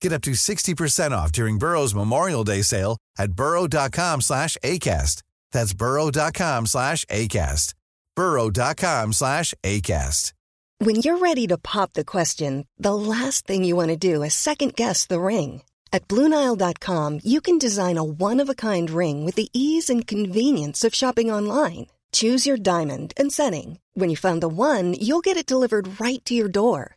Get up to 60% off during Burrow's Memorial Day sale at burrow.com slash ACAST. That's burrow.com slash ACAST. burrow.com slash ACAST. When you're ready to pop the question, the last thing you want to do is second-guess the ring. At BlueNile.com, you can design a one-of-a-kind ring with the ease and convenience of shopping online. Choose your diamond and setting. When you find the one, you'll get it delivered right to your door.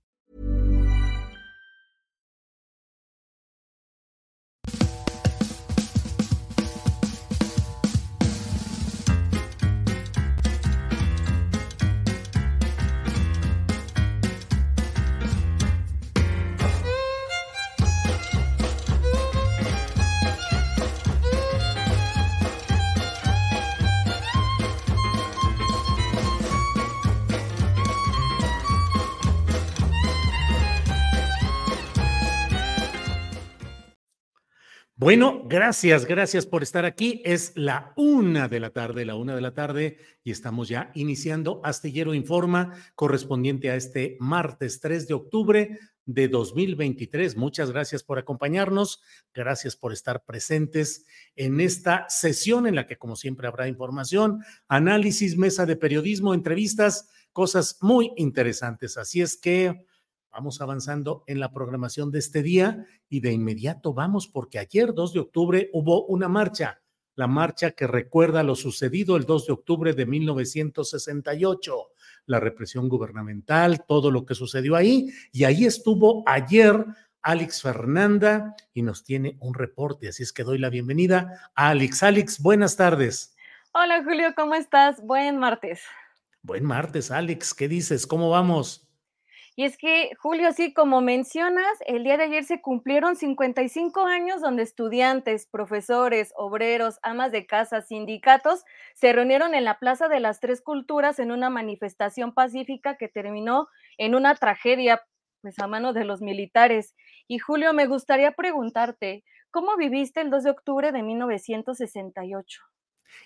Bueno, gracias, gracias por estar aquí. Es la una de la tarde, la una de la tarde, y estamos ya iniciando Astillero Informa, correspondiente a este martes 3 de octubre de 2023. Muchas gracias por acompañarnos, gracias por estar presentes en esta sesión en la que, como siempre, habrá información, análisis, mesa de periodismo, entrevistas, cosas muy interesantes. Así es que Vamos avanzando en la programación de este día y de inmediato vamos porque ayer 2 de octubre hubo una marcha, la marcha que recuerda lo sucedido el 2 de octubre de 1968, la represión gubernamental, todo lo que sucedió ahí y ahí estuvo ayer Alex Fernanda y nos tiene un reporte, así es que doy la bienvenida a Alex. Alex, buenas tardes. Hola Julio, ¿cómo estás? Buen martes. Buen martes, Alex. ¿Qué dices? ¿Cómo vamos? Y es que, Julio, así como mencionas, el día de ayer se cumplieron 55 años donde estudiantes, profesores, obreros, amas de casa, sindicatos se reunieron en la Plaza de las Tres Culturas en una manifestación pacífica que terminó en una tragedia, pues a mano de los militares. Y Julio, me gustaría preguntarte, ¿cómo viviste el 2 de octubre de 1968?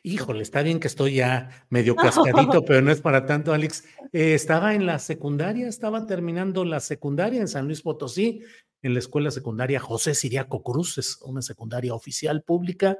Híjole, está bien que estoy ya medio cascadito, pero no es para tanto, Alex. Eh, estaba en la secundaria, estaba terminando la secundaria en San Luis Potosí, en la escuela secundaria José Siriaco Cruz, es una secundaria oficial pública.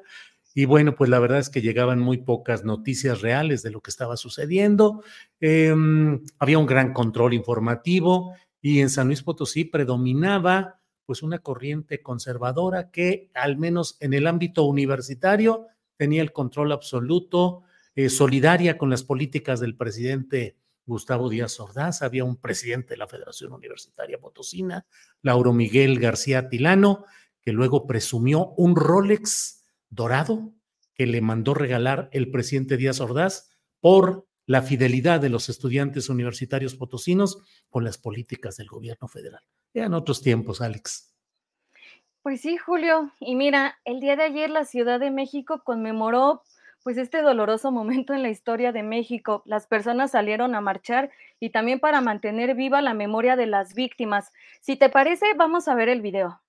Y bueno, pues la verdad es que llegaban muy pocas noticias reales de lo que estaba sucediendo. Em, había un gran control informativo y en San Luis Potosí predominaba pues una corriente conservadora que al menos en el ámbito universitario tenía el control absoluto, eh, solidaria con las políticas del presidente Gustavo Díaz Ordaz, había un presidente de la Federación Universitaria Potosina, Lauro Miguel García Tilano, que luego presumió un Rolex dorado que le mandó regalar el presidente Díaz Ordaz por la fidelidad de los estudiantes universitarios potosinos con las políticas del gobierno federal. Eran otros tiempos, Alex. Pues sí, Julio. Y mira, el día de ayer la Ciudad de México conmemoró pues este doloroso momento en la historia de México. Las personas salieron a marchar y también para mantener viva la memoria de las víctimas. Si te parece, vamos a ver el video.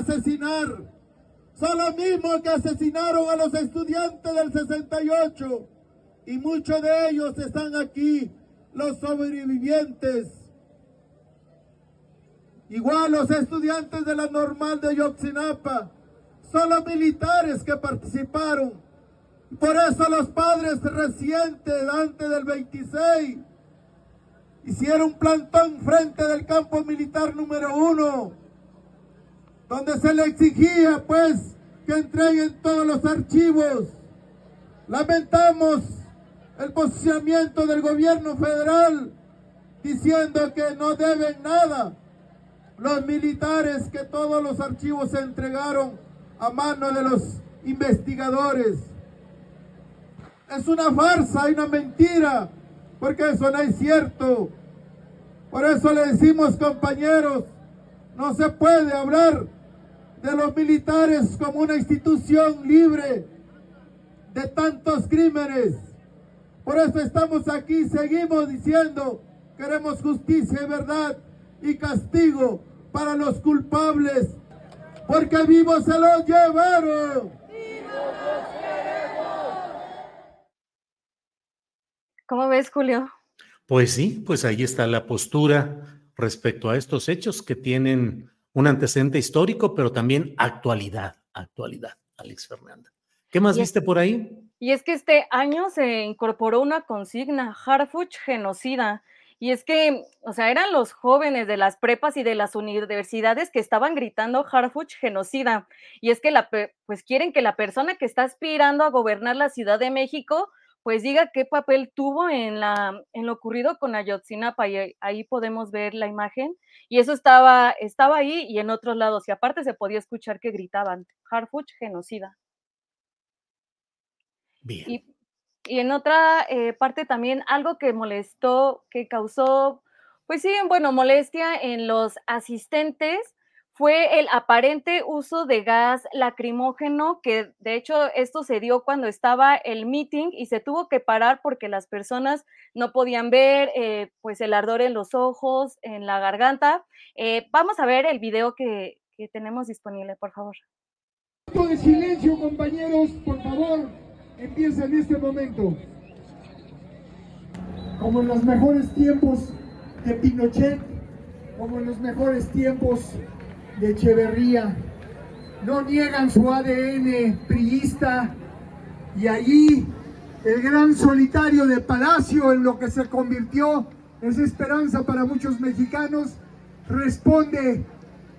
Asesinar. Son los mismos que asesinaron a los estudiantes del 68. Y muchos de ellos están aquí, los sobrevivientes. Igual los estudiantes de la normal de Yotzinapa. Son los militares que participaron. Por eso los padres recientes, antes del 26, hicieron un plantón frente del campo militar número uno donde se le exigía pues que entreguen todos los archivos. Lamentamos el posicionamiento del gobierno federal diciendo que no deben nada. Los militares que todos los archivos se entregaron a mano de los investigadores. Es una farsa y una mentira, porque eso no es cierto. Por eso le decimos, compañeros, no se puede hablar de los militares como una institución libre de tantos crímenes. Por eso estamos aquí, seguimos diciendo, queremos justicia y verdad y castigo para los culpables, porque vivos se los llevaron. ¿Cómo ves, Julio? Pues sí, pues ahí está la postura respecto a estos hechos que tienen un antecedente histórico, pero también actualidad, actualidad, Alex Fernanda. ¿Qué más viste por ahí? Y es que este año se incorporó una consigna, Harfuch genocida. Y es que, o sea, eran los jóvenes de las prepas y de las universidades que estaban gritando Harfuch genocida. Y es que la, pues quieren que la persona que está aspirando a gobernar la Ciudad de México pues diga qué papel tuvo en, la, en lo ocurrido con Ayotzinapa y ahí podemos ver la imagen y eso estaba, estaba ahí y en otros lados y aparte se podía escuchar que gritaban Harfuch genocida. Bien. Y, en otra eh, parte también algo que molestó, que causó, pues sí, bueno, molestia en los asistentes fue el aparente uso de gas lacrimógeno, que de hecho esto se dio cuando estaba el meeting y se tuvo que parar porque las personas no podían ver eh, pues el ardor en los ojos, en la garganta. Eh, vamos a ver el video que, tenemos disponible, por favor. de silencio, compañeros, por favor, empieza en este momento. Como en los mejores tiempos de Pinochet, como en los mejores tiempos de Echeverría. No niegan su ADN priista y allí el gran solitario de Palacio en lo que se convirtió es esperanza para muchos mexicanos, responde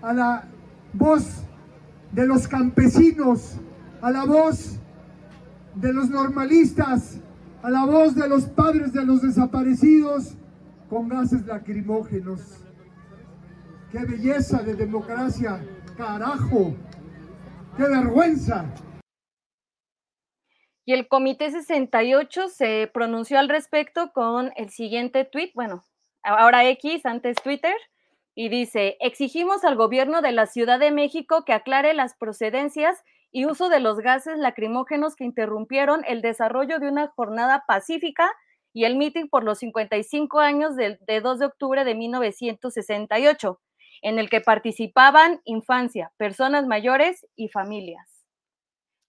a la voz de los campesinos, a la voz de los normalistas, a la voz de los padres de los desaparecidos con gases lacrimógenos. ¡Qué belleza de democracia! ¡Carajo! ¡Qué vergüenza! Y el Comité 68 se pronunció al respecto con el siguiente tweet, bueno, ahora X, antes Twitter, y dice, exigimos al gobierno de la Ciudad de México que aclare las procedencias y uso de los gases lacrimógenos que interrumpieron el desarrollo de una jornada pacífica y el mitin por los 55 años de, de 2 de octubre de 1968 en el que participaban infancia, personas mayores y familias.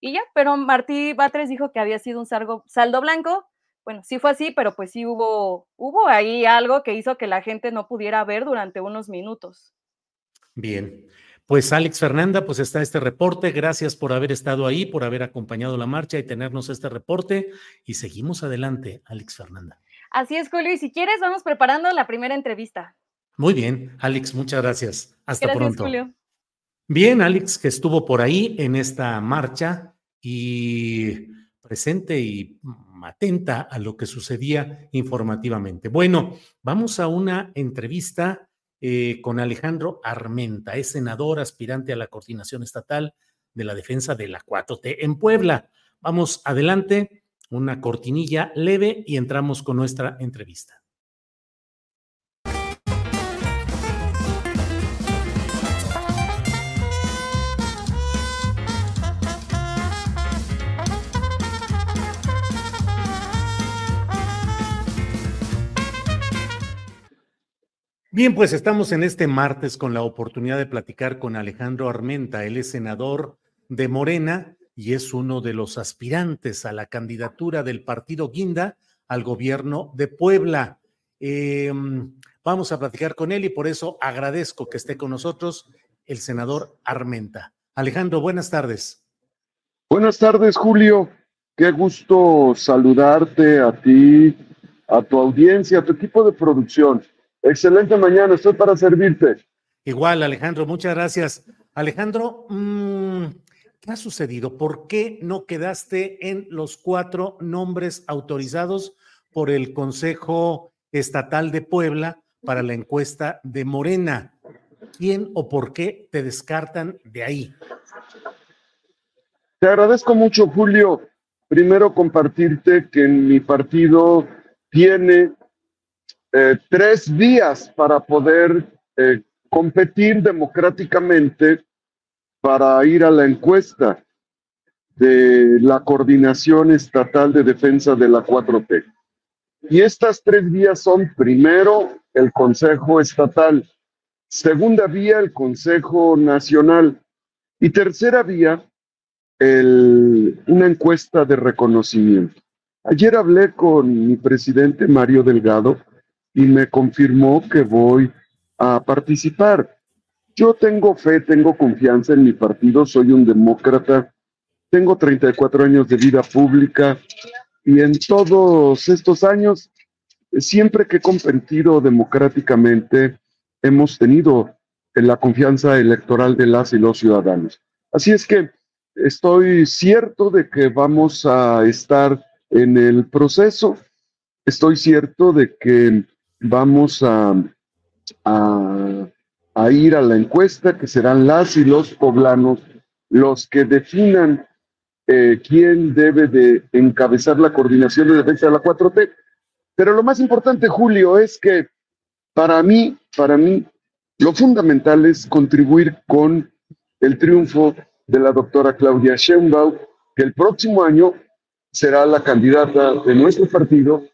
Y ya, pero Martí Batres dijo que había sido un saldo blanco. Bueno, sí fue así, pero pues sí hubo, hubo ahí algo que hizo que la gente no pudiera ver durante unos minutos. Bien, pues Alex Fernanda, pues está este reporte. Gracias por haber estado ahí, por haber acompañado la marcha y tenernos este reporte. Y seguimos adelante, Alex Fernanda. Así es, Julio. Y si quieres, vamos preparando la primera entrevista. Muy bien, Alex, muchas gracias. Hasta gracias, pronto. Julio. Bien, Alex, que estuvo por ahí en esta marcha y presente y atenta a lo que sucedía informativamente. Bueno, vamos a una entrevista eh, con Alejandro Armenta, es senador aspirante a la coordinación estatal de la defensa de la 4T en Puebla. Vamos adelante, una cortinilla leve y entramos con nuestra entrevista. Bien, pues estamos en este martes con la oportunidad de platicar con Alejandro Armenta. Él es senador de Morena y es uno de los aspirantes a la candidatura del partido Guinda al gobierno de Puebla. Em, vamos a platicar con él y por eso agradezco que esté con nosotros el senador Armenta. Alejandro, buenas tardes. Buenas tardes, Julio. Qué gusto saludarte a ti, a tu audiencia, a tu equipo de producción. Excelente mañana, estoy para servirte. Igual, Alejandro, muchas gracias. Alejandro, mm, ¿qué ha sucedido? ¿Por qué no quedaste en los cuatro nombres autorizados por el Consejo Estatal de Puebla para la encuesta de Morena? ¿Quién o por qué te descartan de ahí? Te agradezco mucho, Julio. Primero compartirte que mi partido tiene eh, tres días para poder eh, competir democráticamente para ir a la encuesta de la Coordinación Estatal de Defensa de la 4T. Y estas tres vías son, primero, el Consejo Estatal, segunda vía, el Consejo Nacional, y tercera vía, el, una encuesta de reconocimiento. Ayer hablé con mi presidente Mario Delgado y me confirmó que voy a participar. Yo tengo fe, tengo confianza en mi partido, soy un demócrata, tengo 34 años de vida pública y en todos estos años, siempre que he competido democráticamente, hemos tenido la confianza electoral de las y los ciudadanos. Así es que estoy cierto de que vamos a estar en el proceso, estoy cierto de que vamos a, a, ir a la encuesta, que serán las y los poblanos los que definan eh, quién debe de encabezar la coordinación de defensa de la 4T. Pero lo más importante, Julio, es que para mí, para mí, lo fundamental es contribuir con el triunfo de la doctora Claudia Sheinbaum, que el próximo año será la candidata de nuestro partido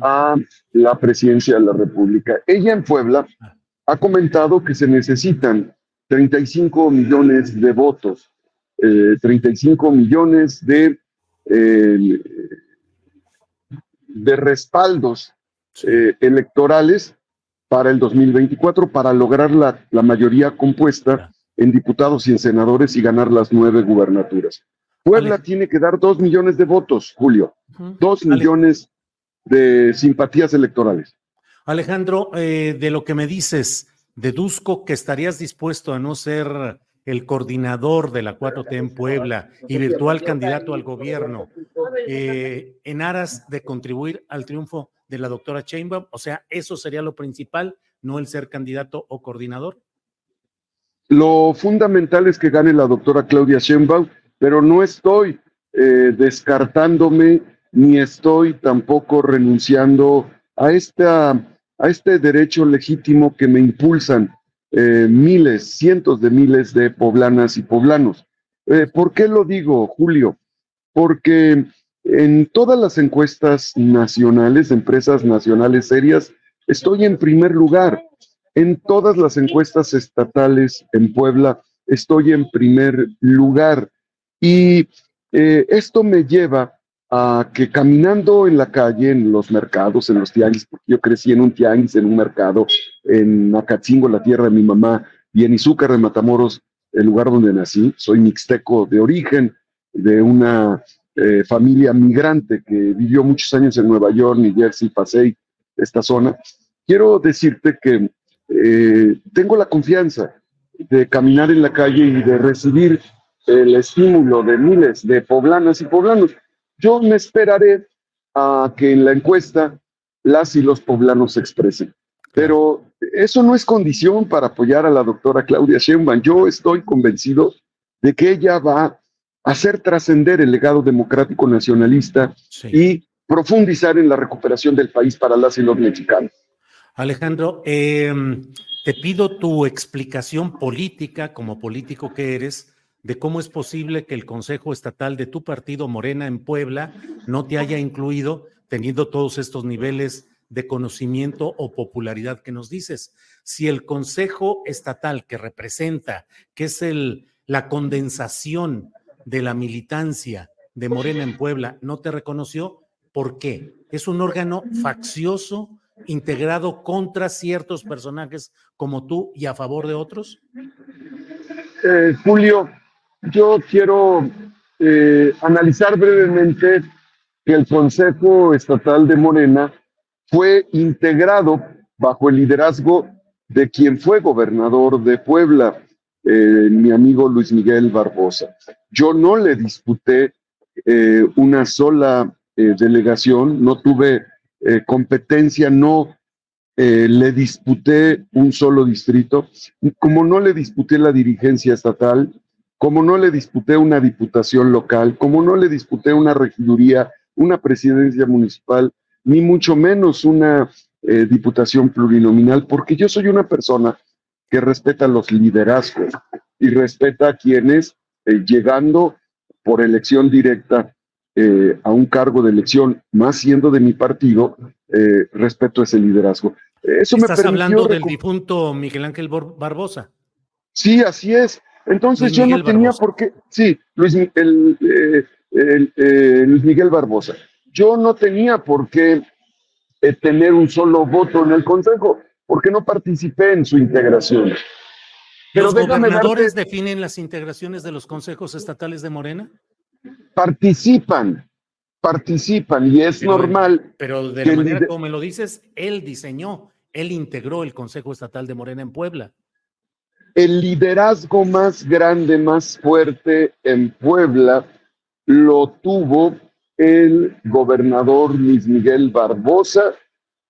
a la presidencia de la República. Ella en Puebla ha comentado que se necesitan 35 millones de votos, 35 eh, millones de, eh, de respaldos eh, electorales para el 2024 para lograr la, la, mayoría compuesta en diputados y en senadores y ganar las nueve gubernaturas. Puebla tiene que dar dos millones de votos, Julio. Dos millones de simpatías electorales. Alejandro, eh, de lo que me dices, deduzco que estarías dispuesto a no ser el coordinador de la 4T en Puebla y virtual candidato al gobierno eh, en aras de contribuir al triunfo de la doctora Chainbaum. O sea, eso sería lo principal, no el ser candidato o coordinador. Lo fundamental es que gane la doctora Claudia Sheinbaum, pero no estoy eh, descartándome ni estoy tampoco renunciando a, esta, a este derecho legítimo que me impulsan eh, miles, cientos de miles de poblanas y poblanos. Eh, ¿Por qué lo digo, Julio? Porque en todas las encuestas nacionales, empresas nacionales serias, estoy en primer lugar. En todas las encuestas estatales en Puebla, estoy en primer lugar. Y eh, esto me lleva que caminando en la calle, en los mercados, en los tianguis, porque yo crecí en un tianguis, en un mercado, en Acatzingo, la tierra de mi mamá, y en Izúcar de Matamoros, el lugar donde nací. Soy mixteco de origen, de una eh, familia migrante que vivió muchos años en Nueva York, New Jersey, Pasey, esta zona. Quiero decirte que eh, tengo la confianza de caminar en la calle y de recibir el estímulo de miles de poblanas y poblanos yo me esperaré a que en la encuesta las y los poblanos se expresen. Pero eso no es condición para apoyar a la doctora Claudia Sheinbaum. Yo estoy convencido de que ella va a hacer trascender el legado democrático nacionalista y profundizar en la recuperación del país para las y los mexicanos. Alejandro, em, te pido tu explicación política, como político que eres, de cómo es posible que el Consejo Estatal de tu partido Morena en Puebla no te haya incluido, teniendo todos estos niveles de conocimiento o popularidad que nos dices. Si el Consejo Estatal que representa, que es el, la condensación de la militancia de Morena en Puebla, no te reconoció, ¿por qué? ¿Es un órgano faccioso integrado contra ciertos personajes como tú y a favor de otros? Eh, Julio, yo quiero eh, analizar brevemente que el Consejo Estatal de Morena fue integrado bajo el liderazgo de quien fue gobernador de Puebla, eh, mi amigo Luis Miguel Barbosa. Yo no le disputé eh, una sola delegación, no tuve competencia, no le disputé un solo distrito, como no le disputé la dirigencia estatal, como no le disputé una diputación local, como no le disputé una regiduría, una presidencia municipal, ni mucho menos una eh, diputación plurinominal, porque yo soy una persona que respeta los liderazgos y respeta a quienes, eh, llegando por elección directa eh, a un cargo de elección, más siendo de mi partido, respeto ese liderazgo. Eso ¿Estás hablando del difunto Miguel Ángel Barbosa? Sí, así es. Entonces yo no tenía por qué, sí, Luis, el, Luis Miguel Barbosa yo no tenía por qué eh, tener un solo voto en el Consejo, porque no participé en su integración. Pero ¿Los gobernadores definen las integraciones de los consejos estatales de Morena? Participan, participan y es normal. Pero de la manera como me lo dices, él diseñó, él integró el Consejo Estatal de Morena en Puebla. El liderazgo más grande, más fuerte en Puebla lo tuvo el gobernador Luis Miguel Barbosa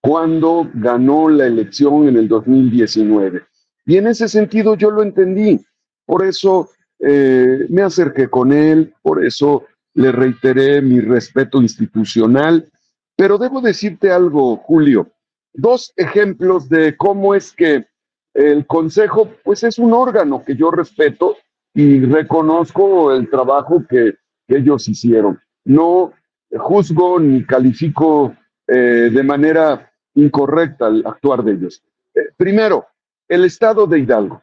cuando ganó la elección en el 2019. Y en ese sentido yo lo entendí. Por eso eh, me acerqué con él, por eso le reiteré mi respeto institucional. Pero debo decirte algo, Julio. Dos ejemplos de cómo es que el Consejo, pues es un órgano que yo respeto y reconozco el trabajo que ellos hicieron no juzgo ni califico eh, de manera incorrecta el actuar de ellos. Eh, primero, el estado de Hidalgo.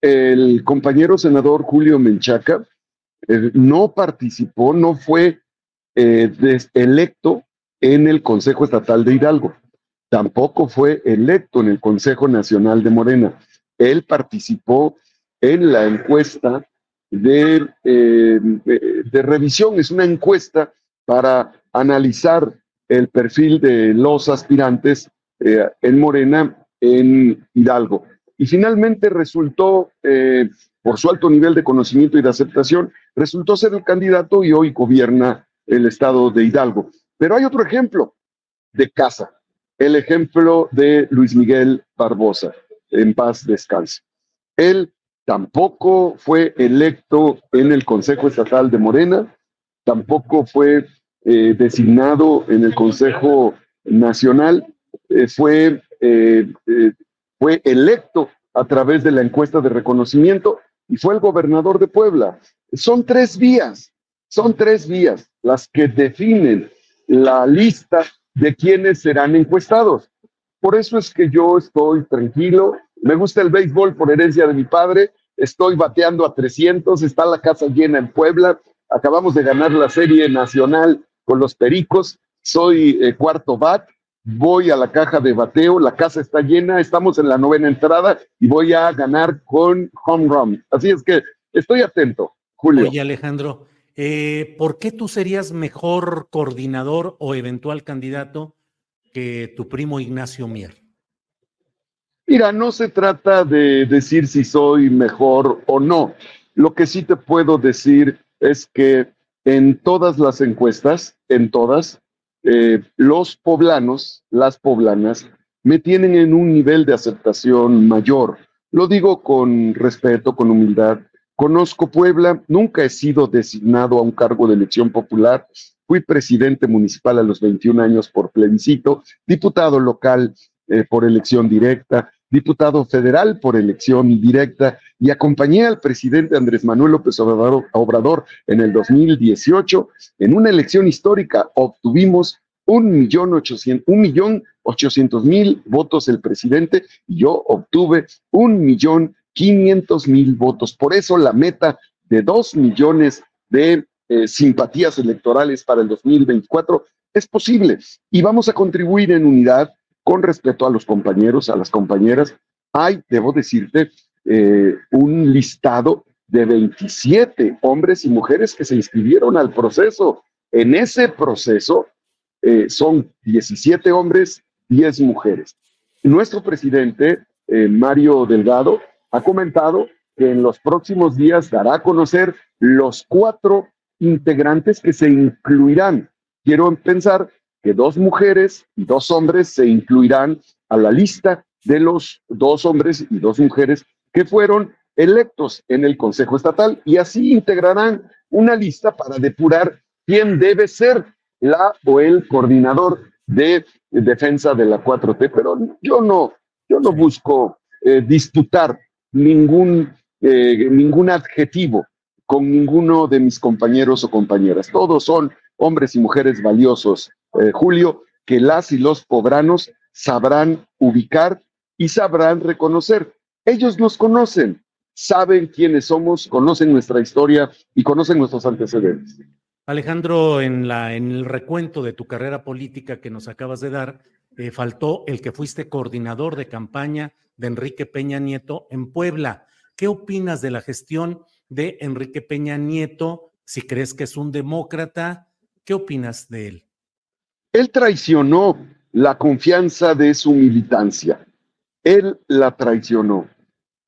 El compañero senador Julio Menchaca eh, no participó, no fue electo en el Consejo Estatal de Hidalgo. Tampoco fue electo en el Consejo Nacional de Morena. Él participó en la encuesta de, eh, revisión, es una encuesta para analizar el perfil de los aspirantes eh, en Morena en Hidalgo. Y finalmente resultó, eh, por su alto nivel de conocimiento y de aceptación, resultó ser el candidato y hoy gobierna el estado de Hidalgo. Pero hay otro ejemplo de casa, el ejemplo de Luis Miguel Barbosa, en paz descanse. Él tampoco fue electo en el Consejo Estatal de Morena, tampoco fue eh, designado en el Consejo Nacional, eh, fue, eh, fue electo a través de la encuesta de reconocimiento y fue el gobernador de Puebla. Son tres vías, son tres vías las que definen la lista de quienes serán encuestados. Por eso es que yo estoy tranquilo, me gusta el béisbol por herencia de mi padre, estoy bateando a 300, está la casa llena en Puebla, acabamos de ganar la serie nacional con los Pericos, soy eh, cuarto bat, voy a la caja de bateo, la casa está llena, estamos en la novena entrada y voy a ganar con home run. Así es que estoy atento, Julio. Oye, Alejandro, eh, ¿por qué tú serías mejor coordinador o eventual candidato que tu primo Ignacio Mier? Mira, no se trata de decir si soy mejor o no. Lo que sí te puedo decir es que en todas las encuestas, en todas, eh, los poblanos, las poblanas, me tienen en un nivel de aceptación mayor. Lo digo con respeto, con humildad, conozco Puebla, nunca he sido designado a un cargo de elección popular, fui presidente municipal a los 21 años por plebiscito, diputado local eh, por elección directa, diputado federal por elección directa y acompañé al presidente Andrés Manuel López Obrador, en el 2018 en una elección histórica. Obtuvimos un millón ochocientos, un millón ochocientos mil votos el presidente y yo obtuve un millón quinientos mil votos. Por eso la meta de dos millones de eh, simpatías electorales para el 2024 es posible y vamos a contribuir en unidad con respeto a los compañeros, a las compañeras. Hay, debo decirte, eh, un listado de 27 hombres y mujeres que se inscribieron al proceso. En ese proceso eh, son 17 hombres, 10 mujeres. Nuestro presidente, Mario Delgado, ha comentado que en los próximos días dará a conocer los cuatro integrantes que se incluirán. Quiero pensar que dos mujeres y dos hombres se incluirán a la lista de los dos hombres y dos mujeres que fueron electos en el Consejo Estatal y así integrarán una lista para depurar quién debe ser la o el coordinador de defensa de la 4T, pero yo no, yo no busco eh, disputar ningún, eh, ningún adjetivo con ninguno de mis compañeros o compañeras. Todos son hombres y mujeres valiosos, eh, Julio, que las y los pobranos sabrán ubicar y sabrán reconocer. Ellos nos conocen, saben quiénes somos, conocen nuestra historia y conocen nuestros antecedentes. Alejandro, en, la, en el recuento de tu carrera política que nos acabas de dar, eh, faltó el que fuiste coordinador de campaña de Enrique Peña Nieto en Puebla. ¿Qué opinas de la gestión de Enrique Peña Nieto? Si crees que es un demócrata, ¿qué opinas de él? Él traicionó la confianza de su militancia. Él la traicionó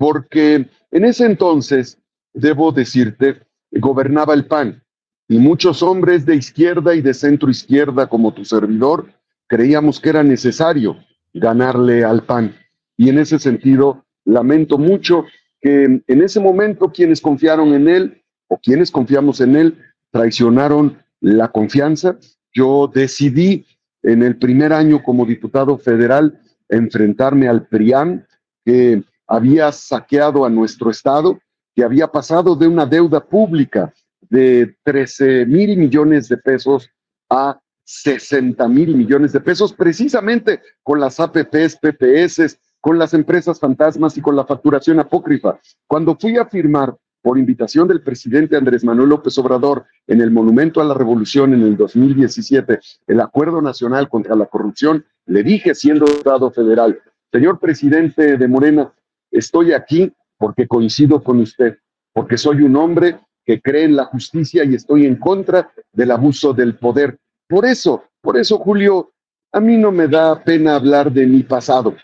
porque en ese entonces, debo decirte, gobernaba el PAN y muchos hombres de izquierda y de centro izquierda como tu servidor creíamos que era necesario ganarle al PAN. Y en ese sentido, lamento mucho que en ese momento quienes confiaron en él o quienes confiamos en él traicionaron la confianza. Yo decidí en el primer año como diputado federal enfrentarme al PRIAN, que había saqueado a nuestro Estado, que había pasado de una deuda pública de 13 mil millones de pesos a 60 mil millones de pesos, precisamente con las APPs, PPS, con las empresas fantasmas y con la facturación apócrifa. Cuando fui a firmar por invitación del presidente Andrés Manuel López Obrador en el Monumento a la Revolución en el 2017, el Acuerdo Nacional contra la Corrupción, le dije, siendo Estado federal, señor presidente de Morena, estoy aquí porque coincido con usted, porque soy un hombre que cree en la justicia y estoy en contra del abuso del poder. Por eso, por eso, Julio, a mí no me da pena hablar de mi pasado.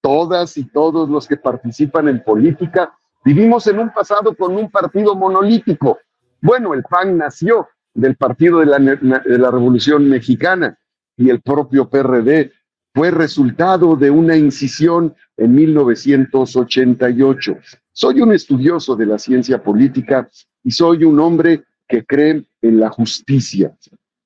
Todas y todos los que participan en política vivimos en un pasado con un partido monolítico. Bueno, el PAN nació del Partido de la, Revolución Mexicana y el propio PRD fue resultado de una incisión en 1988. Soy un estudioso de la ciencia política y soy un hombre que cree en la justicia.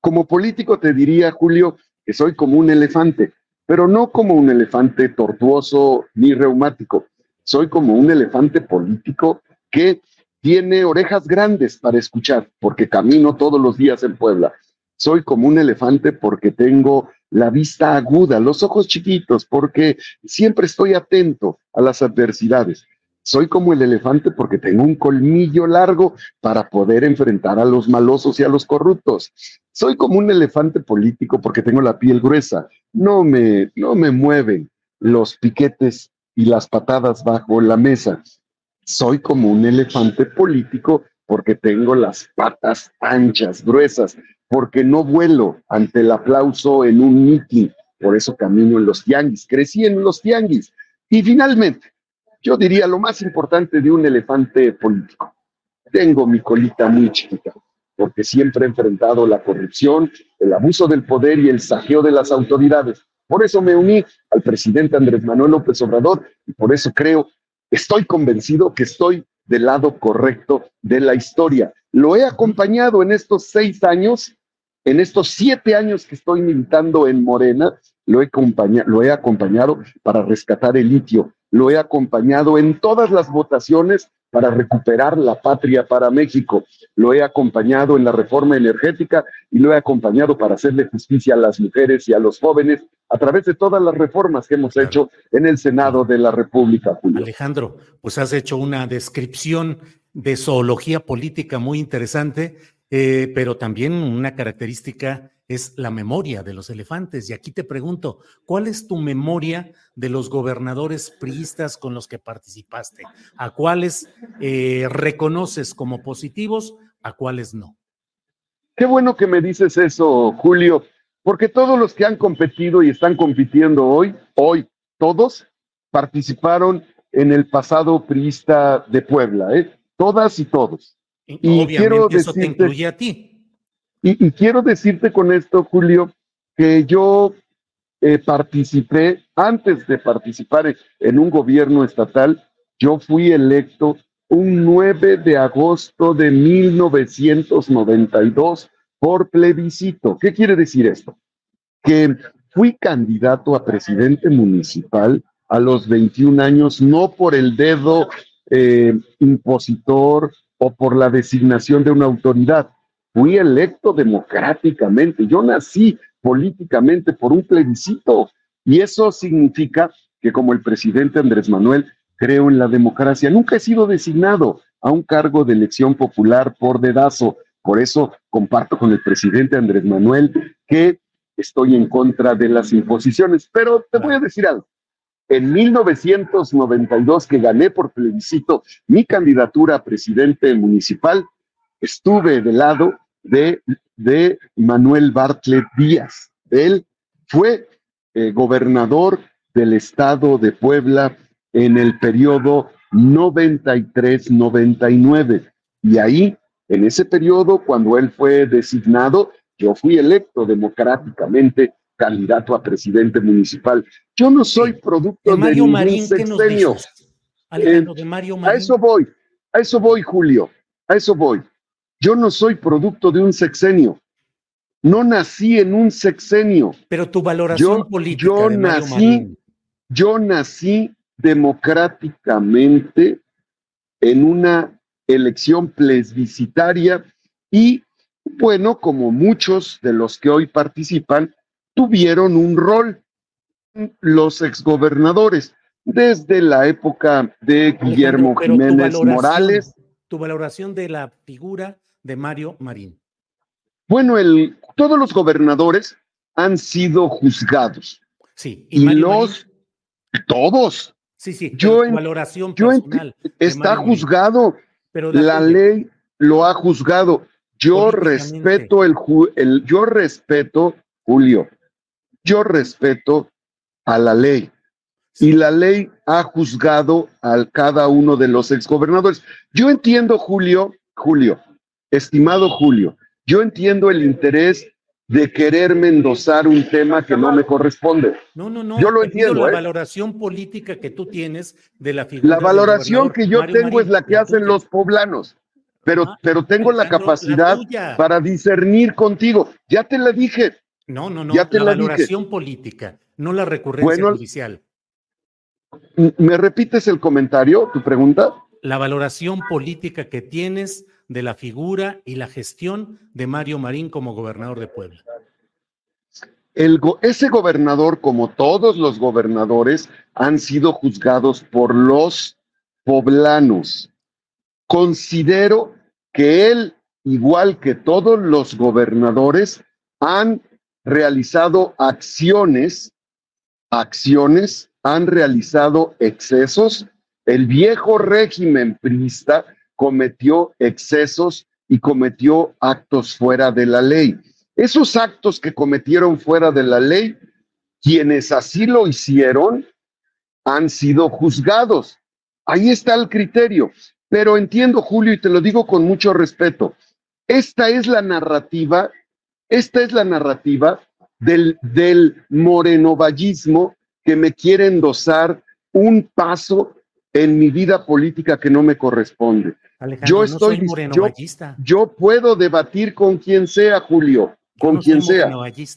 Como político te diría, Julio, que soy como un elefante, pero no como un elefante tortuoso ni reumático. Soy como un elefante político que tiene orejas grandes para escuchar, porque camino todos los días en Puebla. Soy como un elefante porque tengo la vista aguda, los ojos chiquitos, porque siempre estoy atento a las adversidades. Soy como el elefante porque tengo un colmillo largo para poder enfrentar a los malosos y a los corruptos. Soy como un elefante político porque tengo la piel gruesa. No me, no me mueven los piquetes y las patadas bajo la mesa. Soy como un elefante político porque tengo las patas anchas, gruesas, porque no vuelo ante el aplauso en un meeting. Por eso camino en los tianguis, crecí en los tianguis. Y finalmente, yo diría lo más importante de un elefante político. Tengo mi colita muy chiquita, porque siempre he enfrentado la corrupción, el abuso del poder y el saqueo de las autoridades. Por eso me uní al presidente Andrés Manuel López Obrador y por eso creo, estoy convencido que estoy del lado correcto de la historia. Lo he acompañado en estos seis años, en estos siete años que estoy militando en Morena, lo he, acompañado, lo he acompañado para rescatar el litio, lo he acompañado en todas las votaciones para recuperar la patria para México, lo he acompañado en la reforma energética y lo he acompañado para hacerle justicia a las mujeres y a los jóvenes a través de todas las reformas que hemos hecho en el Senado de la República. Julio. Alejandro, pues has hecho una descripción de zoología política muy interesante, eh, pero también una característica es la memoria de los elefantes. Y aquí te pregunto, ¿cuál es tu memoria de los gobernadores priistas con los que participaste? ¿A cuáles eh, reconoces como positivos, a cuáles no? Qué bueno que me dices eso, Julio, porque todos los que han competido y están compitiendo hoy, hoy, todos participaron en el pasado priista de Puebla, ¿eh? todas y todos. Y, quiero eso te incluye a ti. Y, quiero decirte con esto, Julio, que yo eh, participé, antes de participar en un gobierno estatal, yo fui electo un 9 de agosto de 1992 por plebiscito. ¿Qué quiere decir esto? Que fui candidato a presidente municipal a los 21 años, no por el dedo eh, impositor o por la designación de una autoridad, fui electo democráticamente, yo nací políticamente por un plebiscito y eso significa que como el presidente Andrés Manuel creo en la democracia, nunca he sido designado a un cargo de elección popular por dedazo. Por eso comparto con el presidente Andrés Manuel que estoy en contra de las imposiciones. Pero te voy a decir algo. En 1992, que gané por plebiscito mi candidatura a presidente municipal, estuve del lado de, de Manuel Bartlett Díaz. Él fue eh, gobernador del estado de Puebla en el periodo 93-99. Y ahí, en ese periodo, cuando él fue designado, yo fui electo democráticamente candidato a presidente municipal. Yo no soy producto de, Mario de Marín, sexenio. Eh, de Mario Marín. A eso voy, a eso voy, Julio, a eso voy. Yo no soy producto de un sexenio. No nací en un sexenio. Pero tu valoración política. Yo nací, yo nací democráticamente en una elección plebiscitaria y, bueno, como muchos de los que hoy participan, tuvieron un rol los exgobernadores desde la época de Guillermo Jiménez Morales. Tu valoración de la figura de Mario Marín? Bueno, el, todos los gobernadores han sido juzgados. Sí, y, los todos. Sí, sí, yo en, valoración personal. está juzgado. Pero la, ley lo ha juzgado. Yo respeto el, el, yo respeto, Julio, yo respeto a la ley. Y la ley ha juzgado a cada uno de los exgobernadores. Yo entiendo, Julio, Julio, Estimado Julio, yo entiendo el interés de querer endosar un tema que no me corresponde. No, no, no. Yo lo entiendo. La ¿eh? valoración política que tú tienes de la figura. La valoración que yo tengo es la que hacen los poblanos, pero, ah, pero tengo la capacidad para discernir contigo. Ya te la dije. No, no, no. Ya te la, valoración política, no la recurrencia judicial. ¿Me repites el comentario, tu pregunta? La valoración política que tienes de la figura y la gestión de Mario Marín como gobernador de Puebla? El, ese gobernador, como todos los gobernadores, han sido juzgados por los poblanos. Considero que él, igual que todos los gobernadores, han realizado acciones, acciones, han realizado excesos. El viejo régimen priista cometió excesos y cometió actos fuera de la ley. Esos actos que cometieron fuera de la ley, quienes así lo hicieron, han sido juzgados. Ahí está el criterio. Pero entiendo, Julio, y te lo digo con mucho respeto, esta es la narrativa, esta es la narrativa del, del morenovallismo que me quiere endosar un paso en mi vida política que no me corresponde. Yo estoy yo, yo, puedo debatir con quien sea, Julio, con quien sea.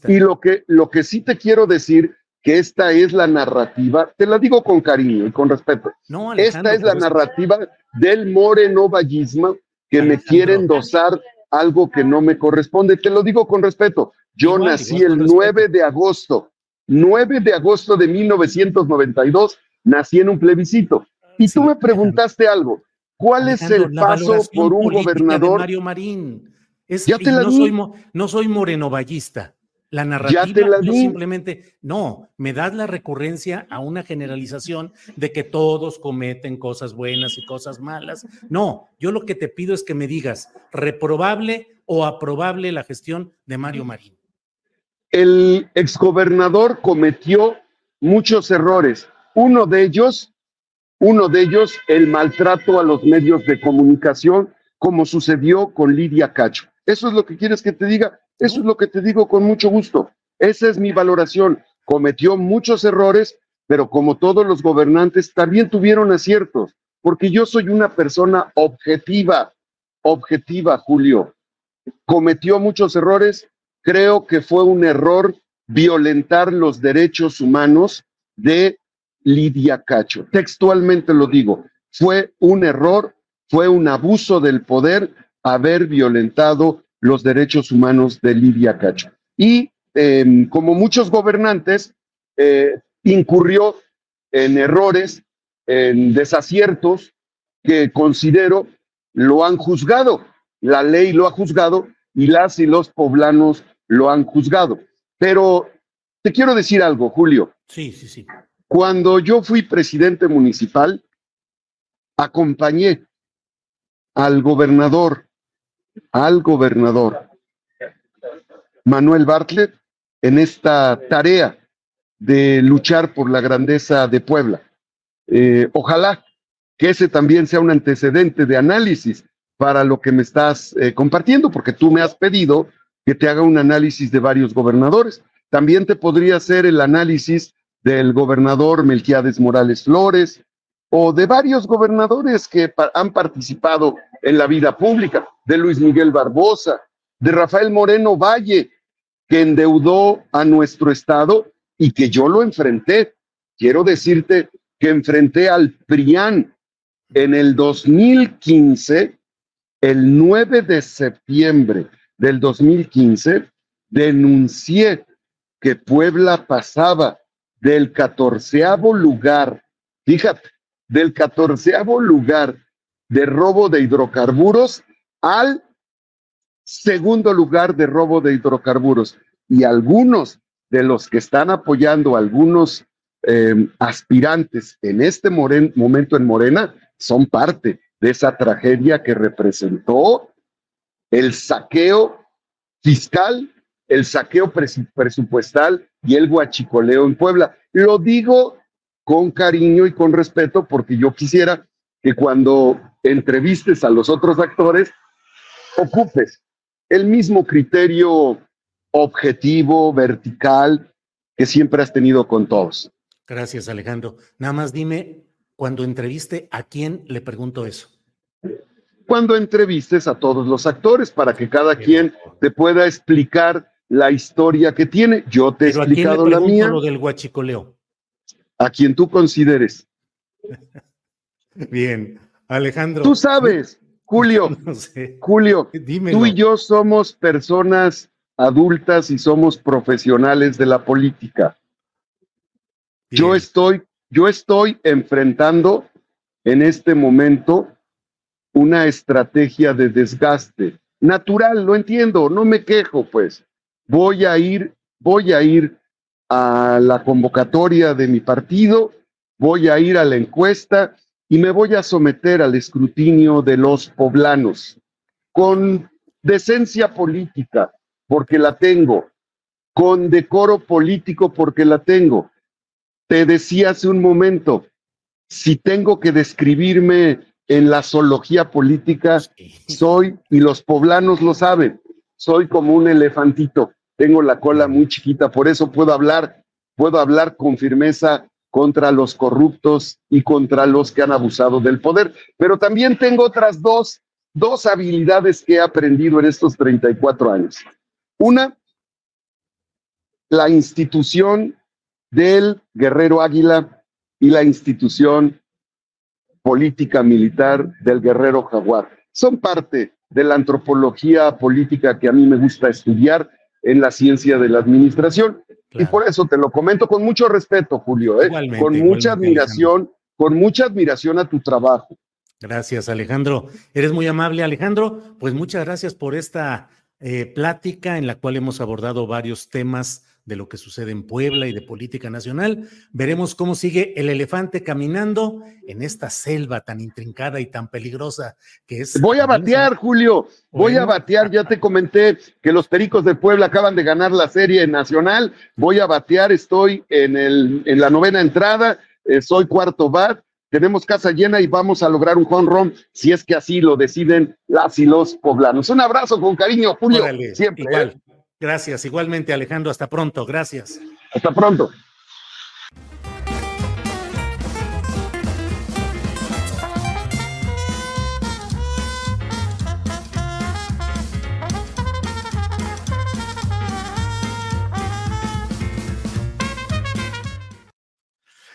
Y lo que, lo que sí te quiero decir que esta es la narrativa, te la digo con cariño y con respeto. esta es la narrativa del morenovallismo que me quiere endosar algo que no me corresponde. Te lo digo con respeto. Yo nací el 9 de agosto, 9 de agosto de 1992, nací en un plebiscito. Y tú me preguntaste algo. ¿Cuál es el paso por un gobernador? Mario Marín. ya te la no, soy, no soy morenovallista. La narrativa yo simplemente, no, me das la recurrencia a una generalización de que todos cometen cosas buenas y cosas malas. No, yo lo que te pido es que me digas reprobable o aprobable la gestión de Mario Marín. El exgobernador cometió muchos errores. Uno de ellos, uno de ellos, el maltrato a los medios de comunicación, como sucedió con Lidia Cacho. ¿Eso es lo que quieres que te diga? Eso es lo que te digo con mucho gusto. Esa es mi valoración. Cometió muchos errores, pero como todos los gobernantes, también tuvieron aciertos, porque yo soy una persona objetiva, objetiva, Julio. Cometió muchos errores. Creo que fue un error violentar los derechos humanos de Lidia Cacho. Textualmente lo digo, fue un error, fue un abuso del poder haber violentado los derechos humanos de Lidia Cacho. Y em, como muchos gobernantes, eh, incurrió en errores, en desaciertos que considero lo han juzgado. La ley lo ha juzgado y las y los poblanos lo han juzgado. Pero te quiero decir algo, Julio. Sí, sí, sí. Cuando yo fui presidente municipal, acompañé al gobernador al gobernador Manuel Bartlett en esta tarea de luchar por la grandeza de Puebla. Eh, ojalá que ese también sea un antecedente de análisis para lo que me estás eh, compartiendo, porque tú me has pedido que te haga un análisis de varios gobernadores. También te podría hacer el análisis del gobernador Melquiades Morales Flores o de varios gobernadores que han participado en la vida pública de Luis Miguel Barbosa, de Rafael Moreno Valle, que endeudó a nuestro Estado y que yo lo enfrenté. Quiero decirte que enfrenté al PRIAN en el 2015, el 9 de septiembre del 2015, denuncié que Puebla pasaba del catorceavo lugar, fíjate, del catorceavo lugar de robo de hidrocarburos al segundo lugar de robo de hidrocarburos. Y algunos de los que están apoyando, algunos em, aspirantes en este momento en Morena, son parte de esa tragedia que representó el saqueo fiscal, el saqueo presupuestal y el guachicoleo en Puebla. Lo digo con cariño y con respeto porque yo quisiera que cuando entrevistes a los otros actores, ocupes el mismo criterio objetivo, vertical, que siempre has tenido con todos. Gracias, Alejandro. Nada más dime, cuando entreviste, ¿a quién le pregunto eso? Cuando entrevistes a todos los actores para que cada quien te pueda explicar la historia que tiene. Yo te he explicado la mía. lo del guachicoleo? A quien tú consideres. Bien, Alejandro. Tú sabes, Julio, Julio, tú y yo somos personas adultas y somos profesionales de la política. Yo estoy, yo estoy enfrentando en este momento una estrategia de desgaste. Natural, lo entiendo, no me quejo, pues. Voy a ir, voy a ir a la convocatoria de mi partido, voy a ir a la encuesta y me voy a someter al escrutinio de los poblanos. Con decencia política, porque la tengo, con decoro político, porque la tengo. Te decía hace un momento, si tengo que describirme en la zoología política, soy, y los poblanos lo saben, soy como un elefantito, tengo la cola muy chiquita, por eso puedo hablar, puedo hablar con firmeza contra los corruptos y contra los que han abusado del poder. Pero también tengo otras dos, dos habilidades que he aprendido en estos 34 años. Una, la institución del guerrero águila y la institución política militar del guerrero jaguar. Son parte de la antropología política que a mí me gusta estudiar en la ciencia de la administración. Y por eso te lo comento con mucho respeto, Julio, ¿eh? con mucha admiración, con mucha admiración a tu trabajo. Gracias, Alejandro. Eres muy amable, Alejandro. Pues muchas gracias por esta eh, plática en la cual hemos abordado varios temas de lo que sucede en Puebla y de política nacional. Veremos cómo sigue el elefante caminando en esta selva tan intrincada y tan peligrosa que es. Voy a batear, Julio. Voy a batear. Ya te comenté que los Pericos de Puebla acaban de ganar la serie nacional. Voy a batear. Estoy en, el, en la novena entrada. Eh, soy cuarto bat. Tenemos casa llena y vamos a lograr un run si es que así lo deciden las y los poblanos. Un abrazo con cariño, Julio. siempre. ¿eh? Gracias, igualmente Alejandro, hasta pronto, gracias. Hasta pronto.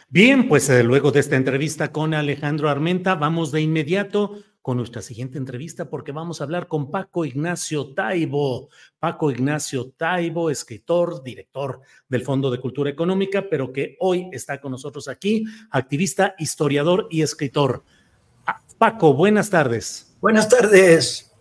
Bien, pues eh, luego de esta entrevista con Alejandro Armenta, vamos de inmediato con nuestra siguiente entrevista porque vamos a hablar con Paco Ignacio Taibo. Paco Ignacio Taibo, escritor, director del Fondo de Cultura Económica, pero que hoy está con nosotros aquí, activista, historiador y escritor. Ah, Paco, buenas tardes. Buenas tardes.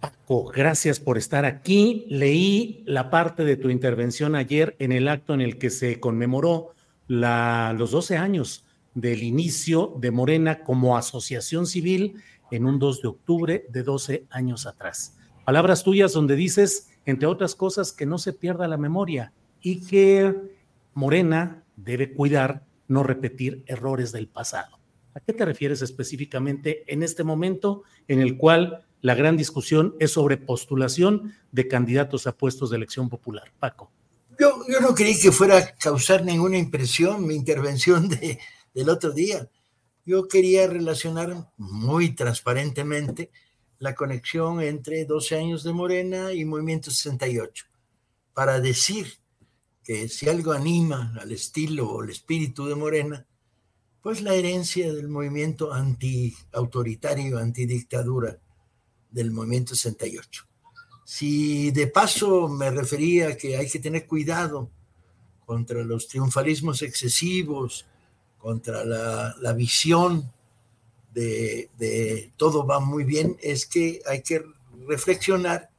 Paco, gracias por estar aquí. Leí la parte de tu intervención ayer en el acto en el que se conmemoró la, los 12 años del inicio de Morena como asociación civil en un 2 de octubre de 12 años atrás. Palabras tuyas donde dices, entre otras cosas, que no se pierda la memoria y que Morena debe cuidar no repetir errores del pasado. ¿A qué te refieres específicamente en este momento en el cual la gran discusión es sobre postulación de candidatos a puestos de elección popular? Paco. Yo, yo no creí que fuera a causar ninguna impresión mi intervención de, del otro día. Yo quería relacionar muy transparentemente la conexión entre 12 años de Morena y Movimiento 68, para decir que si algo anima al estilo o el espíritu de Morena, pues la herencia del movimiento anti-autoritario, antidictadura del movimiento 68. Si de paso me refería que hay que tener cuidado contra los triunfalismos excesivos, contra la, visión de, todo va muy bien, es que hay que reflexionar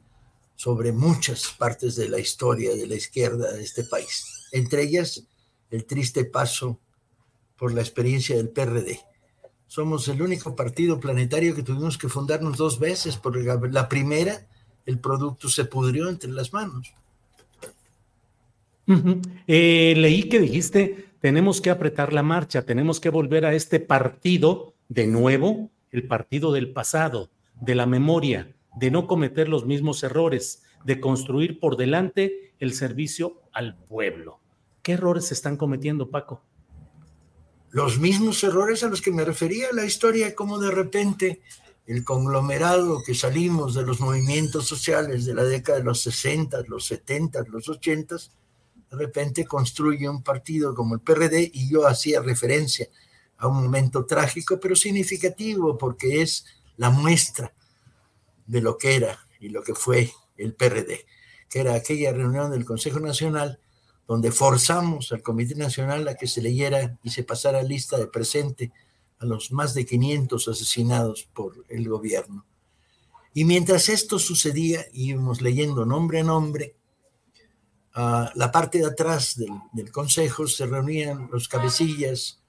sobre muchas partes de la historia de la izquierda de este país, entre ellas el triste paso por la experiencia del PRD. Somos el único partido planetario que tuvimos que fundarnos dos veces, porque la primera el producto se pudrió entre las manos. Eh, leí que dijiste tenemos que apretar la marcha, tenemos que volver a este partido de nuevo, el partido del pasado, de la memoria, de no cometer los mismos errores, de construir por delante el servicio al pueblo. ¿Qué errores se están cometiendo, Paco? Los mismos errores a los que me refería la historia, como de repente el conglomerado que salimos de los movimientos sociales de la década de los 60, los 70, los 80, de repente construye un partido como el PRD y yo hacía referencia a un momento trágico, pero significativo, porque es la muestra de lo que era y lo que fue el PRD, que era aquella reunión del Consejo Nacional donde forzamos al Comité Nacional a que se leyera y se pasara lista de presente a los más de 500 asesinados por el gobierno. Y mientras esto sucedía, íbamos leyendo nombre a nombre la parte de atrás del, consejo se reunían los cabecillas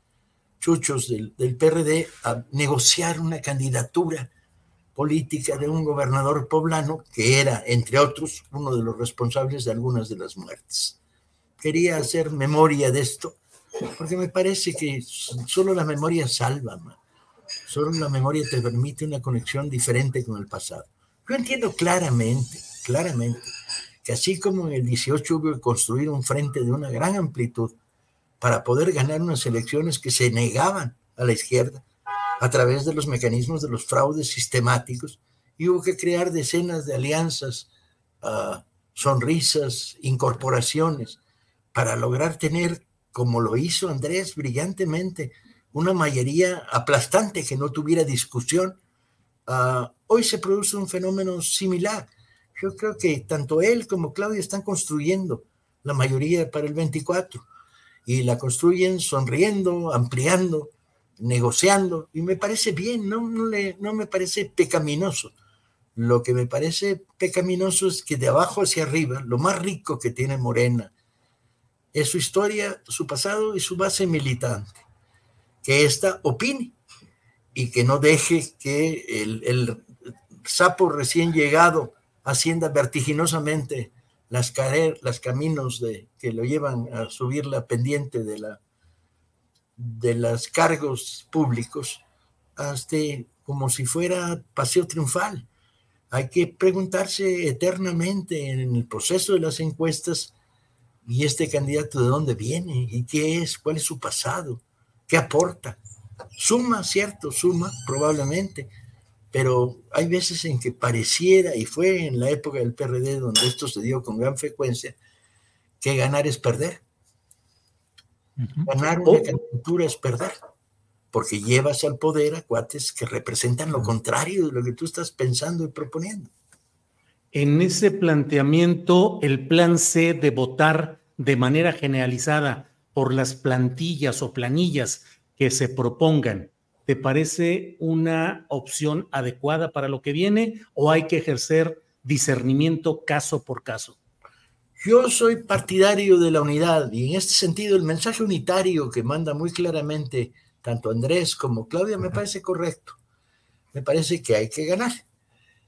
chuchos del, del, PRD a negociar una candidatura política de un gobernador poblano que era, entre otros, uno de los responsables de algunas de las muertes. Quería hacer memoria de esto porque me parece que solo la memoria salva, solo la memoria te permite una conexión diferente con el pasado. Yo entiendo claramente, claramente, que así como en el 18 hubo que construir un frente de una gran amplitud para poder ganar unas elecciones que se negaban a la izquierda a través de los mecanismos de los fraudes sistemáticos hubo que crear decenas de alianzas, uh, sonrisas, incorporaciones para lograr tener, como lo hizo Andrés brillantemente, una mayoría aplastante que no tuviera discusión. Uh, hoy se produce un fenómeno similar. Yo creo que tanto él como Claudia están construyendo la mayoría para el 24 y la construyen sonriendo, ampliando, negociando y me parece bien, no, no, le, no me parece pecaminoso. Lo que me parece pecaminoso es que de abajo hacia arriba, lo más rico que tiene Morena es su historia, su pasado y su base militante. Que ésta opine y que no deje que el, el sapo recién llegado ascienda vertiginosamente las, las caminos de, que lo llevan a subir la pendiente de, la, de los cargos públicos hasta como si fuera paseo triunfal. Hay que preguntarse eternamente en el proceso de las encuestas y este candidato de dónde viene y qué es, cuál es su pasado, qué aporta. Suma, cierto, suma, probablemente, pero hay veces en que pareciera, y fue en la época del PRD donde esto se dio con gran frecuencia, que ganar es perder. Ganar una oh. candidatura es perder porque llevas al poder a cuates que representan lo contrario de lo que tú estás pensando y proponiendo. En ese planteamiento, el plan C de votar de manera generalizada por las plantillas o planillas que se propongan, ¿te parece una opción adecuada para lo que viene o hay que ejercer discernimiento caso por caso? Yo soy partidario de la unidad y en este sentido el mensaje unitario que manda muy claramente tanto Andrés como Claudia, me parece correcto. Me parece que hay que ganar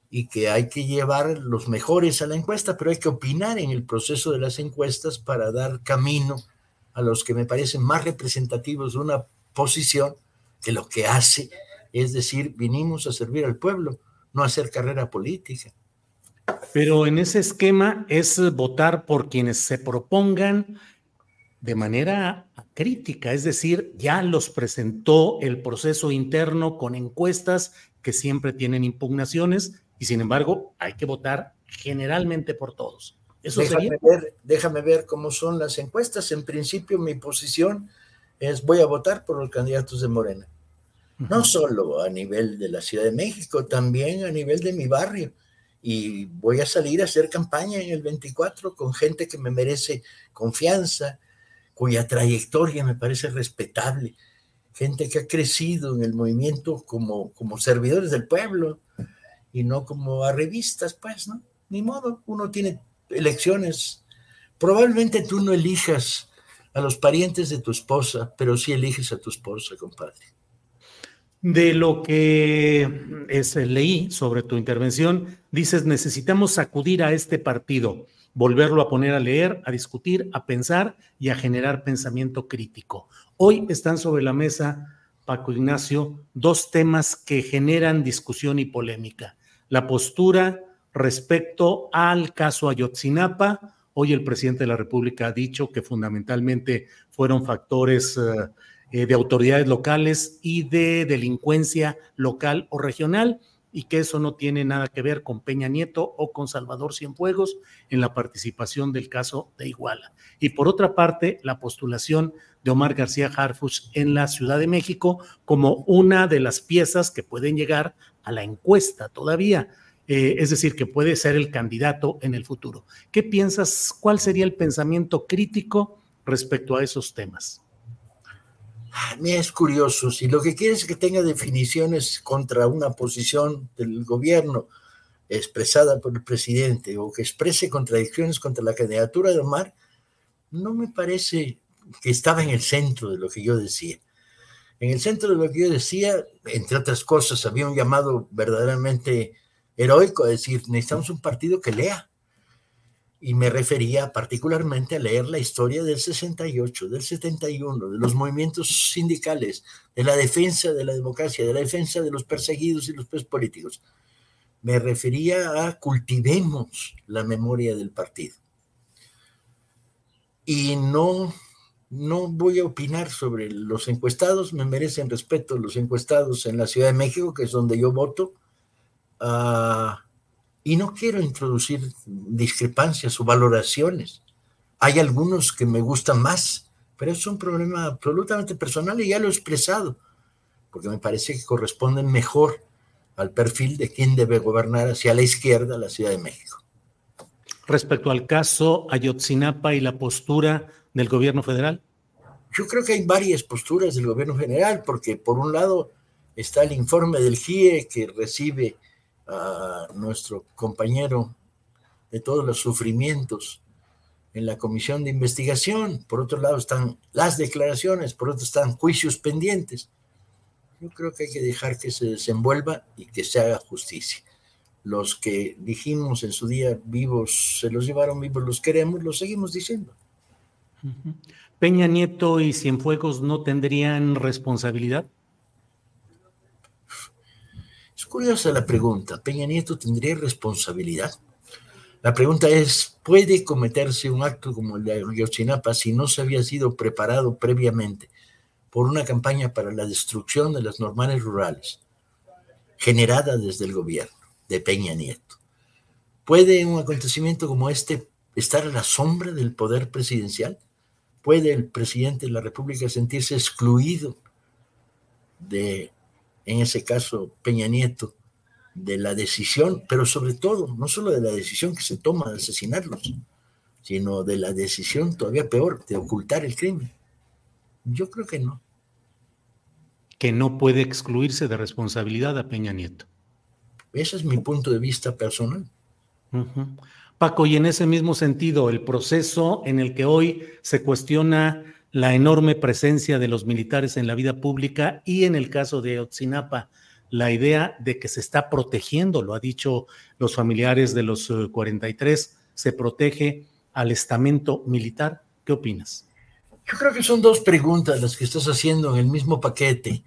y que hay que llevar los mejores a la encuesta, pero hay que opinar en el proceso de las encuestas para dar camino a los que me parecen más representativos de una posición que lo que hace es decir, vinimos a servir al pueblo, no a hacer carrera política. Pero en ese esquema es votar por quienes se propongan de manera crítica, es decir, ya los presentó el proceso interno con encuestas que siempre tienen impugnaciones y sin embargo hay que votar generalmente por todos. Eso déjame, ver, déjame ver cómo son las encuestas. En principio mi posición es voy a votar por los candidatos de Morena. No solo a nivel de la Ciudad de México, también a nivel de mi barrio. Y voy a salir a hacer campaña en el 24 con gente que me merece confianza, cuya trayectoria me parece respetable, gente que ha crecido en el movimiento como, como servidores del pueblo y no como a revistas, pues, ¿no? Ni modo, uno tiene elecciones. Probablemente tú no elijas a los parientes de tu esposa, pero sí eliges a tu esposa, compadre. De lo que es, leí sobre tu intervención, dices, necesitamos sacudir a este partido volverlo a poner a leer, a discutir, a pensar y a generar pensamiento crítico. Hoy están sobre la mesa, Paco Ignacio, dos temas que generan discusión y polémica. La postura respecto al caso Ayotzinapa. Hoy el presidente de la República ha dicho que fundamentalmente fueron factores eh, eh, de autoridades locales y de delincuencia local o regional y que eso no tiene nada que ver con Peña Nieto o con Salvador Cienfuegos en la participación del caso de Iguala. Y por otra parte, la postulación de Omar García Harfuch en la Ciudad de México como una de las piezas que pueden llegar a la encuesta todavía. Eh, es decir, que puede ser el candidato en el futuro. ¿Qué piensas? ¿Cuál sería el pensamiento crítico respecto a esos temas? A mí es curioso, si lo que quiere es que tenga definiciones contra una posición del gobierno expresada por el presidente o que exprese contradicciones contra la candidatura de Omar, no me parece que estaba en el centro de lo que yo decía. En el centro de lo que yo decía, entre otras cosas, había un llamado verdaderamente heroico a decir, necesitamos un partido que lea, y me refería particularmente a leer la historia del 68, del 71, de los movimientos sindicales, de la defensa de la democracia, de la defensa de los perseguidos y los presos políticos. Me refería a cultivemos la memoria del partido. Y no, no voy a opinar sobre los encuestados, me merecen respeto los encuestados en la Ciudad de México, que es donde yo voto, ah, y no quiero introducir discrepancias o valoraciones. Hay algunos que me gustan más, pero es un problema absolutamente personal y ya lo he expresado, porque me parece que corresponden mejor al perfil de quien debe gobernar hacia la izquierda la Ciudad de México. Respecto al caso Ayotzinapa y la postura del gobierno federal? Yo creo que hay varias posturas del gobierno general, porque por un lado está el informe del GIE que recibe a nuestro compañero de todos los sufrimientos en la comisión de investigación, por otro lado están las declaraciones, por otro están juicios pendientes. Yo creo que hay que dejar que se desenvuelva y que se haga justicia. Los que dijimos en su día vivos, se los llevaron vivos, los queremos, los seguimos diciendo. Peña Nieto y Cienfuegos no tendrían responsabilidad. Es curiosa la pregunta. ¿Peña Nieto tendría responsabilidad? La pregunta es, ¿puede cometerse un acto como el de Ayotzinapa si no se había sido preparado previamente por una campaña para la destrucción de las normales rurales, generada desde el gobierno de Peña Nieto? ¿Puede un acontecimiento como este estar a la sombra del poder presidencial? ¿Puede el presidente de la República sentirse excluido de, en ese caso, Peña Nieto, de la decisión, pero sobre todo, no solo de la decisión que se toma de asesinarlos, sino de la decisión todavía peor, de ocultar el crimen? Yo creo que no. Que no puede excluirse de responsabilidad a Peña Nieto. Ese es mi punto de vista personal. Paco, y en ese mismo sentido, el proceso en el que hoy se cuestiona la enorme presencia de los militares en la vida pública y en el caso de Otzinapa, la idea de que se está protegiendo, lo ha dicho los familiares de los 43, eh, se protege al estamento militar. ¿Qué opinas? Yo creo que son dos preguntas las que estás haciendo en el mismo paquete.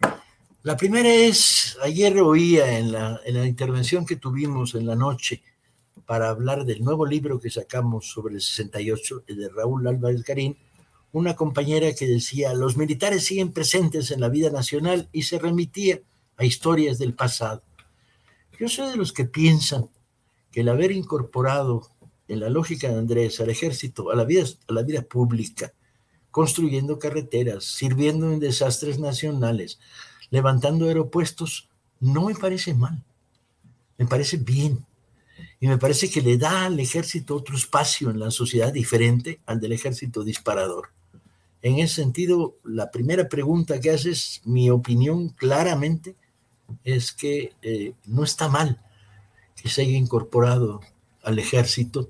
La primera es, ayer oía en la, en la intervención que tuvimos en la noche, para hablar del nuevo libro que sacamos sobre el 68, de Raúl Álvarez Garín, una compañera que decía, los militares siguen presentes en la vida nacional y se remitía a historias del pasado. Yo soy de los que piensan que el haber incorporado en la lógica de Andrés al ejército, a la vida, a la vida pública, construyendo carreteras, sirviendo en desastres nacionales, levantando aeropuestos, no me parece mal, me parece bien. Y me parece que le da al ejército otro espacio en la sociedad diferente al del ejército disparador. En ese sentido, la primera pregunta que haces, mi opinión claramente es que eh, no está mal que se haya incorporado al ejército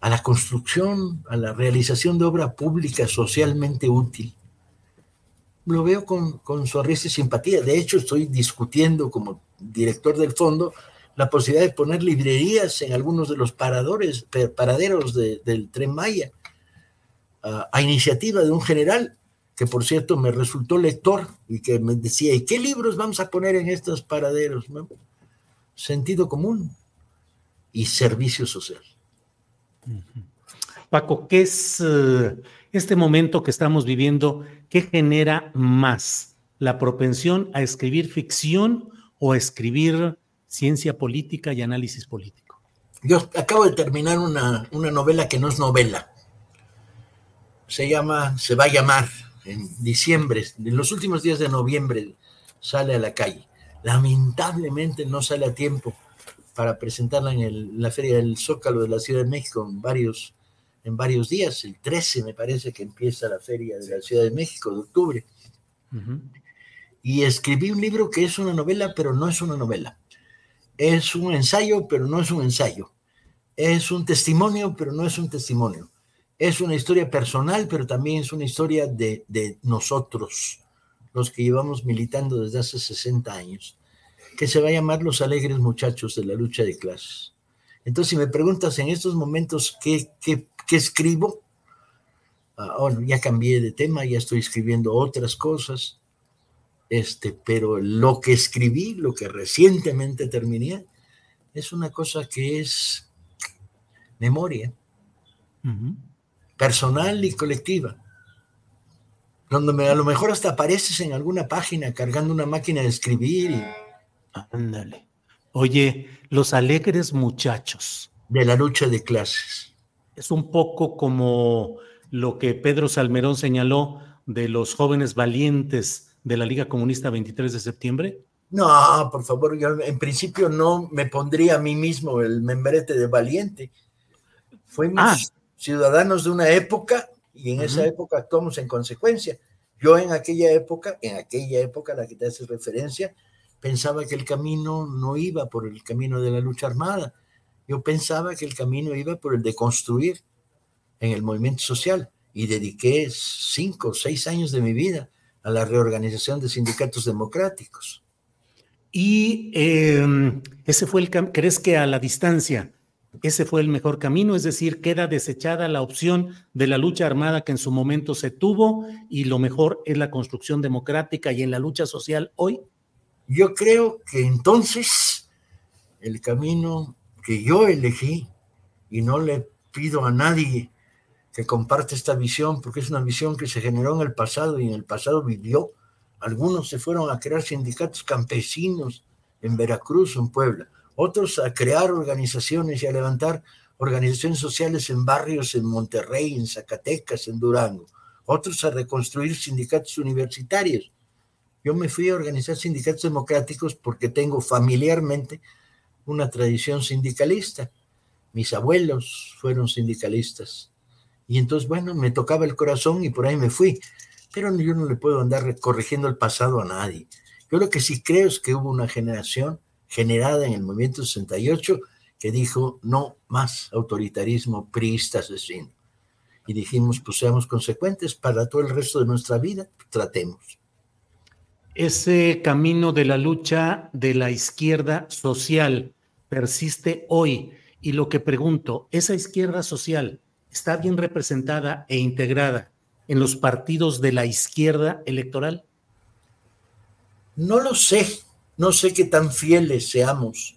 a la construcción, a la realización de obra pública socialmente útil. Lo veo con, con sonrisa y simpatía. De hecho, estoy discutiendo como director del fondo la posibilidad de poner librerías en algunos de los paradores, paraderos del tren Maya, a, iniciativa de un general que por cierto me resultó lector y que me decía, ¿y qué libros vamos a poner en estos paraderos? Sentido común y servicio social. Paco, ¿qué es eh, este momento que estamos viviendo? ¿Qué genera más? ¿La propensión a escribir ficción o a escribir ciencia política y análisis político. Yo acabo de terminar una, novela que no es novela. Se llama, se va a llamar en diciembre, en los últimos días de noviembre sale a la calle. Lamentablemente no sale a tiempo para presentarla en, la Feria del Zócalo de la Ciudad de México en varios, en varios días. El 13 me parece que empieza la Feria de la Ciudad de México de octubre. Y escribí un libro que es una novela, pero no es una novela. Es un ensayo, pero no es un ensayo. Es un testimonio, pero no es un testimonio. Es una historia personal, pero también es una historia de, nosotros, los que llevamos militando desde hace 60 años, que se va a llamar Los Alegres Muchachos de la Lucha de Clases. Entonces, si me preguntas en estos momentos qué, qué, escribo, ah, ya cambié de tema, ya estoy escribiendo otras cosas este, pero lo que escribí, lo que recientemente terminé, es una cosa que es memoria, personal y colectiva. donde a lo mejor hasta apareces en alguna página cargando una máquina de escribir. Y... Ándale. Oye, los alegres muchachos. De la lucha de clases. Es un poco como lo que Pedro Salmerón señaló de los jóvenes valientes de la Liga Comunista 23 de septiembre. No, por favor, yo en principio no me pondría a mí mismo el membrete de valiente. Fuimos ah. Ciudadanos de una época y en esa época actuamos en consecuencia. Yo en aquella época, en aquella época a la que te haces referencia, pensaba que el camino no iba por el camino de la lucha armada. Yo pensaba que el camino iba por el de construir en el movimiento social y dediqué cinco o seis años de mi vida a la reorganización de sindicatos democráticos. Y em, ese fue el ¿crees que a la distancia ese fue el mejor camino? Es decir, queda desechada la opción de la lucha armada que en su momento se tuvo y lo mejor es la construcción democrática y en la lucha social hoy. Yo creo que entonces el camino que yo elegí y no le pido a nadie que comparte esta visión, porque es una visión que se generó en el pasado y en el pasado vivió. Algunos se fueron a crear sindicatos campesinos en Veracruz, en Puebla, otros a crear organizaciones y a levantar organizaciones sociales en barrios en Monterrey, en Zacatecas, en Durango, otros a reconstruir sindicatos universitarios. Yo me fui a organizar sindicatos democráticos porque tengo familiarmente una tradición sindicalista. Mis abuelos fueron sindicalistas y entonces, bueno, me tocaba el corazón y por ahí me fui. Pero yo no le puedo andar corrigiendo el pasado a nadie. Yo lo que sí creo es que hubo una generación generada en el movimiento 68 que dijo no más autoritarismo priista asesino. Y dijimos, pues seamos consecuentes para todo el resto de nuestra vida, tratemos. Ese camino de la lucha de la izquierda social persiste hoy. Y lo que pregunto, esa izquierda social está bien representada e integrada en los partidos de la izquierda electoral? No lo sé, no sé qué tan fieles seamos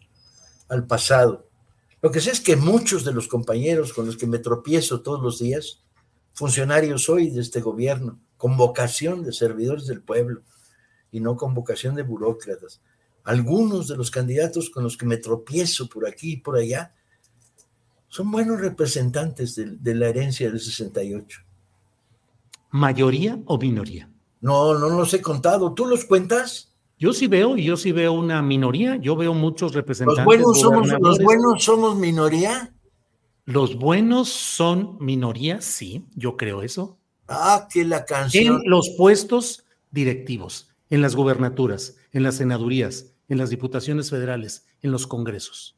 al pasado. Lo que sé es que muchos de los compañeros con los que me tropiezo todos los días, funcionarios hoy de este gobierno, con vocación de servidores del pueblo y no con vocación de burócratas, algunos de los candidatos con los que me tropiezo por aquí y por allá, son buenos representantes de, la herencia del 68. ¿Mayoría o minoría? No, no los he contado. ¿Tú los cuentas? Yo sí veo, y yo sí veo una minoría. Yo veo muchos representantes. ¿Los buenos, somos, ¿Los buenos somos minoría? Los buenos son minoría, sí, yo creo eso. Ah, que la canción. En los puestos directivos, en las gubernaturas, en las senadurías, en las diputaciones federales, en los congresos.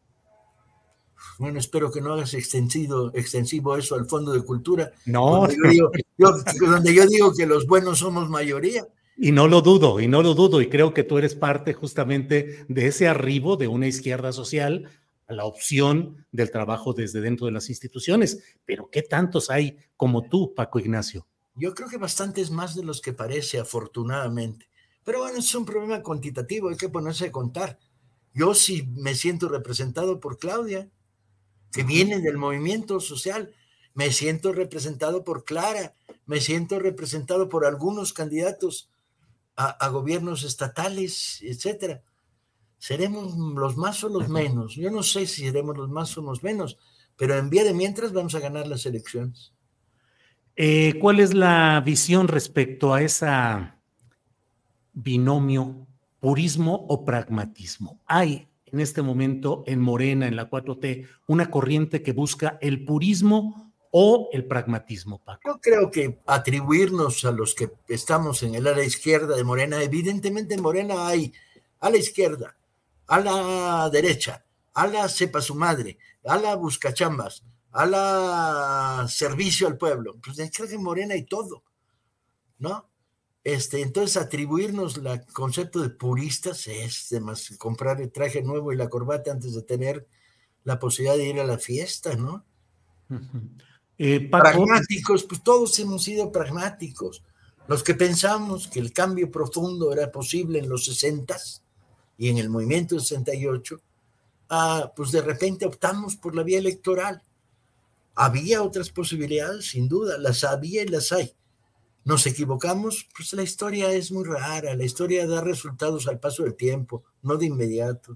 Bueno, espero que no hagas extensivo, extensivo eso al Fondo de Cultura. No. Donde yo, digo, donde yo digo que los buenos somos mayoría. Y no lo dudo, y no lo dudo, y creo que tú eres parte justamente de ese arribo de una izquierda social a la opción del trabajo desde dentro de las instituciones. Pero ¿qué tantos hay como tú, Paco Ignacio? Yo creo que bastantes más de los que parece, afortunadamente. Pero bueno, es un problema cuantitativo, hay que ponerse a contar. Yo sí me siento representado por Claudia, que viene del movimiento social. Me siento representado por Clara, me siento representado por algunos candidatos a, gobiernos estatales, etcétera. ¿Seremos los más o los menos? Yo no sé si seremos los más o los menos, pero en vía de mientras vamos a ganar las elecciones. Eh, ¿Cuál es la visión respecto a esa binomio purismo o pragmatismo? ¿Hay en este momento en Morena, en la 4T, una corriente que busca el purismo o el pragmatismo, Paco? Yo creo que atribuirnos a los que estamos en el área izquierda de Morena, evidentemente en Morena hay a la izquierda, a la derecha, a la sepa su madre, a la buscachambas, a la servicio al pueblo. Pues creo que en Morena hay todo, ¿no? Este, entonces, atribuirnos el concepto de puristas es más comprar el traje nuevo y la corbata antes de tener la posibilidad de ir a la fiesta, ¿no? Eh, pragmáticos, pues todos hemos sido pragmáticos. Los que pensamos que el cambio profundo era posible en los 60 y en el movimiento 68, ah, pues de repente optamos por la vía electoral. Había otras posibilidades, sin duda, las había y las hay nos equivocamos, pues la historia es muy rara, la historia da resultados al paso del tiempo, no de inmediato.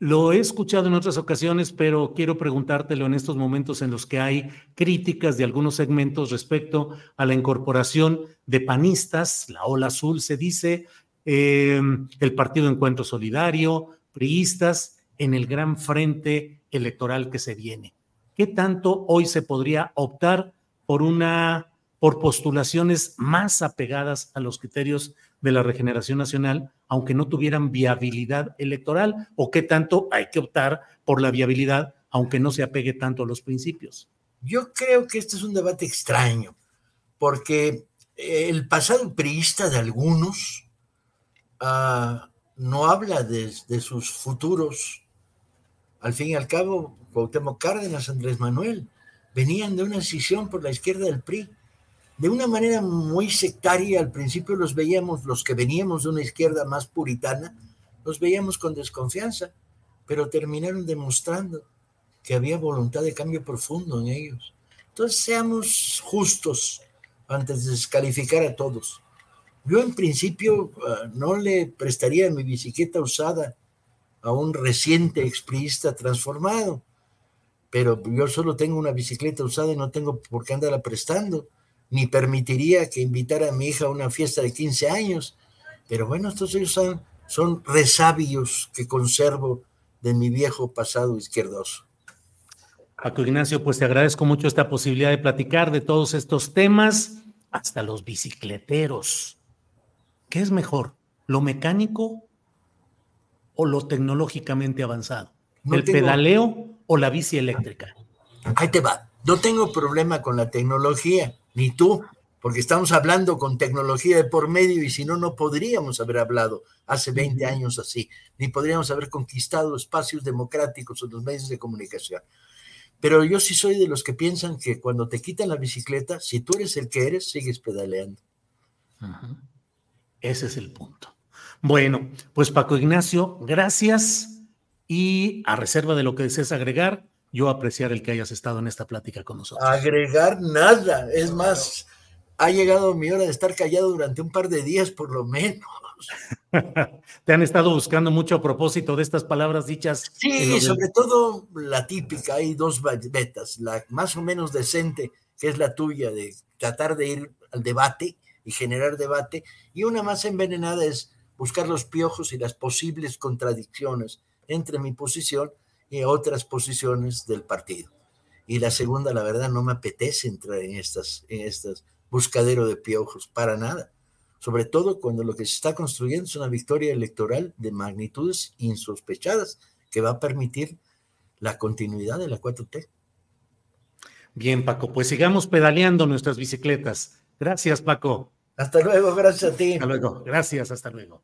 Lo he escuchado en otras ocasiones, pero quiero preguntártelo en estos momentos en los que hay críticas de algunos segmentos respecto a la incorporación de panistas, la ola azul se dice, em, el Partido Encuentro Solidario, priistas, en el gran frente electoral que se viene. ¿Qué tanto hoy se podría optar por una por postulaciones más apegadas a los criterios de la regeneración nacional, aunque no tuvieran viabilidad electoral, o qué tanto hay que optar por la viabilidad, aunque no se apegue tanto a los principios. Yo creo que este es un debate extraño, porque el pasado priista de algunos uh, no habla de, de, sus futuros. Al fin y al cabo, Cuauhtémoc Cárdenas, Andrés Manuel, venían de una decisión por la izquierda del PRI de una manera muy sectaria. Al principio los veíamos, los que veníamos de una izquierda más puritana, los veíamos con desconfianza, pero terminaron demostrando que había voluntad de cambio profundo en ellos. Entonces seamos justos antes de descalificar a todos. Yo en principio ah, no le prestaría mi bicicleta usada a un reciente expriista transformado, pero yo solo tengo una bicicleta usada y no tengo por qué andarla prestando ni permitiría que invitara a mi hija a una fiesta de 15 años. Pero bueno, estos ellos son, son resabios que conservo de mi viejo pasado izquierdoso. Paco Ignacio, pues te agradezco mucho esta posibilidad de platicar de todos estos temas, hasta los bicicleteros. ¿Qué es mejor, lo mecánico o lo tecnológicamente avanzado? ¿El pedaleo o la bici eléctrica? Ahí te va. No tengo problema con la tecnología ni tú, porque estamos hablando con tecnología de por medio y si no, no podríamos haber hablado hace 20 años así, ni podríamos haber conquistado espacios democráticos en los medios de comunicación. Pero yo sí soy de los que piensan que cuando te quitan la bicicleta, si tú eres el que eres, sigues pedaleando. Ese es el punto. Bueno, pues Paco Ignacio, gracias y a reserva de lo que desees agregar, yo apreciar el que hayas estado en esta plática con nosotros. Agregar nada, es más, ha llegado mi hora de estar callado durante un par de días por lo menos. Te han estado buscando mucho a propósito de estas palabras dichas. Sí, sobre todo la típica, hay dos betas, la más o menos decente, que es la tuya, de tratar de ir al debate y generar debate, y una más envenenada es buscar los piojos y las posibles contradicciones entre mi posición otras posiciones del partido. Y la segunda, la verdad, no me apetece entrar en estas, en estas buscadero de piojos, para nada. Sobre todo cuando lo que se está construyendo es una victoria electoral de magnitudes insospechadas que va a permitir la continuidad de la 4T. Bien, Paco, pues sigamos pedaleando nuestras bicicletas. Gracias, Paco. Hasta luego, gracias a ti. Hasta luego, gracias, hasta luego.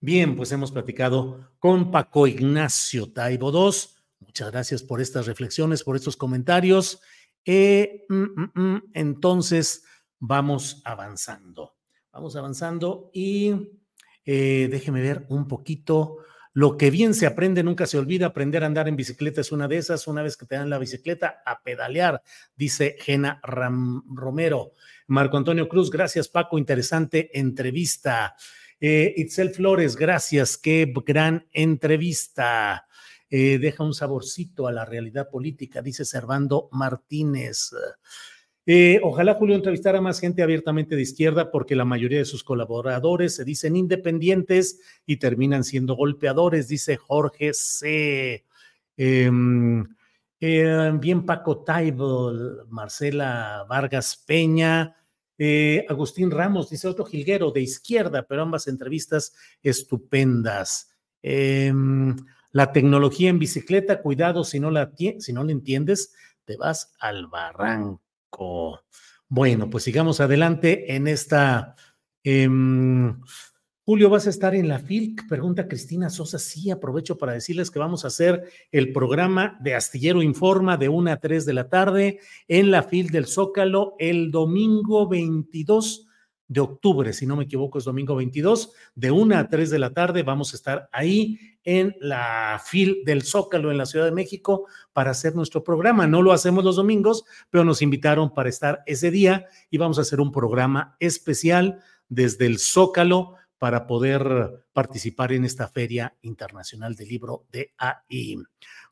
Bien, pues hemos platicado con Paco Ignacio Taibo II Muchas gracias por estas reflexiones, por estos comentarios. Eh, mm, mm, mm, entonces, vamos avanzando. Vamos avanzando y eh, déjeme ver un poquito. Lo que bien se aprende nunca se olvida. Aprender a andar en bicicleta es una de esas. Una vez que te dan la bicicleta, a pedalear, dice Gena Romero. Marco Antonio Cruz, gracias Paco, interesante entrevista. Eh, Itzel Flores, gracias, qué gran entrevista. Eh, deja un saborcito a la realidad política, dice Servando Martínez. Eh, ojalá Julio entrevistara más gente abiertamente de izquierda porque la mayoría de sus colaboradores se dicen independientes y terminan siendo golpeadores, dice Jorge C. Em, eh, bien Paco Taibol, Marcela Vargas Peña, Agustín Ramos, dice otro jilguero de izquierda, pero ambas entrevistas estupendas. La tecnología en bicicleta, cuidado si no la, si no entiendes, te vas al barranco. Bueno, pues sigamos adelante en esta... Em, Julio, ¿vas a estar en la FILC? Pregunta Cristina Sosa. Sí, aprovecho para decirles que vamos a hacer el programa de Astillero Informa de 1 a 3 de la tarde en la FIL del Zócalo el domingo 22 de octubre, si no me equivoco, es domingo 22, de 1 a 3 de la tarde. Vamos a estar ahí en la FIL del Zócalo en la Ciudad de México para hacer nuestro programa. No lo hacemos los domingos, pero nos invitaron para estar ese día y vamos a hacer un programa especial desde el Zócalo para poder participar en esta Feria Internacional del Libro de AI.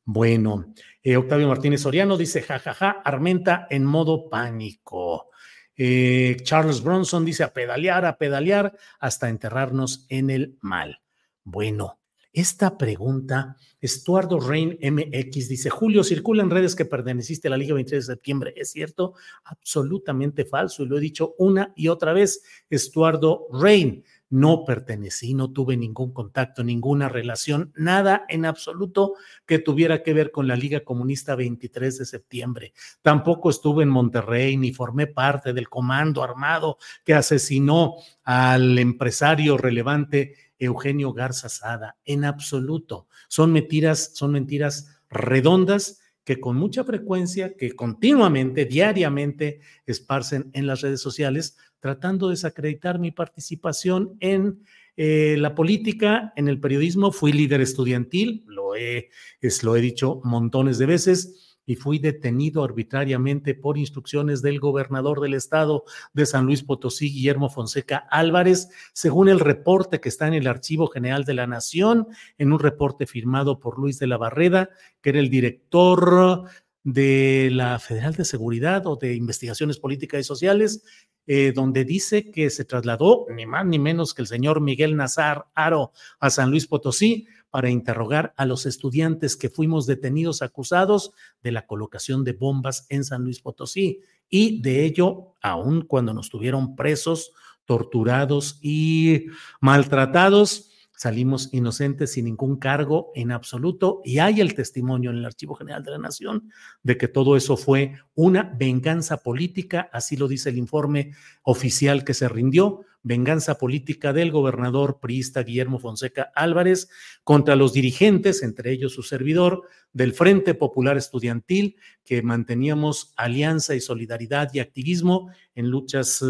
Bueno, eh, Octavio Martínez Soriano dice, jajaja, Armenta en modo pánico. Eh, Charles Bronson dice a pedalear, a pedalear hasta enterrarnos en el mal. Bueno, esta pregunta, Estuardo Rein MX dice, Julio, circula en redes que perteneciste a la Liga 23 de septiembre. ¿Es cierto? Absolutamente falso y lo he dicho una y otra vez. Estuardo Rein no pertenecí, no tuve ningún contacto, ninguna relación, nada en absoluto que tuviera que ver con la Liga Comunista 23 de septiembre. Tampoco estuve en Monterrey ni formé parte del comando armado que asesinó al empresario relevante Eugenio Garza Sada, en absoluto. Son mentiras, son mentiras redondas que con mucha frecuencia, que continuamente, diariamente esparcen en las redes sociales tratando de desacreditar mi participación en eh, la política, en el periodismo. Fui líder estudiantil, lo he, es, lo he dicho montones de veces y fui detenido arbitrariamente por instrucciones del gobernador del estado de San Luis Potosí, Guillermo Fonseca Álvarez, según el reporte que está en el Archivo General de la Nación, en un reporte firmado por Luis de la Barreda, que era el director de la Federal de Seguridad o de Investigaciones Políticas y Sociales, eh, donde dice que se trasladó ni más ni menos que el señor Miguel Nazar Aro a San Luis Potosí para interrogar a los estudiantes que fuimos detenidos acusados de la colocación de bombas en San Luis Potosí. Y de ello, aun cuando nos tuvieron presos, torturados y maltratados, salimos inocentes sin ningún cargo en absoluto y hay el testimonio en el Archivo General de la Nación de que todo eso fue una venganza política, así lo dice el informe oficial que se rindió, venganza política del gobernador priista Guillermo Fonseca Álvarez contra los dirigentes, entre ellos su servidor, del Frente Popular Estudiantil, que manteníamos alianza y solidaridad y activismo en luchas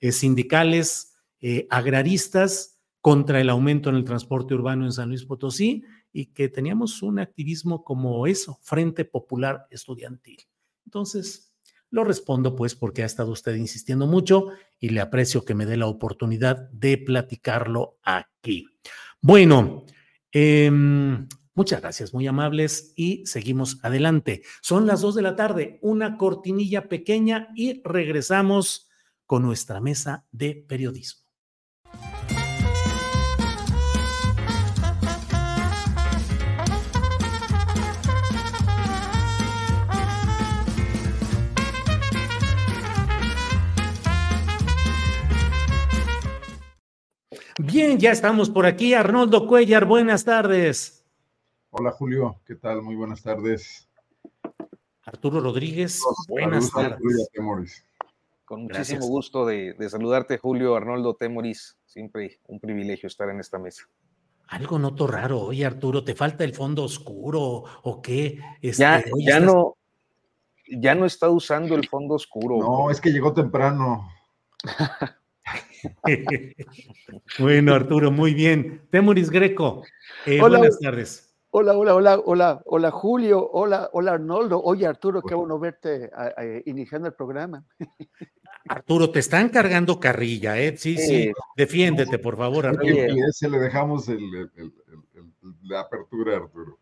eh, sindicales, eh, agraristas, contra el aumento en el transporte urbano en San Luis Potosí y que teníamos un activismo como eso, Frente Popular Estudiantil. Entonces, lo respondo pues porque ha estado usted insistiendo mucho y le aprecio que me dé la oportunidad de platicarlo aquí. Bueno, em, muchas gracias, muy amables y seguimos adelante. Son las dos de la tarde, una cortinilla pequeña y regresamos con nuestra mesa de periodismo. Bien, ya estamos por aquí. Arnoldo Cuellar, buenas tardes. Hola Julio, ¿qué tal? Muy buenas tardes. Arturo Rodríguez, buenas tardes. Con muchísimo gusto de, saludarte, Julio Arnoldo Temoris. Siempre un privilegio estar en esta mesa. Algo noto raro. Oye, Arturo, ¿te falta el fondo oscuro o qué? Este, ya, ya no, ya no está usando el fondo oscuro. No, es que llegó temprano. bueno, Arturo, muy bien. Temuris Greco, eh, buenas tardes. Hola, hola, hola, hola, hola Julio, hola, hola Arnoldo. Oye Arturo, qué bueno verte iniciando el programa. Arturo, te están cargando carrilla, ¿eh? Sí, sí, defiéndete, por favor, Arturo. Y ese le dejamos la apertura, Arturo.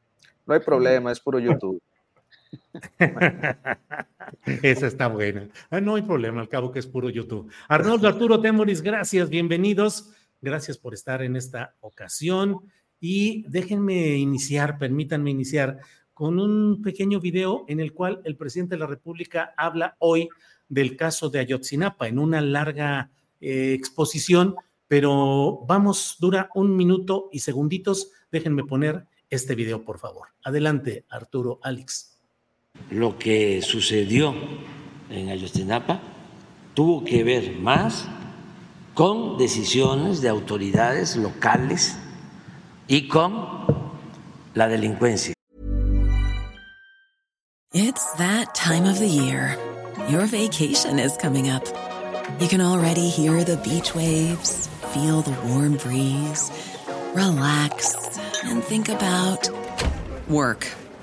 No hay problema, es puro YouTube. Esa está buena. Ah, no hay problema, al cabo que es puro YouTube. Arnoldo Arturo Temoris, gracias, bienvenidos. Gracias por estar en esta ocasión. Y déjenme iniciar, permítanme iniciar con un pequeño video en el cual el presidente de la República habla hoy del caso de Ayotzinapa en una larga eh, exposición, pero vamos, dura un minuto y segunditos. Déjenme poner este video, por favor. Adelante, Arturo, Alex lo que sucedió en Ayotzinapa tuvo que ver más con decisiones de autoridades locales y con la delincuencia. It's that time of the year. Your vacation is coming up. You can already hear the beach waves, feel the warm breeze, relax, and think about work.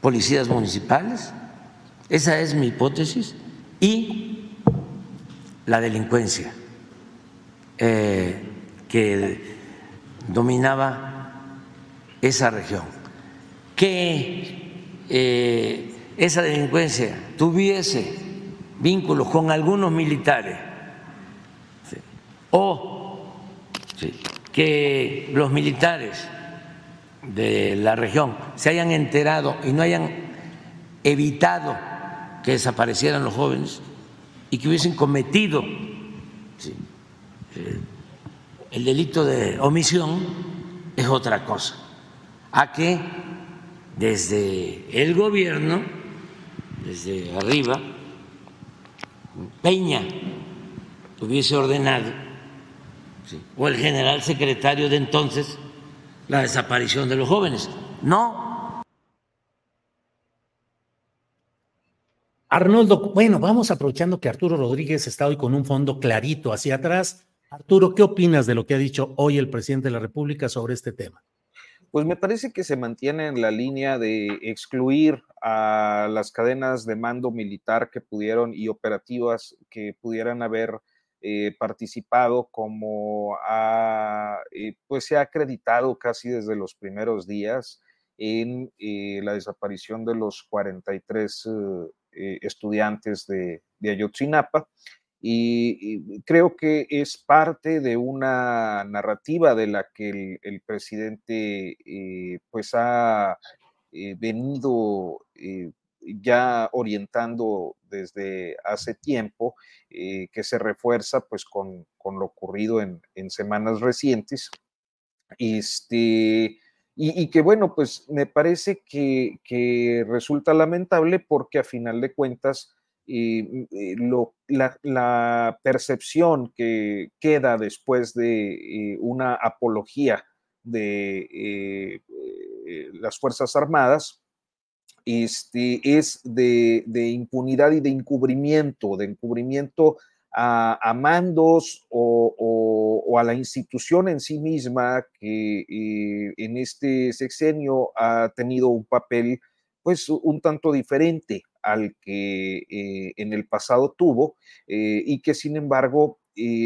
policías municipales, esa es mi hipótesis, y la delincuencia eh, que dominaba esa región. Que eh, esa delincuencia tuviese vínculos con algunos militares o ¿sí? que los militares de la región se hayan enterado y no hayan evitado que desaparecieran los jóvenes y que hubiesen cometido ¿sí? el delito de omisión es otra cosa, a que desde el gobierno, desde arriba, Peña hubiese ordenado, o el general secretario de entonces, la desaparición de los jóvenes. No. Arnoldo, bueno, vamos aprovechando que Arturo Rodríguez está hoy con un fondo clarito hacia atrás. Arturo, ¿qué opinas de lo que ha dicho hoy el presidente de la República sobre este tema? Pues me parece que se mantiene en la línea de excluir a las cadenas de mando militar que pudieron y operativas que pudieran haber eh, participado como ha, eh, pues se ha acreditado casi desde los primeros días en eh, la desaparición de los 43 estudiantes de, Ayotzinapa. Y, creo que es parte de una narrativa de la que el, el presidente pues ha venido ya orientando desde hace tiempo, eh, que se refuerza pues con, con lo ocurrido en, en, semanas recientes. Este, y, que bueno, pues me parece que, que, resulta lamentable porque a final de cuentas eh, eh lo, la, percepción que queda después de una apología de las Fuerzas Armadas, este, es de, impunidad y de encubrimiento, de encubrimiento a, mandos o, a la institución en sí misma que eh, en este sexenio ha tenido un papel pues un tanto diferente al que eh, en el pasado tuvo eh, y que sin embargo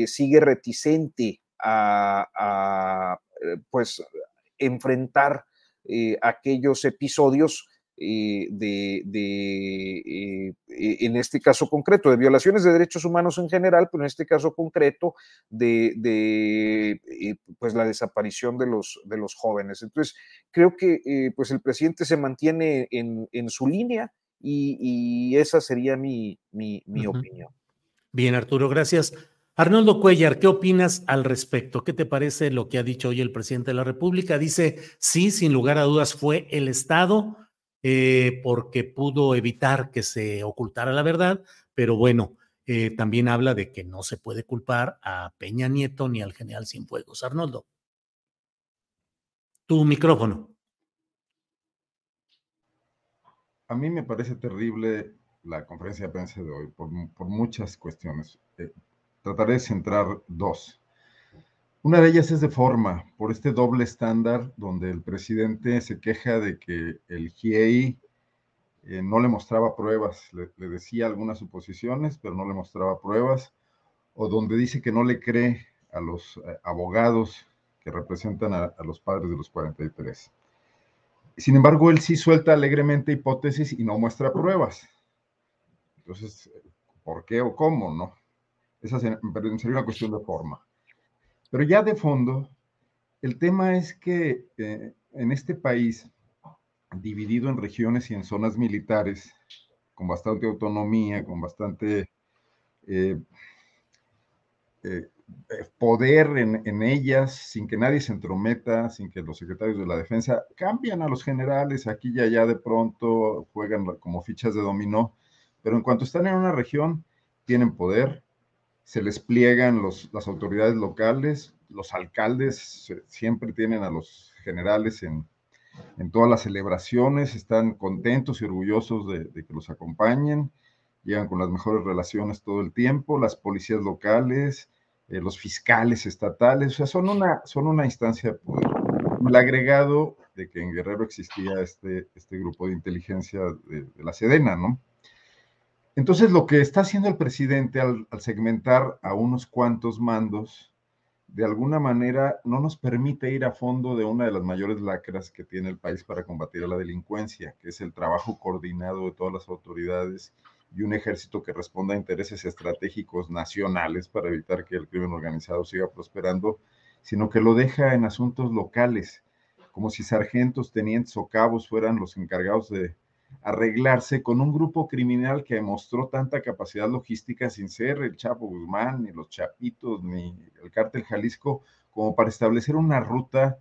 sigue reticente a, pues enfrentar aquellos episodios eh, de, de eh, en este caso concreto, de violaciones de derechos humanos en general, pero en este caso concreto de, de eh, pues la desaparición de los, de los jóvenes. Entonces, creo que pues el presidente se mantiene en, en su línea y, y, esa sería mi, mi, mi uh -huh. opinión. Bien, Arturo, gracias. Arnoldo Cuellar, ¿qué opinas al respecto? ¿Qué te parece lo que ha dicho hoy el presidente de la República? Dice, sí, sin lugar a dudas fue el Estado eh, porque pudo evitar que se ocultara la verdad, pero bueno, eh, también habla de que no se puede culpar a Peña Nieto ni al general Cienfuegos. Arnoldo. Tu micrófono. A mí me parece terrible la conferencia de prensa de hoy por, muchas cuestiones. Eh, trataré de centrar dos. Una de ellas es de forma, por este doble estándar donde el presidente se queja de que el GIEI eh, no le mostraba pruebas, le, decía algunas suposiciones, pero no le mostraba pruebas, o donde dice que no le cree a los eh, abogados que representan a, a los padres de los 43. Sin embargo, él sí suelta alegremente hipótesis y no muestra pruebas. Entonces, ¿por qué o cómo? No. Esa sería una cuestión de forma. Pero ya de fondo, el tema es que eh, en este país, dividido en regiones y en zonas militares, con bastante autonomía, con bastante eh, eh, poder en, ellas, sin que nadie se entrometa, sin que los secretarios de la defensa cambian a los generales, aquí y allá de pronto juegan como fichas de dominó, pero en cuanto están en una región, tienen poder, se les pliegan las autoridades locales, los alcaldes siempre tienen a los generales en, todas las celebraciones, están contentos y orgullosos de, de, que los acompañen, llegan con las mejores relaciones todo el tiempo, las policías locales, eh, los fiscales estatales, o sea, son una, son una instancia de poder. El agregado de que en Guerrero existía este, este grupo de inteligencia de, la Sedena, ¿no? Entonces, lo que está haciendo el presidente al, segmentar a unos cuantos mandos, de alguna manera no nos permite ir a fondo de una de las mayores lacras que tiene el país para combatir a la delincuencia, que es el trabajo coordinado de todas las autoridades y un ejército que responda a intereses estratégicos nacionales para evitar que el crimen organizado siga prosperando, sino que lo deja en asuntos locales, como si sargentos, tenientes o cabos fueran los encargados de arreglarse con un grupo criminal que demostró tanta capacidad logística sin ser el Chapo Guzmán, ni los Chapitos, ni el cártel Jalisco, como para establecer una ruta,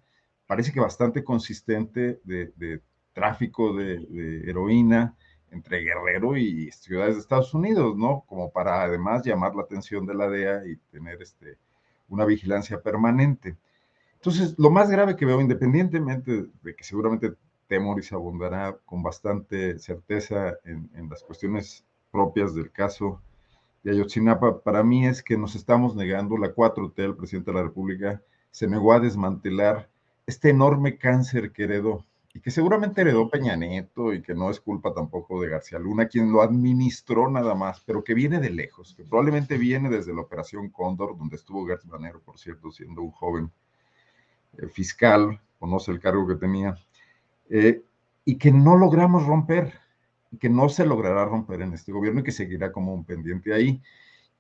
parece que bastante consistente de, tráfico de heroína, entre Guerrero y ciudades de Estados Unidos, ¿no? Como para además llamar la atención de la DEA y tener este, una vigilancia permanente. Entonces, lo más grave que veo, independientemente de que seguramente Temoris abundará con bastante certeza en, en las cuestiones propias del caso de Ayotzinapa, para mí es que nos estamos negando, la 4T, el presidente de la República, se negó a desmantelar este enorme cáncer que heredó y que seguramente heredó Peña Nieto y que no es culpa tampoco de García Luna, quien lo administró nada más, pero que viene de lejos, que probablemente viene desde la Operación Cóndor, donde estuvo Gertz Manero, por cierto, siendo un joven eh, fiscal, conoce el cargo que tenía, eh, y que no logramos romper, y que no se logrará romper en este gobierno y que seguirá como un pendiente ahí,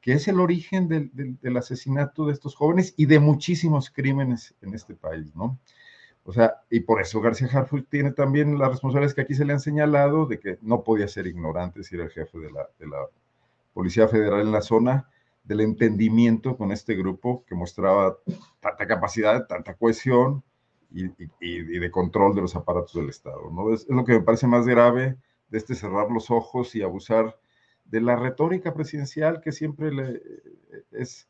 que es el origen del, del asesinato de estos jóvenes y de muchísimos crímenes en este país, ¿no? O sea, y por eso García Harfuch tiene también las responsabilidades que aquí se le han señalado de que no podía ser ignorante si era el jefe de la, de la Policía Federal en la zona, del entendimiento con este grupo que mostraba tanta capacidad, tanta cohesión y, de control de los aparatos del Estado. ¿no? Es, lo que me parece más grave de este cerrar los ojos y abusar de la retórica presidencial que siempre le, es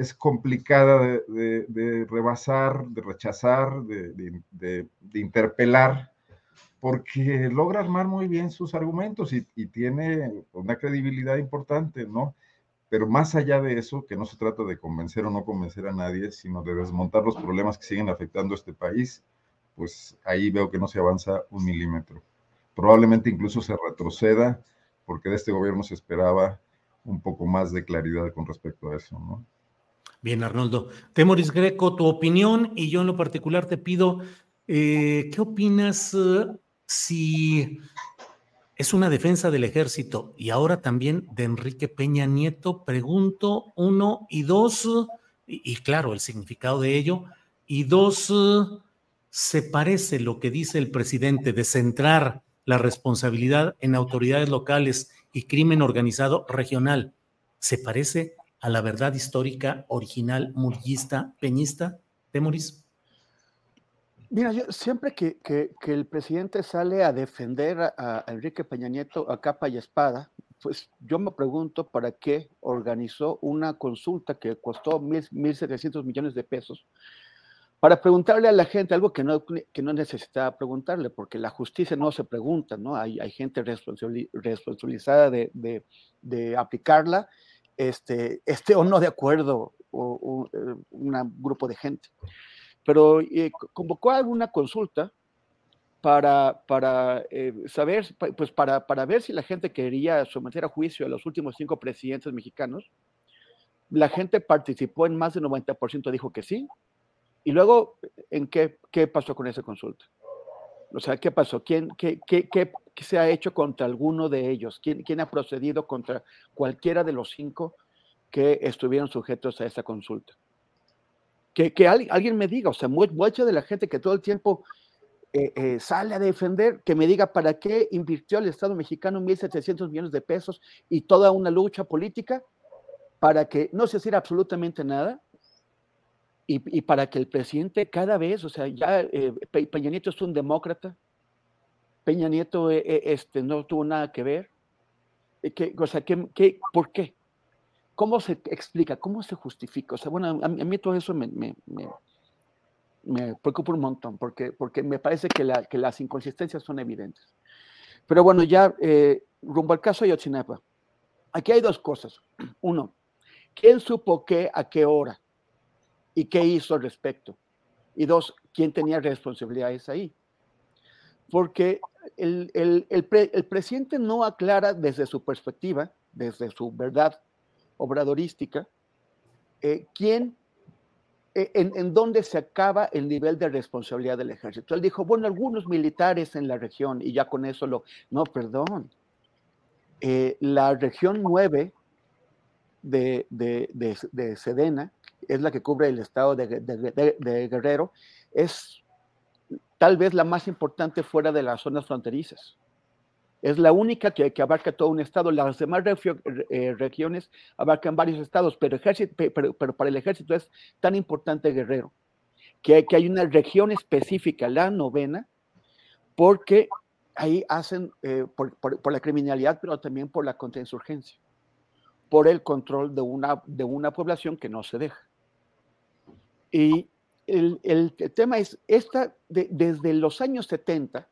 es complicada de, rebasar, de rechazar, de, interpelar, porque logra armar muy bien sus argumentos y, tiene una credibilidad importante, ¿no? Pero más allá de eso, que no se trata de convencer o no convencer a nadie, sino de desmontar los problemas que siguen afectando a este país, pues ahí veo que no se avanza un milímetro. Probablemente incluso se retroceda, porque de este gobierno se esperaba un poco más de claridad con respecto a eso. Bien, Arnoldo. Temoris Greco, tu opinión y yo en lo particular te pido, eh, ¿qué opinas eh, si es una defensa del ejército y ahora también de Enrique Peña Nieto? Pregunto, uno y dos, y, claro, el significado de ello, y dos, ¿se parece lo que dice el presidente de centrar la responsabilidad en autoridades locales y crimen organizado regional? ¿Se parece a la verdad histórica original murguista, peñista, Temoris? Mira, yo siempre que, que, el presidente sale a defender a, Enrique Peña Nieto a capa y espada, pues yo me pregunto para qué organizó una consulta que costó mil, 1.700 millones de pesos para preguntarle a la gente algo que no, que no necesitaba preguntarle, porque la justicia no se pregunta, ¿no? Hay, hay gente responsabilizada de, de, de aplicarla este, esté o no de acuerdo o, eh, un grupo de gente. Pero eh, convocó alguna consulta para, para eh, saber, pues para, para ver si la gente quería someter a juicio a los últimos cinco presidentes mexicanos la gente participó en más del 90%, dijo que sí. Y luego, ¿en qué, qué pasó con esa consulta? O sea, ¿qué pasó? ¿Quién, qué, qué, qué, se ha hecho contra alguno de ellos? ¿Quién, ¿Quién, ha procedido contra cualquiera de los cinco que estuvieron sujetos a esa consulta? Que, que alguien me diga, o sea, mucha de la gente que todo el tiempo eh, eh, sale a defender, que me diga para qué invirtió el Estado mexicano 1.700 millones de pesos y toda una lucha política para que no se hiciera absolutamente nada y, para que el presidente cada vez, o sea, ya eh, Peña Nieto es un demócrata, Peña Nieto este, no tuvo nada que ver, que, o sea, ¿qué, por qué? ¿Cómo se explica? ¿Cómo se justifica? O sea, bueno, a, mí todo eso me, preocupa un montón, porque, porque me parece que, la, que las inconsistencias son evidentes. Pero bueno, ya rumbo al caso de Ayotzinapa, aquí hay dos cosas. Uno, ¿quién supo qué a qué hora? y qué hizo al respecto. Y dos, quién tenía responsabilidades ahí. Porque el, el, presidente no aclara desde su perspectiva, desde su verdad obradorística, eh, quién, eh, en, dónde se acaba el nivel de responsabilidad del ejército. Él dijo, bueno, algunos militares en la región, y ya con eso lo... No, perdón. Eh, la región 9 de, de, de, de Sedena es la que cubre el estado de, Guerrero, es tal vez la más importante fuera de las zonas fronterizas. Es la única que, abarca todo un estado. Las demás eh, regiones abarcan varios estados, pero, ejército, pero, para el ejército es tan importante Guerrero, que, que hay una región específica, la novena, porque ahí hacen, eh, por, por, la criminalidad, pero también por la contrainsurgencia, por el control de una, de una población que no se deja. Y el, el tema es, esta, desde los años 70,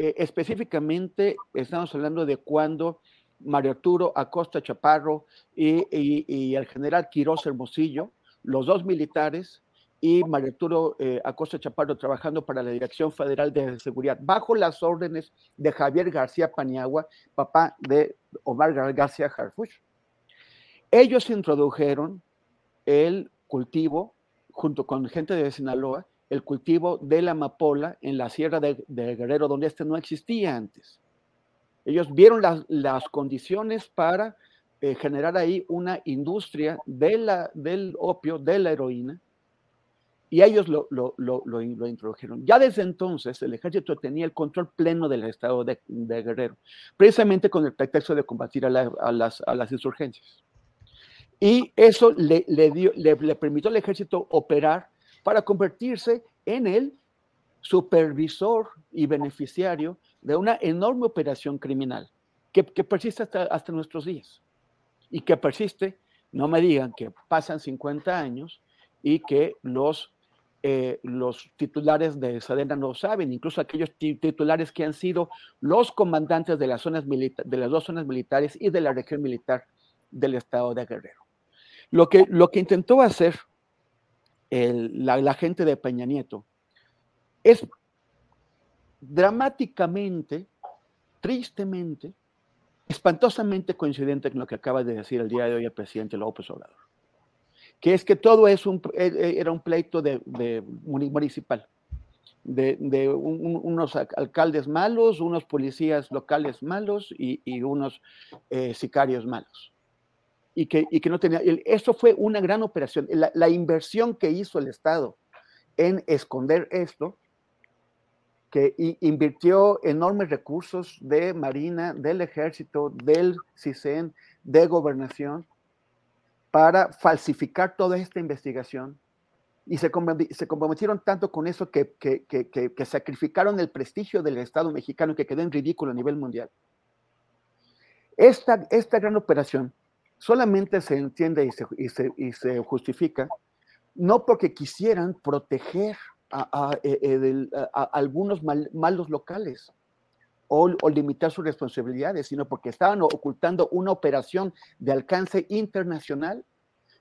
eh, específicamente estamos hablando de cuando Mario Arturo Acosta Chaparro y, el general Quiroz Hermosillo, los dos militares, y Mario Arturo eh, Acosta Chaparro trabajando para la Dirección Federal de Seguridad, bajo las órdenes de Javier García Paniagua, papá de Omar García Harfuch. Ellos introdujeron el cultivo junto con gente de Sinaloa, el cultivo de la amapola en la sierra de, Guerrero, donde este no existía antes. Ellos vieron las, condiciones para eh, generar ahí una industria de del opio, de la heroína, y ellos lo, lo, lo, introdujeron. Ya desde entonces el ejército tenía el control pleno del estado de, Guerrero, precisamente con el pretexto de combatir a, las, a las insurgencias. Y eso le, dio, le, permitió al ejército operar para convertirse en el supervisor y beneficiario de una enorme operación criminal que, persiste hasta, nuestros días y que persiste, no me digan que pasan 50 años y que los, eh, los titulares de Sadena no saben, incluso aquellos titulares que han sido los comandantes de las, zonas de las dos zonas militares y de la región militar del estado de Guerrero. Lo que, lo que intentó hacer la, gente de Peña Nieto. Es dramáticamente, tristemente, espantosamente coincidente con lo que acaba de decir el día de hoy el presidente López Obrador, que es que todo es un, e, e, era un pleito de, municipal, de, unos alcaldes malos, unos policías locales malos y, unos eh, sicarios malos y que, y que no tenía. Eso fue una gran operación. La, la, inversión que hizo el Estado en esconder esto, que invirtió enormes recursos de Marina, del Ejército, del CISEN, de Gobernación, para falsificar toda esta investigación. Y se, comprometieron tanto con eso que, que, que, que, sacrificaron el prestigio del Estado mexicano que quedó en ridículo a nivel mundial. Esta, esta gran operación solamente se entiende y se, justifica no porque quisieran proteger a, eh, eh, algunos malos locales o, limitar sus responsabilidades, sino porque estaban ocultando una operación de alcance internacional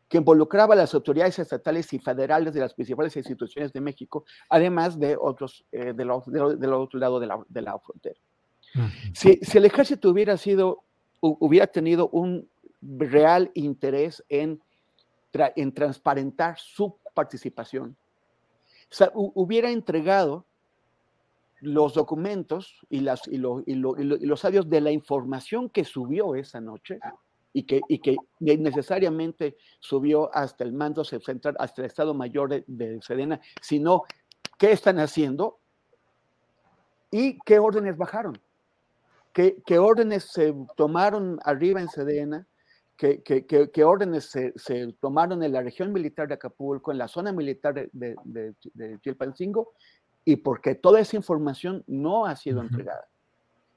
que involucraba a las autoridades estatales y federales de las principales instituciones de México, además de otros eh, del, otro lado de la, frontera. si, si, el ejército hubiera sido, hubiera tenido un real interés en en transparentar su participación, hubiera entregado los documentos y, las, y, los audios de la información que subió esa noche y que, y que necesariamente subió hasta el mando central, hasta el Estado Mayor de, de Sedena, sino qué están haciendo y qué órdenes bajaron, qué, qué órdenes se tomaron arriba en Sedena, qué, qué órdenes se, se, tomaron en la región militar de Acapulco, en la zona militar de, de, de, de Chilpancingo, y porque toda esa información no ha sido entregada.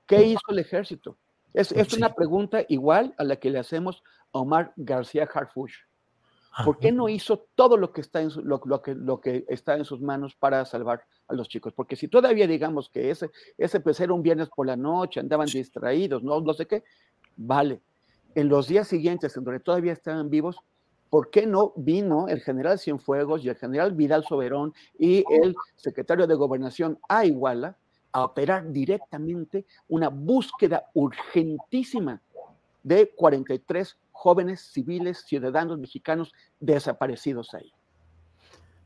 ¿Qué hizo el ejército? Es, es una pregunta igual a la que le hacemos a Omar García Harfuch. ¿Por qué no hizo todo lo que, está en lo, lo, que, lo que está en sus manos para salvar a los chicos? Porque si todavía digamos que ese, ese pues era un viernes por la noche, andaban distraídos, no, no sé qué, vale. En los días siguientes, en donde todavía estaban vivos, ¿por qué no vino el general Cienfuegos y el general Vidal Soberón y el secretario de Gobernación a a operar directamente una búsqueda urgentísima de 43 jóvenes civiles ciudadanos mexicanos desaparecidos ahí.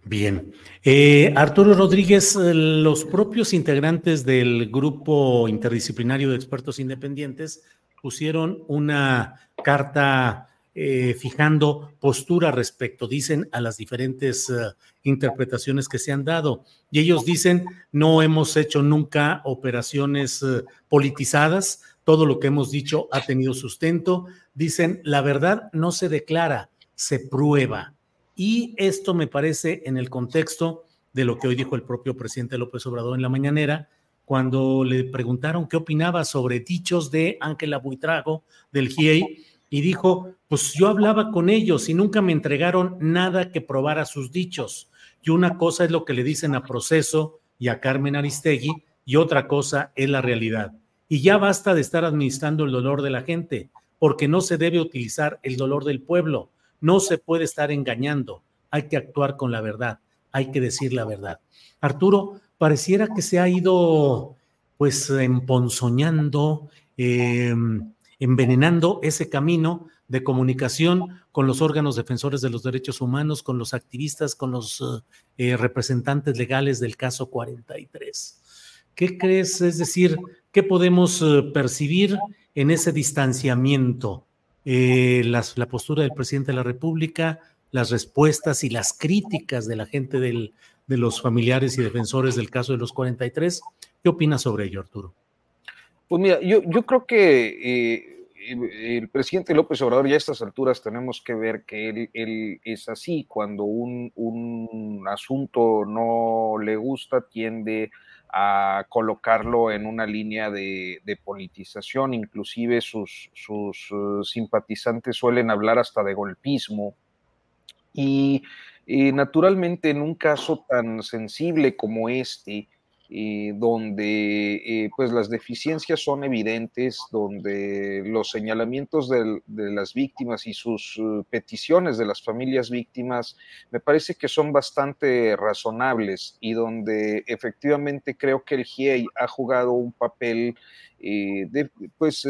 Bien. Eh, Arturo Rodríguez, eh, los propios integrantes del grupo interdisciplinario de expertos independientes pusieron una carta eh, fijando postura respecto, dicen, a las diferentes uh, interpretaciones que se han dado. Y ellos dicen, no hemos hecho nunca operaciones uh, politizadas, todo lo que hemos dicho ha tenido sustento. Dicen, la verdad no se declara, se prueba. Y esto me parece en el contexto de lo que hoy dijo el propio presidente López Obrador en la mañanera, cuando le preguntaron qué opinaba sobre dichos de Ángela Buitrago del GIEI y dijo, pues yo hablaba con ellos y nunca me entregaron nada que probara sus dichos. Y una cosa es lo que le dicen a Proceso y a Carmen Aristegui y otra cosa es la realidad. Y ya basta de estar administrando el dolor de la gente, porque no se debe utilizar el dolor del pueblo, no se puede estar engañando, hay que actuar con la verdad, hay que decir la verdad. Arturo, pareciera que se ha ido pues emponzoñando, eh, envenenando ese camino de comunicación con los órganos defensores de los derechos humanos, con los activistas, con los eh, representantes legales del caso 43. ¿Qué crees? Es decir, ¿qué podemos eh, percibir en ese distanciamiento? Eh, la postura del presidente de la República, las respuestas y las críticas de la gente del, de los familiares y defensores del caso de los 43. ¿Qué opinas sobre ello, Arturo? Pues mira, yo, yo creo que eh, el presidente López Obrador ya a estas alturas tenemos que ver que él, él es así, cuando un, un, asunto no le gusta tiende a colocarlo en una línea de, de politización, inclusive sus, sus uh, simpatizantes suelen hablar hasta de golpismo. Y, y naturalmente en un caso tan sensible como este, eh, donde eh, pues las deficiencias son evidentes, donde los señalamientos de, las víctimas y sus uh, peticiones de las familias víctimas me parece que son bastante razonables y donde efectivamente creo que el GIEI ha jugado un papel eh, pues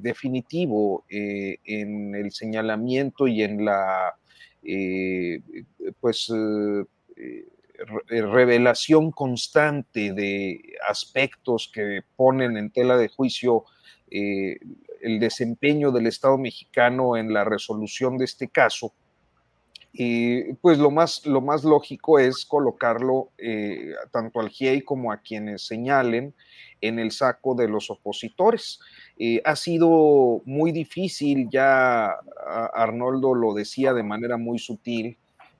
definitivo en el señalamiento y en la pues eh, revelación constante de aspectos que ponen en tela de juicio eh, el desempeño del Estado mexicano en la resolución de este caso, y pues lo más, lo más lógico es colocarlo eh, tanto al GIEI como a quienes señalen en el saco de los opositores. Ha sido muy difícil, ya Arnoldo lo decía de manera muy sutil,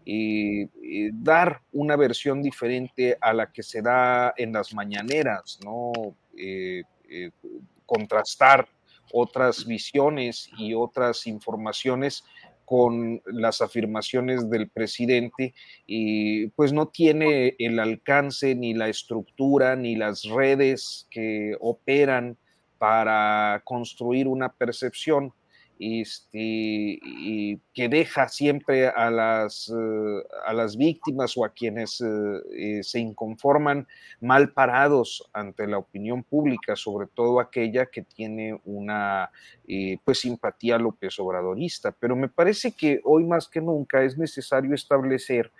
eh, dar una versión diferente a la que se da en las mañaneras, ¿no? Eh, eh, contrastar otras visiones y otras informaciones con las afirmaciones del presidente, y pues no tiene el alcance ni la estructura ni las redes que operan para construir una percepción este, que deja siempre a las, eh, a las víctimas o a quienes eh, se inconforman mal parados ante la opinión pública, sobre todo aquella que tiene una pues simpatía López Obradorista. Pero me parece que hoy más que nunca es necesario establecer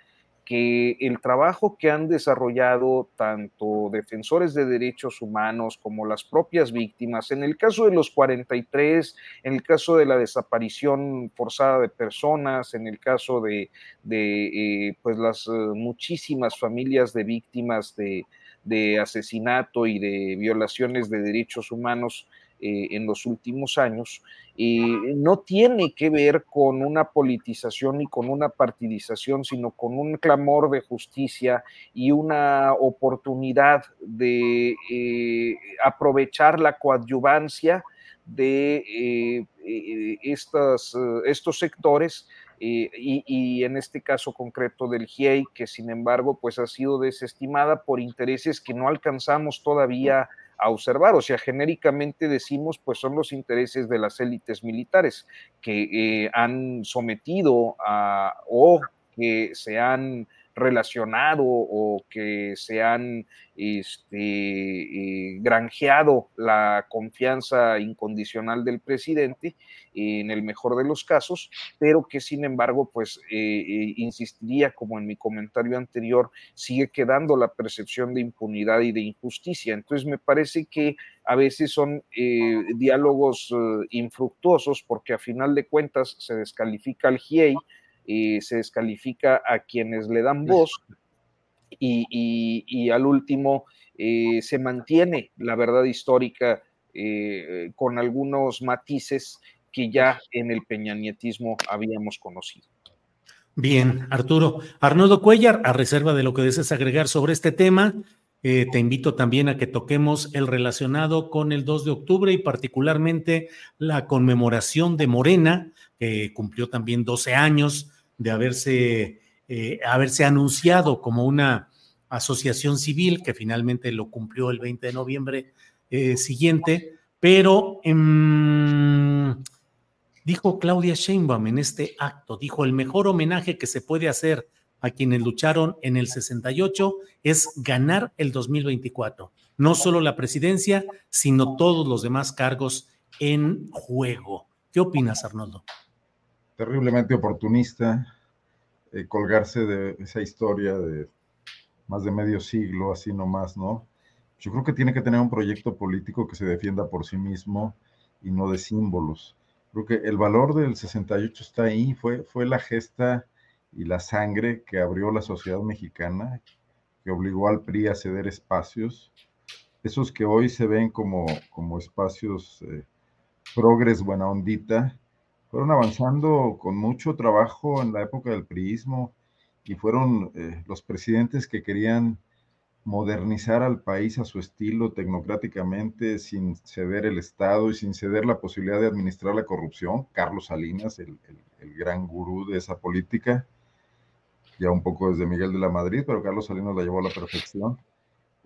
que el trabajo que han desarrollado tanto defensores de derechos humanos como las propias víctimas, en el caso de los 43, en el caso de la desaparición forzada de personas, en el caso de, eh, pues las eh, muchísimas familias de víctimas de, de asesinato y de violaciones de derechos humanos, eh, en los últimos años, no tiene que ver con una politización ni con una partidización, sino con un clamor de justicia y una oportunidad de eh, aprovechar la coadyuvancia de eh, estos sectores y, en este caso concreto del GIEI, que sin embargo pues ha sido desestimada por intereses que no alcanzamos todavía a observar. O sea, genéricamente decimos, pues son los intereses de las élites militares que eh, han sometido a, o que se han relacionado o que se han este, eh, granjeado la confianza incondicional del presidente en el mejor de los casos, pero que sin embargo, pues eh, eh, insistiría, como en mi comentario anterior, sigue quedando la percepción de impunidad y de injusticia. Entonces me parece que a veces son diálogos infructuosos porque a final de cuentas se descalifica al GIEI, se descalifica a quienes le dan voz y, al último eh, se mantiene la verdad histórica eh, con algunos matices que ya en el peñanietismo habíamos conocido. Bien, Arturo. Arnoldo Cuellar, a reserva de lo que desees agregar sobre este tema, eh, te invito también a que toquemos el relacionado con el 2 de octubre y particularmente la conmemoración de Morena, que cumplió también 12 años de haberse, eh, haberse anunciado como una asociación civil, que finalmente lo cumplió el 20 de noviembre eh, siguiente, pero em, dijo Claudia Sheinbaum en este acto, dijo, el mejor homenaje que se puede hacer a quienes lucharon en el 68 es ganar el 2024, no solo la presidencia, sino todos los demás cargos en juego. ¿Qué opinas, Arnoldo? Terriblemente oportunista eh, colgarse de esa historia de más de medio siglo, así nomás, ¿no? Yo creo que tiene que tener un proyecto político que se defienda por sí mismo y no de símbolos. Creo que el valor del 68 está ahí, fue, fue la gesta y la sangre que abrió la sociedad mexicana, que obligó al PRI a ceder espacios, esos que hoy se ven como, como espacios eh, progres buena ondita, fueron avanzando con mucho trabajo en la época del priismo y fueron eh, los presidentes que querían modernizar al país a su estilo tecnocráticamente, sin ceder el Estado y sin ceder la posibilidad de administrar la corrupción. Carlos Salinas, el, el gran gurú de esa política, ya un poco desde Miguel de la Madrid, pero Carlos Salinas la llevó a la perfección.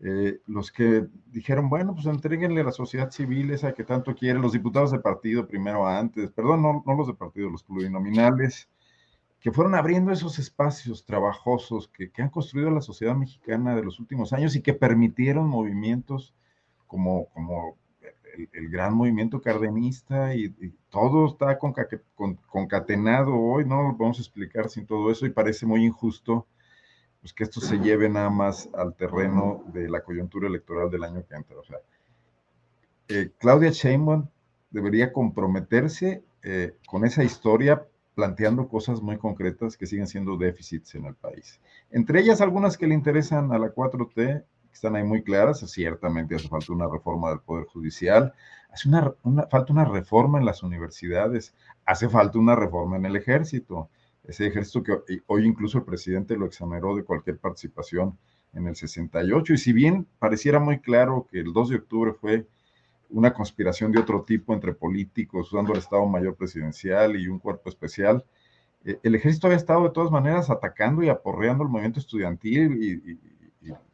Eh, los que dijeron, bueno, pues entreguenle a la sociedad civil esa que tanto quiere, los diputados de partido primero antes, perdón, no, no los de partido, los plurinominales, que fueron abriendo esos espacios trabajosos que, que, han construido la sociedad mexicana de los últimos años y que permitieron movimientos como, como el, gran movimiento cardenista y, y todo está concatenado hoy, no lo podemos explicar sin todo eso y parece muy injusto pues que esto se lleve nada más al terreno de la coyuntura electoral del año que entra. O sea, eh, Claudia Sheinbaum debería comprometerse eh, con esa historia planteando cosas muy concretas que siguen siendo déficits en el país. Entre ellas algunas que le interesan a la 4T, que están ahí muy claras, ciertamente hace falta una reforma del Poder Judicial, hace una, falta una reforma en las universidades, hace falta una reforma en el ejército, ese ejército que hoy incluso el presidente lo exoneró de cualquier participación en el 68. Y si bien pareciera muy claro que el 2 de octubre fue una conspiración de otro tipo entre políticos, usando el Estado Mayor Presidencial y un cuerpo especial, eh, el ejército había estado de todas maneras atacando y aporreando el movimiento estudiantil y,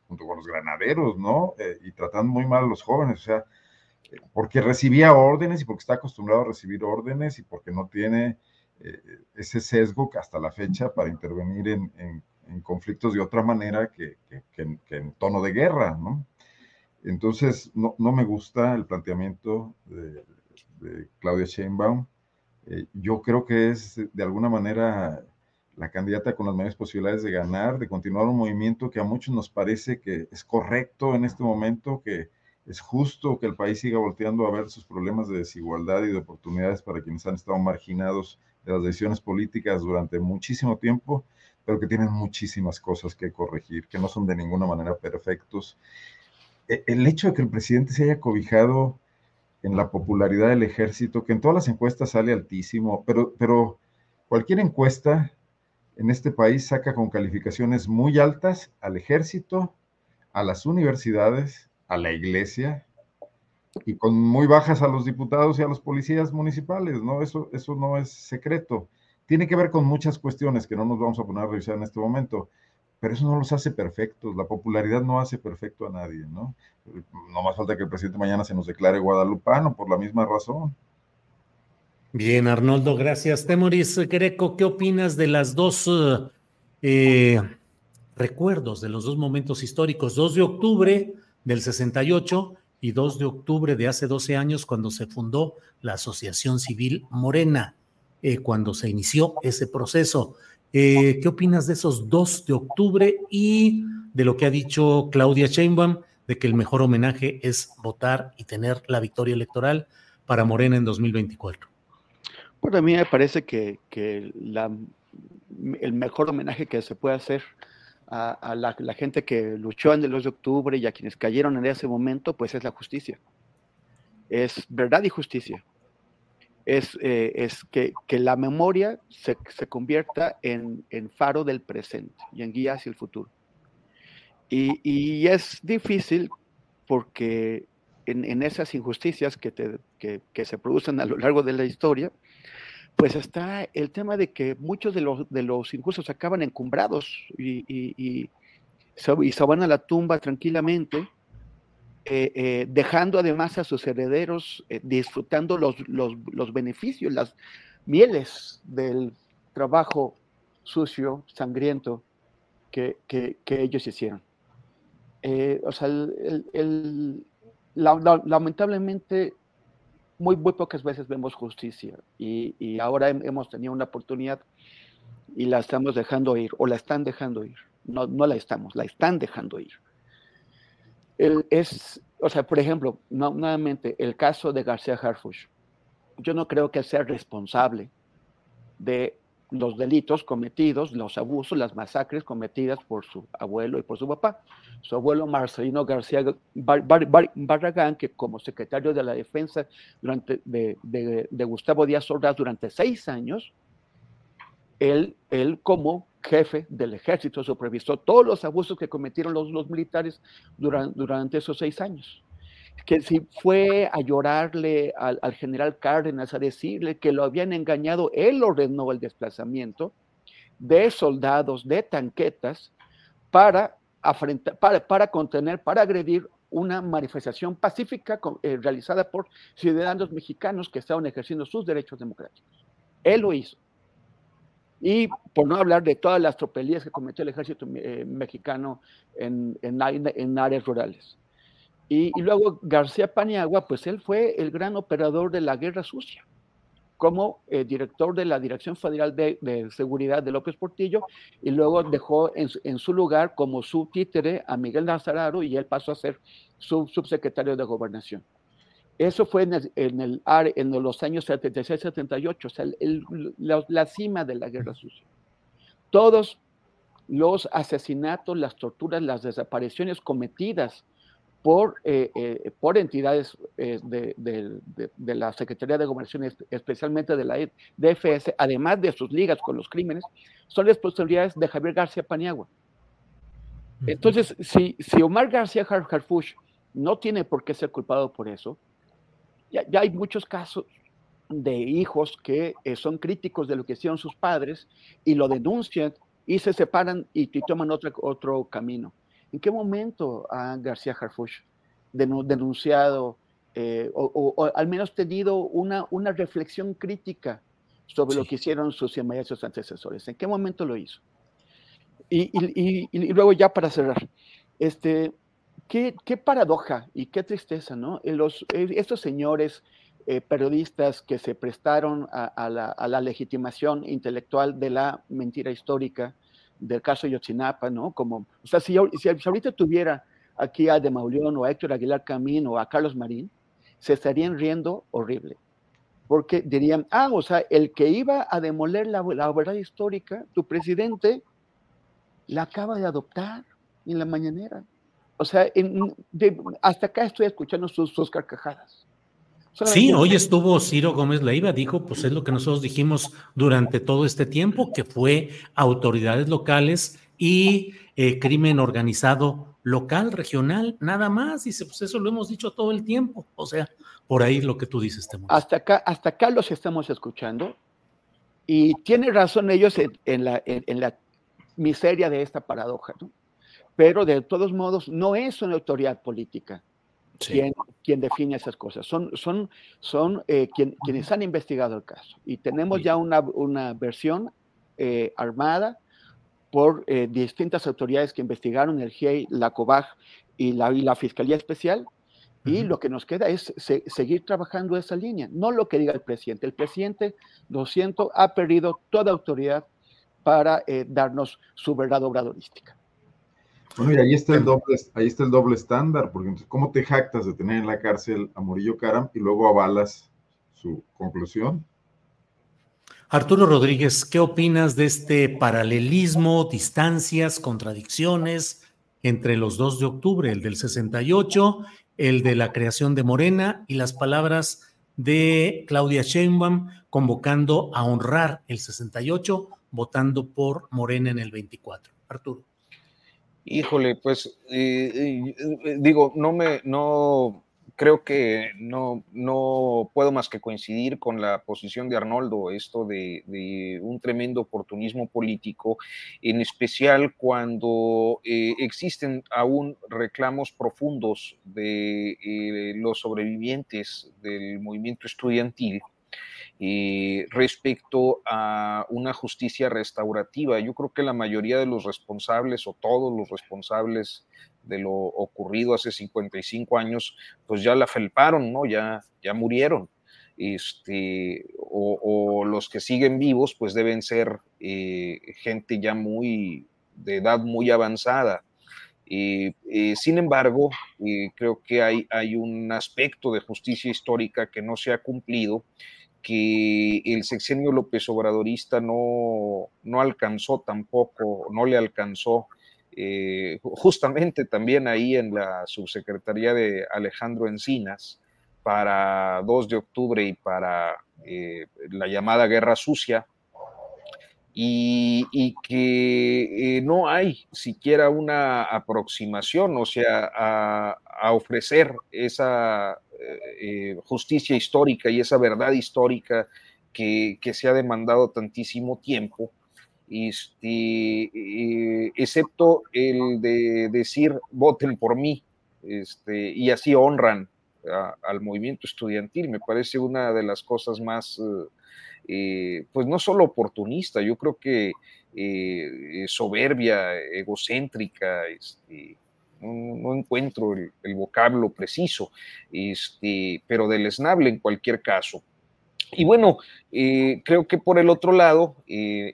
junto con los granaderos, ¿no? Eh, y tratando muy mal a los jóvenes. O sea, porque recibía órdenes y porque está acostumbrado a recibir órdenes y porque no tiene eh, ese sesgo que hasta la fecha para intervenir en, conflictos de otra manera que, en, tono de guerra, ¿no? Entonces, no, me gusta el planteamiento de, Claudia Sheinbaum. Eh, yo creo que es de alguna manera la candidata con las mayores posibilidades de ganar, de continuar un movimiento que a muchos nos parece que es correcto en este momento, que es justo que el país siga volteando a ver sus problemas de desigualdad y de oportunidades para quienes han estado marginados de las decisiones políticas durante muchísimo tiempo, pero que tienen muchísimas cosas que corregir, que no son de ninguna manera perfectos. E, el hecho de que el presidente se haya cobijado en la popularidad del ejército, que en todas las encuestas sale altísimo, pero, pero cualquier encuesta en este país saca con calificaciones muy altas al ejército, a las universidades, a la iglesia y con muy bajas a los diputados y a los policías municipales, ¿no? Eso, eso no es secreto. Tiene que ver con muchas cuestiones que no nos vamos a poner a revisar en este momento, pero eso no los hace perfectos. La popularidad no hace perfecto a nadie, ¿no? No más falta que el presidente mañana se nos declare guadalupano por la misma razón. Bien, Arnoldo, gracias. Temoris Greco, ¿qué opinas de las dos eh, recuerdos, de los dos momentos históricos? 2 de octubre del 68 y 2 de octubre de hace 12 años cuando se fundó la Asociación Civil Morena, eh, cuando se inició ese proceso. Eh, ¿Qué opinas de esos 2 de octubre y de lo que ha dicho Claudia Sheinbaum de que el mejor homenaje es votar y tener la victoria electoral para Morena en 2024? Bueno, a mí me parece que, el mejor homenaje que se puede hacer a, la, gente que luchó en el 2 de octubre y a quienes cayeron en ese momento, pues es la justicia. Es verdad y justicia. Es, eh, es que, la memoria se, se convierta en, faro del presente y en guía hacia el futuro. Y, es difícil porque en, esas injusticias que, que, se producen a lo largo de la historia, pues está el tema de que muchos de los, de los injustos acaban encumbrados y, y, se, van a la tumba tranquilamente, eh, eh, dejando además a sus herederos eh, disfrutando los, los, beneficios, las mieles del trabajo sucio, sangriento que, que, ellos hicieron. o sea, el, lamentablemente muy, pocas veces vemos justicia y, ahora hemos tenido una oportunidad y la estamos dejando ir o la están dejando ir. No, la estamos, la están dejando ir. Es, o sea, por ejemplo, nuevamente, el caso de García Harfuch. Yo no creo que sea responsable de los delitos cometidos, los abusos, las masacres cometidas por su abuelo y por su papá. Su abuelo Marcelino García Barragán, que como secretario de la Defensa durante, de, Gustavo Díaz Ordaz durante seis años, él, él como jefe del ejército supervisó todos los abusos que cometieron los, los militares durante, durante esos seis años que si fue a llorarle al, general Cárdenas, a decirle que lo habían engañado, él ordenó el desplazamiento de soldados, de tanquetas, para, para, para contener, para agredir una manifestación pacífica eh, realizada por ciudadanos mexicanos que estaban ejerciendo sus derechos democráticos. Él lo hizo. Y por no hablar de todas las tropelías que cometió el ejército eh, mexicano en, en áreas rurales. Y, luego García Paniagua, pues él fue el gran operador de la guerra sucia, como eh, director de la Dirección Federal de, Seguridad de López Portillo, y luego dejó en, su lugar como su títere a Miguel Nazararo y él pasó a ser su subsecretario de Gobernación. Eso fue en, el, en, en los años 76-78, o sea, la, la cima de la guerra sucia. Todos los asesinatos, las torturas, las desapariciones cometidas por, eh, eh, por entidades eh, de, de, la Secretaría de Gobernación, especialmente de la DFS, además de sus ligas con los crímenes, son responsabilidades de Javier García Paniagua. Entonces, si, si Omar García Harfuch no tiene por qué ser culpado por eso, ya, ya hay muchos casos de hijos que son críticos de lo que hicieron sus padres y lo denuncian y se separan y, y toman otro, otro camino. ¿En qué momento ha García Harfuch denunciado eh, o, al menos tenido una, una reflexión crítica sobre lo que hicieron sus maestros antecesores. ¿En qué momento lo hizo? Y, y, luego ya para cerrar, este, qué, qué, paradoja y qué tristeza, ¿no? Los, estos señores eh, periodistas que se prestaron a, la, a, la, legitimación intelectual de la mentira histórica del caso Yotzinapa, ¿no? Como, o sea, si, ahorita tuviera aquí a De Mauleón o a Héctor Aguilar Camín o a Carlos Marín, se estarían riendo horrible. Porque dirían, ah, o sea, el que iba a demoler la, la verdad histórica, tu presidente, la acaba de adoptar en la mañanera. O sea, hasta acá estoy escuchando sus carcajadas. Sí, hoy estuvo Ciro Gómez Leiva, dijo, pues es lo que nosotros dijimos durante todo este tiempo, que fue autoridades locales y eh, crimen organizado local, regional, nada más. Dice, pues eso lo hemos dicho todo el tiempo. O sea, por ahí lo que tú dices, Temo. Hasta acá, hasta acá los estamos escuchando. Y tiene razón ellos en, la, en la miseria de esta paradoja, ¿no? Pero de todos modos, no es una autoridad política quien, quien, define esas cosas. Son, son, son eh, quienes han investigado el caso. Y tenemos ya una, una versión eh, armada por eh, distintas autoridades que investigaron el GIEI, la COBAG y la, y la Fiscalía Especial. Y lo que nos queda es seguir trabajando esa línea, no lo que diga el presidente. El presidente, lo siento, ha perdido toda autoridad para darnos su verdad obradorística. Bueno, y ahí está el doble, ahí está el doble estándar, porque entonces, ¿cómo te jactas de tener en la cárcel a Murillo Karam y luego avalas su conclusión? Arturo Rodríguez, ¿qué opinas de este paralelismo, distancias, contradicciones entre los 2 de octubre, el del 68, el de la creación de Morena y las palabras de Claudia Sheinbaum convocando a honrar el 68, votando por Morena en el 24? Arturo. Híjole, pues eh, eh, digo, no me, no creo que no, no puedo más que coincidir con la posición de Arnoldo, esto de, un tremendo oportunismo político, en especial cuando eh, existen aún reclamos profundos de los sobrevivientes del movimiento estudiantil eh, respecto a una justicia restaurativa. Yo creo que la mayoría de los responsables o todos los responsables de lo ocurrido hace 55 años, pues ya la felparon, ¿no? Ya, ya murieron. Este, o, los que siguen vivos, pues deben ser eh, gente ya muy, de edad muy avanzada. Eh, sin embargo, creo que hay, hay un aspecto de justicia histórica que no se ha cumplido que el sexenio López Obradorista no, no alcanzó tampoco, no le alcanzó. Eh, justamente también ahí en la subsecretaría de Alejandro Encinas para 2 de octubre y para eh, la llamada Guerra Sucia, y, que eh, no hay siquiera una aproximación, o sea, a, ofrecer esa eh, justicia histórica y esa verdad histórica que, se ha demandado tantísimo tiempo, este, eh, excepto el de decir voten por mí, este, y así honran al movimiento estudiantil. Me parece una de las cosas más, eh, pues no solo oportunista, yo creo que soberbia, egocéntrica, este, no, encuentro el, vocablo preciso, este, pero deleznable en cualquier caso. Y bueno, eh, creo que por el otro lado, eh,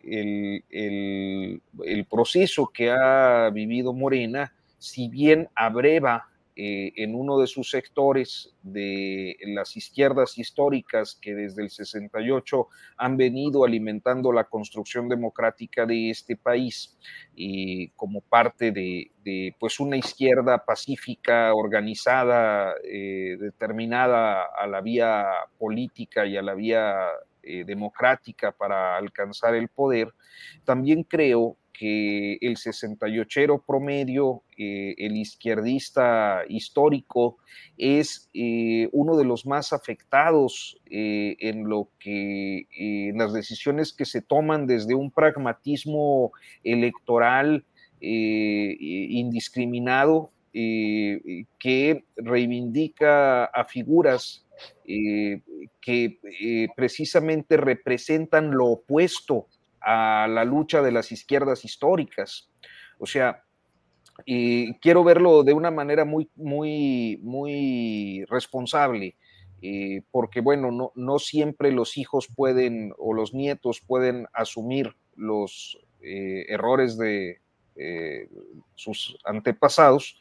el, el, proceso que ha vivido Morena, si bien abreva eh, en uno de sus sectores de las izquierdas históricas que desde el 68 han venido alimentando la construcción democrática de este país y como parte de, pues una izquierda pacífica, organizada, eh, determinada a la vía política y a la vía eh, democrática para alcanzar el poder, también creo que el 68 promedio, eh, el izquierdista histórico, es eh, uno de los más afectados eh, en lo que en las decisiones que se toman desde un pragmatismo electoral indiscriminado que reivindica a figuras que precisamente representan lo opuesto a la lucha de las izquierdas históricas. O sea, quiero verlo de una manera muy, muy, muy responsable. porque bueno, no, no, siempre los hijos pueden o los nietos pueden asumir los errores de, eh, sus antepasados,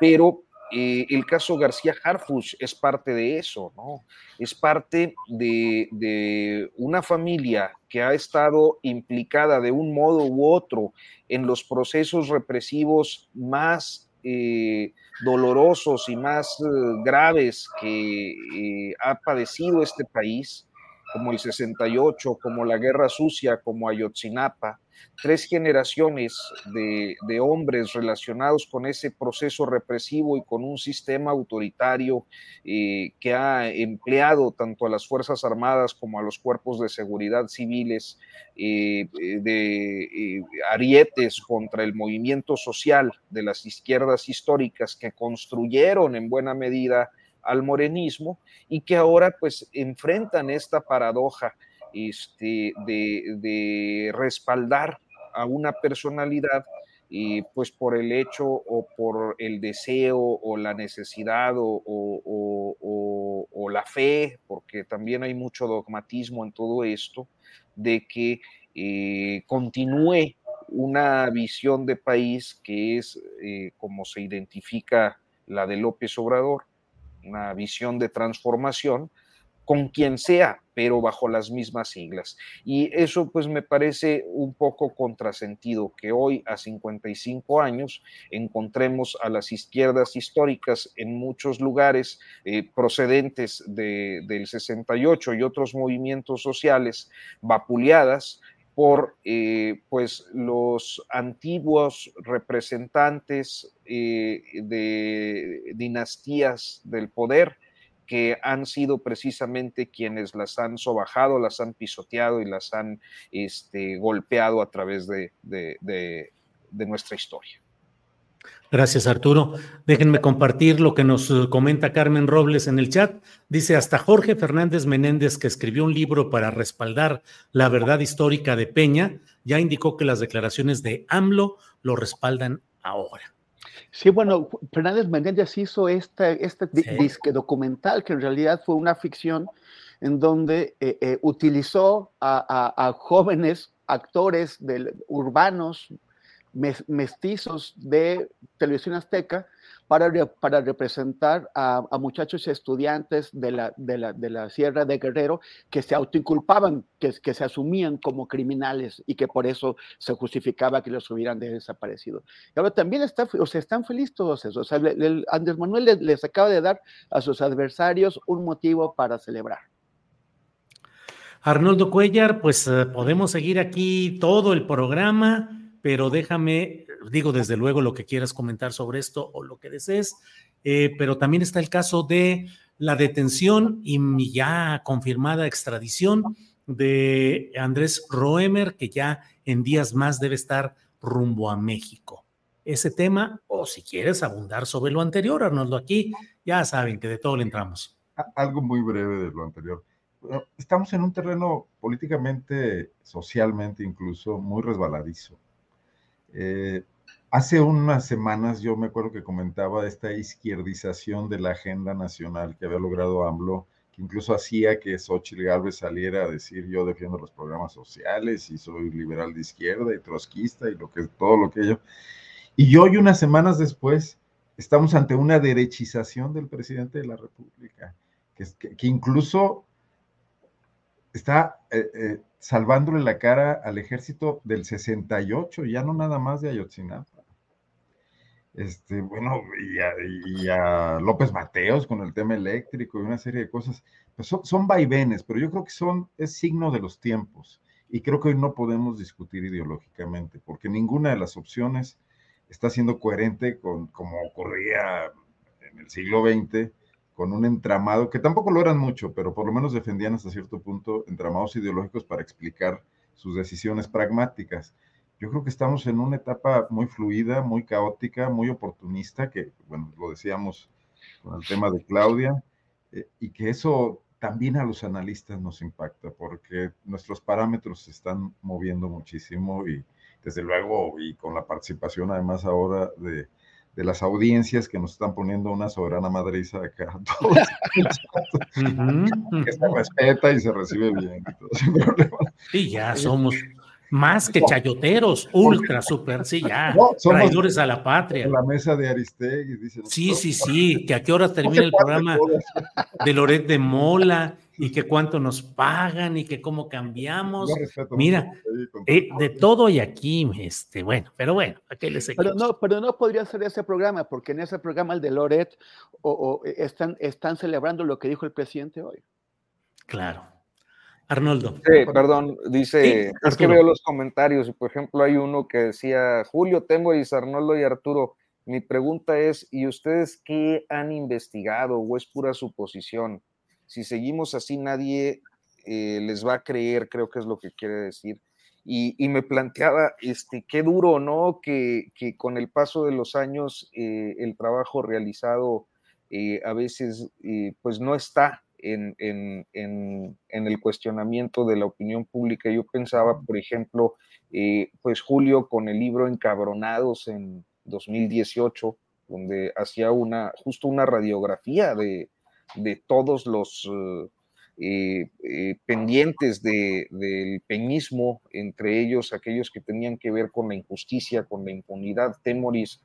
pero eh, el caso García Harfuch es parte de eso, ¿no? Es parte de, una familia que ha estado implicada de un modo u otro en los procesos represivos más eh, dolorosos y más graves que ha padecido este país, como el 68, como la Guerra Sucia, como Ayotzinapa, tres generaciones de, hombres relacionados con ese proceso represivo y con un sistema autoritario eh, que ha empleado tanto a las Fuerzas Armadas como a los cuerpos de seguridad civiles eh, de eh, arietes contra el movimiento social de las izquierdas históricas que construyeron en buena medida al morenismo y que ahora pues enfrentan esta paradoja este, de, respaldar a una personalidad y pues por el hecho o por el deseo o la necesidad o, la fe, porque también hay mucho dogmatismo en todo esto, de que eh, continúe una visión de país que es eh, como se identifica la de López Obrador, una visión de transformación, con quien sea, pero bajo las mismas siglas. Y eso pues me parece un poco contrasentido que hoy a 55 años encontremos a las izquierdas históricas en muchos lugares eh, procedentes del 68 y otros movimientos sociales vapuleadas por eh, pues los antiguos representantes eh, de dinastías del poder que han sido precisamente quienes las han sobajado, las han pisoteado y las han este, golpeado a través de, nuestra historia. Gracias, Arturo. Déjenme compartir lo que nos eh, comenta Carmen Robles en el chat. Dice, hasta Jorge Fernández Menéndez, que escribió un libro para respaldar la verdad histórica de Peña, ya indicó que las declaraciones de AMLO lo respaldan ahora. Sí, bueno, Fernández Menéndez hizo este, este disque documental que en realidad fue una ficción en donde eh, eh, utilizó a, jóvenes actores urbanos, mestizos de televisión azteca para, para representar a, muchachos estudiantes de la, de, la, de la, Sierra de Guerrero que se autoinculpaban, que, que se asumían como criminales y que por eso se justificaba que los hubieran desaparecido. Y ahora también está, o están felices todos esos. O sea, Andrés Manuel les, acaba de dar a sus adversarios un motivo para celebrar. Arnoldo Cuellar, pues eh, podemos seguir aquí todo el programa pero déjame, digo desde luego lo que quieras comentar sobre esto o lo que desees, eh, pero también está el caso de la detención y ya confirmada extradición de Andrés Roemer, que ya en días más debe estar rumbo a México. Ese tema, o si quieres abundar sobre lo anterior, Arnoldo, aquí ya saben que de todo le entramos. Algo muy breve de lo anterior. Estamos en un terreno políticamente, socialmente incluso, muy resbaladizo eh, hace unas semanas yo me acuerdo que comentaba esta izquierdización de la agenda nacional que había logrado AMLO, que incluso hacía que Xochitl Gálvez saliera a decir yo defiendo los programas sociales y soy liberal de izquierda y trotskista y lo que, todo lo que yo. Y hoy, unas semanas después, estamos ante una derechización del presidente de la República, que, incluso está eh, eh, salvándole la cara al ejército del 68, ya no nada más de Ayotzinapa. Este, bueno, y a, López Mateos con el tema eléctrico y una serie de cosas. Pues son, vaivenes, pero yo creo que son, es signo de los tiempos. Y creo que hoy no podemos discutir ideológicamente, porque ninguna de las opciones está siendo coherente con como ocurría en el siglo XX, con un entramado, que tampoco lo eran mucho, pero por lo menos defendían hasta cierto punto entramados ideológicos para explicar sus decisiones pragmáticas. yo creo que estamos en una etapa muy fluida, muy caótica, muy oportunista, que, bueno, lo decíamos con el tema de Claudia, eh, y que eso también a los analistas nos impacta, porque nuestros parámetros se están moviendo muchísimo y desde luego, y con la participación además ahora de, de las audiencias que nos están poniendo una soberana madriza acá, todos, que se respeta y se recibe bien. Y ya somos más que chayoteros, ultra, super, sí, ya. traidores a la patria. la mesa de Aristegui, dicen. Sí, sí, sí, que a qué horas termina el programa de Loret de Mola y que cuánto nos pagan y que cómo cambiamos. Mira, eh, de todo hay aquí, este, bueno, pero bueno, ¿a qué les pero no, pero no podría ser ese programa, porque en ese programa, el de Loret, o, están, están celebrando lo que dijo el presidente hoy. Claro. Arnoldo. Sí, perdón, dice, es que veo los comentarios y por ejemplo hay uno que decía, Julio Temoris, Arnoldo y Arturo, mi pregunta es, ¿y ustedes qué han investigado o es pura suposición? Si seguimos así nadie eh, les va a creer, creo que es lo que quiere decir. Y, me planteaba, este, qué duro, ¿no? Que, que, con el paso de los años eh, el trabajo realizado eh, a veces pues no está en, el cuestionamiento de la opinión pública. Yo pensaba, por ejemplo, eh, pues Julio con el libro Encabronados en 2018, donde hacía una, justo una radiografía de, todos los eh, eh, pendientes del peñismo, entre ellos aquellos que tenían que ver con la injusticia, con la impunidad. Temoris,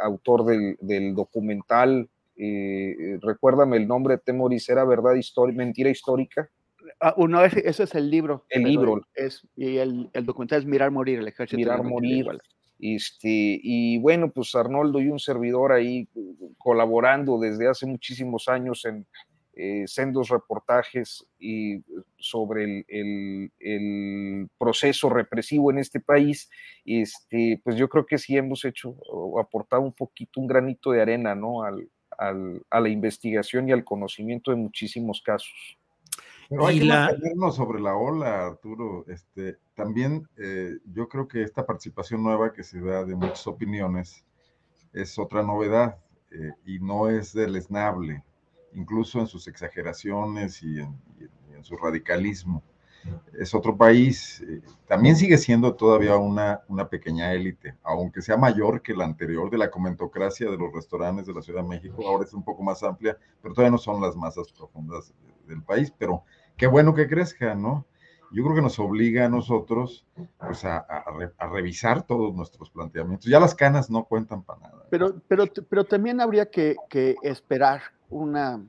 autor del, del documental eh, recuérdame el nombre, Temoris, ¿era verdad histórica, mentira histórica? Ah, uno, ese, es el libro. El libro. Es, y el, el, documental es Mirar Morir, el ejército. Mirar Morir. Este, y bueno, pues Arnoldo y un servidor ahí colaborando desde hace muchísimos años en eh, sendos reportajes y sobre el, el, proceso represivo en este país, este, pues yo creo que sí hemos hecho o aportado un poquito, un granito de arena, ¿no? Al, a la investigación y al conocimiento de muchísimos casos. Pero hay que la... sobre la ola, Arturo. Este, también eh, yo creo que esta participación nueva que se da de muchas opiniones es otra novedad eh, y no es deleznable, incluso en sus exageraciones y en su radicalismo es otro país, eh, también sigue siendo todavía una, una pequeña élite, aunque sea mayor que la anterior de la comentocracia de los restaurantes de la Ciudad de México, ahora es un poco más amplia, pero todavía no son las masas profundas del país, pero qué bueno que crezca, ¿no? Yo creo que nos obliga a nosotros pues, a, revisar todos nuestros planteamientos. Ya las canas no cuentan para nada. Pero, pero, pero también habría que esperar una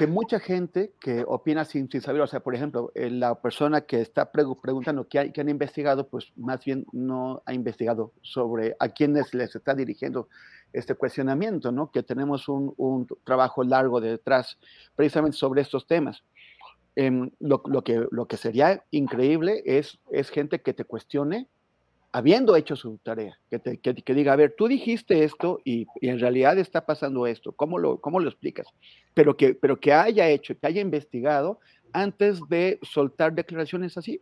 que mucha gente que opina sin, sin, saber, o sea, por ejemplo, eh, la persona que está preguntando qué, han investigado, pues más bien no ha investigado sobre a quiénes les está dirigiendo este cuestionamiento, ¿no? Que tenemos un, un trabajo largo detrás precisamente sobre estos temas. Em, lo, lo, que, lo que sería increíble es, es gente que te cuestione habiendo hecho su tarea, que, que, diga, a ver, tú dijiste esto y, en realidad está pasando esto, ¿cómo lo, cómo lo explicas? Pero que, pero que haya hecho, que haya investigado antes de soltar declaraciones así.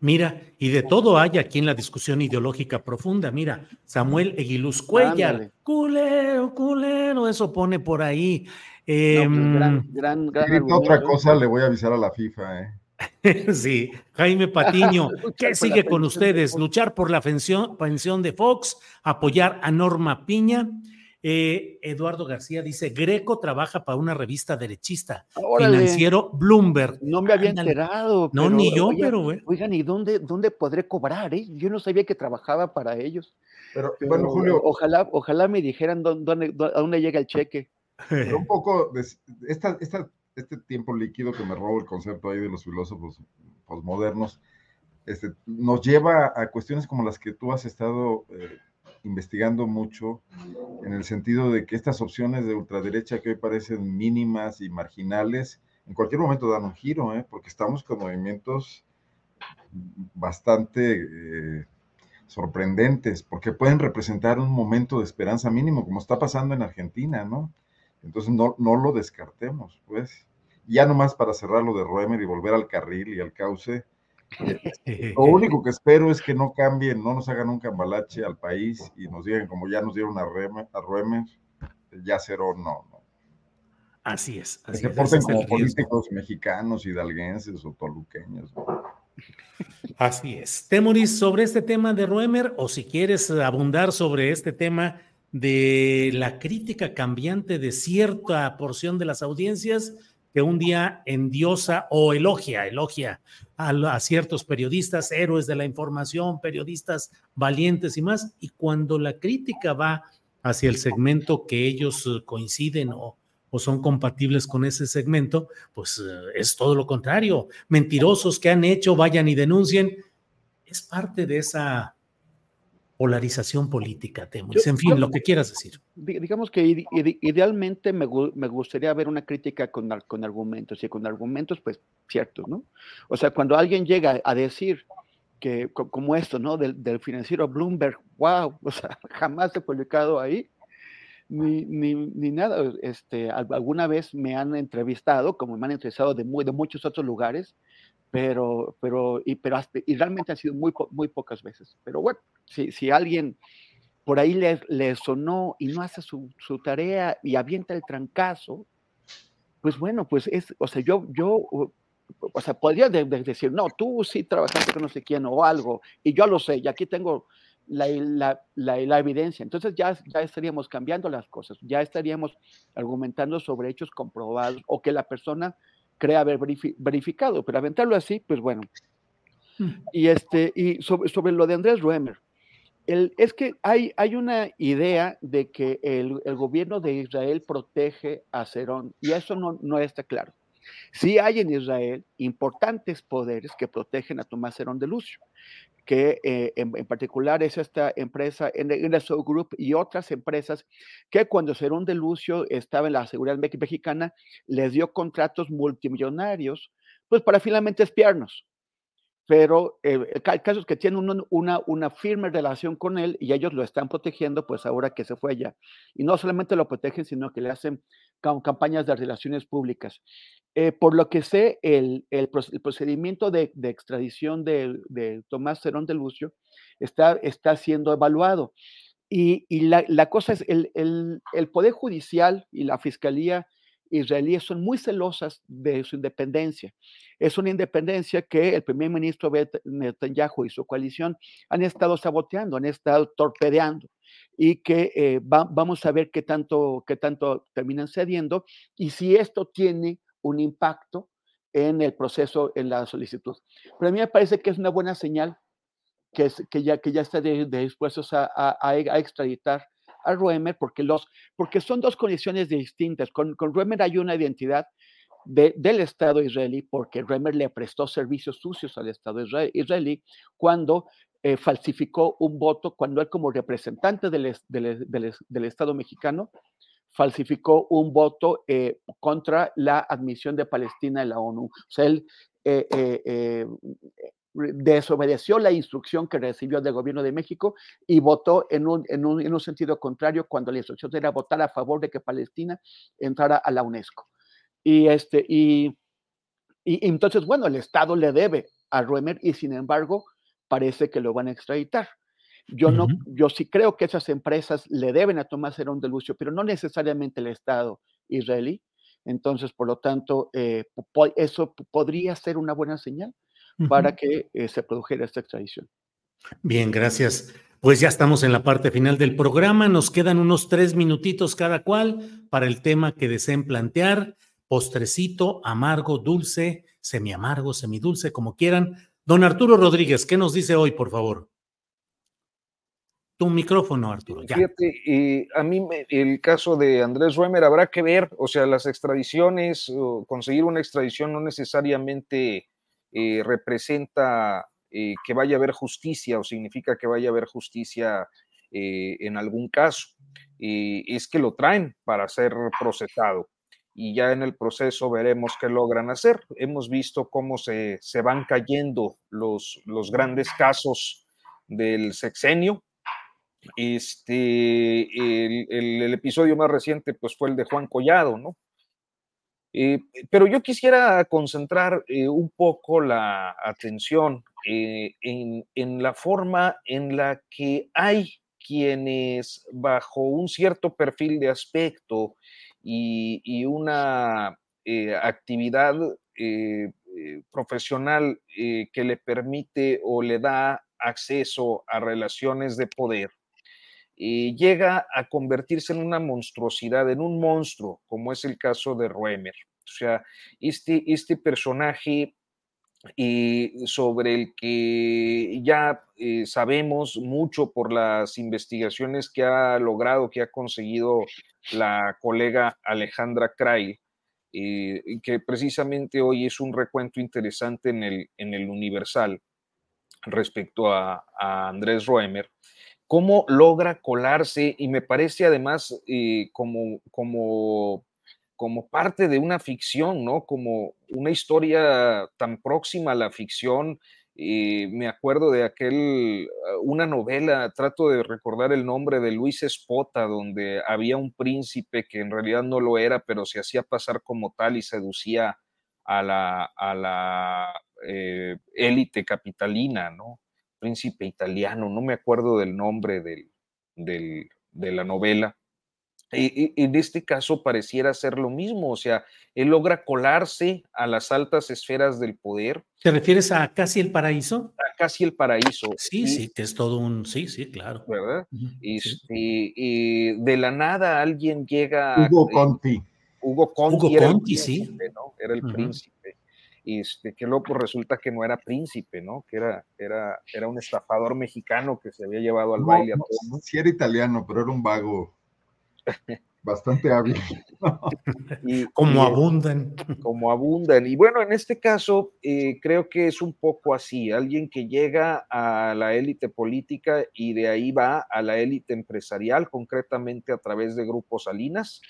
Mira, y de todo hay aquí en la discusión ideológica profunda. Mira, Samuel Eguiluz Cuellar, culero, culero, eso pone por ahí. Pues, gran, em, gran, gran otra cosa le voy a avisar a la FIFA, ¿eh? Sí, Jaime Patiño, ¿qué sigue con ustedes? Luchar por la pensión, pensión de Fox, apoyar a Norma Piña. Eh, Eduardo García dice, Greco trabaja para una revista derechista, financiero Bloomberg. No me había enterado. No, ni yo, pero... Oigan, ¿y dónde, dónde podré cobrar? Eh? Yo no sabía que trabajaba para ellos. Pero, bueno, Julio... Ojalá, ojalá me dijeran dónde, a dónde llega el cheque. Pero un poco, esta, esta este tiempo líquido que me robo el concepto ahí de los filósofos posmodernos, este, nos lleva a cuestiones como las que tú has estado eh, investigando mucho, en el sentido de que estas opciones de ultraderecha que hoy parecen mínimas y marginales, en cualquier momento dan un giro, ¿eh? porque estamos con movimientos bastante eh, sorprendentes, porque pueden representar un momento de esperanza mínimo, como está pasando en Argentina, ¿no? Entonces no, no lo descartemos, pues. Ya nomás para cerrar lo de Roemer y volver al carril y al cauce, Lo único que espero es que no cambien, no nos hagan un cambalache al país y nos digan, como ya nos dieron a, Reme, a Ruemer, ya cero no, no. Así es. que se porten como políticos mexicanos, hidalguenses o toluqueños. Así es. Temoris, sobre este tema de Ruemer, o si quieres abundar sobre este tema de la crítica cambiante de cierta porción de las audiencias que un día endiosa o elogia, elogia a, ciertos periodistas, héroes de la información, periodistas valientes y más, y cuando la crítica va hacia el segmento que ellos eh, coinciden o, o son compatibles con ese segmento, pues eh, es todo lo contrario. Mentirosos que han hecho, vayan y denuncien. Es parte de esa polarización política, Temuris. En fin, lo que quieras decir. Digamos que idealmente me, gustaría ver una crítica con, con, argumentos, y con argumentos, pues, cierto, ¿no? O sea, cuando alguien llega a decir que, como esto, ¿no? Del, financiero Bloomberg, wow, o sea, jamás he publicado ahí, ni, ni, ni, nada. Este, alguna vez me han entrevistado, como me han entrevistado de, muy, de muchos otros lugares, pero, pero, y, realmente han sido muy, muy pocas veces. Pero bueno, si, si alguien por ahí le, le sonó y no hace su, su, tarea y avienta el trancazo, pues bueno, pues es, o sea, yo, yo, o sea, podría decir, no, tú sí trabajaste con no sé quién o algo, y yo lo sé, y aquí tengo la, la, la, la, evidencia. Entonces ya, ya estaríamos cambiando las cosas, ya estaríamos argumentando sobre hechos comprobados o que la persona cree haber verificado, pero aventarlo así, pues bueno. Hmm. Y, este, y sobre, sobre lo de Andrés Ruemer, el, es que hay, hay una idea de que el, el, gobierno de Israel protege a Cerón y eso no, no está claro. Sí hay en Israel importantes poderes que protegen a Tomás Cerón de Lucio que eh, en, particular es esta empresa, NSO Group y otras empresas que cuando Cerón de Lucio estaba en la seguridad mexicana, les dio contratos multimillonarios, pues para finalmente espiarnos. Pero eh, el caso es que tienen una, firme relación con él y ellos lo están protegiendo, pues ahora que se fue allá. Y no solamente lo protegen, sino que le hacen campañas de relaciones públicas. Eh, por lo que sé, el, procedimiento de, extradición de, Tomás Cerón de Lucio está, siendo evaluado. Y, la, cosa es, el, el, Poder Judicial y la Fiscalía israelíes son muy celosas de su independencia. Es una independencia que el primer ministro Netanyahu y su coalición han estado saboteando, han estado torpedeando y que eh, va, vamos a ver qué tanto, qué tanto terminan cediendo y si esto tiene un impacto en el proceso, en la solicitud. Pero a mí me parece que es una buena señal que, ya, que ya está dispuestos a, a, extraditar a Ruemer, porque, los, porque son dos condiciones distintas. Con, con Ruemer hay una identidad de, del Estado israelí, porque Ruemer le prestó servicios sucios al Estado israelí cuando eh, falsificó un voto, cuando él como representante del, del, del, del Estado mexicano falsificó un voto eh, contra la admisión de Palestina en la ONU. O sea, él eh, eh, desobedeció la instrucción que recibió del gobierno de México y votó en un, en un, en un sentido contrario cuando la instrucción era votar a favor de que Palestina entrara a la UNESCO. Y, este, y, y entonces, bueno, el Estado le debe a Ruemer y sin embargo parece que lo van a extraditar. Yo, no, yo sí creo que esas empresas le deben a Tomás Herón de Lucio, pero no necesariamente el Estado israelí. Entonces, por lo tanto, eh, eso podría ser una buena señal para que eh, se produjera esta extradición. Bien, gracias. Pues ya estamos en la parte final del programa. Nos quedan unos tres minutitos cada cual para el tema que deseen plantear. Postrecito, amargo, dulce, semi amargo, semidulce, como quieran. Don Arturo Rodríguez, ¿qué nos dice hoy, por favor? tu micrófono, Arturo. Fíjate, a mí el caso de Andrés Ruemer habrá que ver, o sea, las extradiciones, conseguir una extradición no necesariamente eh, representa eh, que vaya a haber justicia o significa que vaya a haber justicia eh, en algún caso. es que lo traen para ser procesado y ya en el proceso veremos qué logran hacer. Hemos visto cómo se, se van cayendo los, los grandes casos del sexenio, este, el, el, episodio más reciente pues fue el de Juan Collado, ¿no? Eh, pero yo quisiera concentrar eh, un poco la atención eh, en, la forma en la que hay quienes bajo un cierto perfil de aspecto y una actividad profesional que le permite o le da acceso a relaciones de poder, llega a convertirse en una monstruosidad, en un monstruo, como es el caso de Roemer. O sea, este, este personaje sobre el que ya eh, sabemos mucho por las investigaciones que ha logrado, que ha conseguido la colega Alejandra Krail, eh, que precisamente hoy es un recuento interesante en el, en el Universal respecto a, a Andrés Roemer cómo logra colarse y me parece además eh, como, como, como parte de una ficción, ¿no? Como una historia tan próxima a la ficción. Eh, me acuerdo de aquel, ah, una novela, trato de recordar el nombre de Luis Espota, donde había un príncipe que en realidad no lo era, pero se hacía pasar como tal y seducía a la, a la eh, élite capitalina, ¿no? Príncipe italiano, no me acuerdo del nombre del, de la novela. Y, en este caso pareciera ser lo mismo, o sea, él logra colarse a las altas esferas del poder. ¿Te refieres a Casi el Paraíso? A Casi el Paraíso. Sí, sí, que es todo un, sí, sí, claro. ¿Verdad? Y, de la nada alguien llega... Hugo Conti. Hugo Conti. Hugo Conti, sí. Era el príncipe este, que luego pues, resulta que no era príncipe, ¿no? Que era, era, era un estafador mexicano que se había llevado al baile a todos. Sí era italiano, pero era un vago bastante hábil. como abundan. Como abundan. Y bueno, en este caso eh, creo que es un poco así, alguien que llega a la élite política y de ahí va a la élite empresarial, concretamente a través de Grupo Salinas.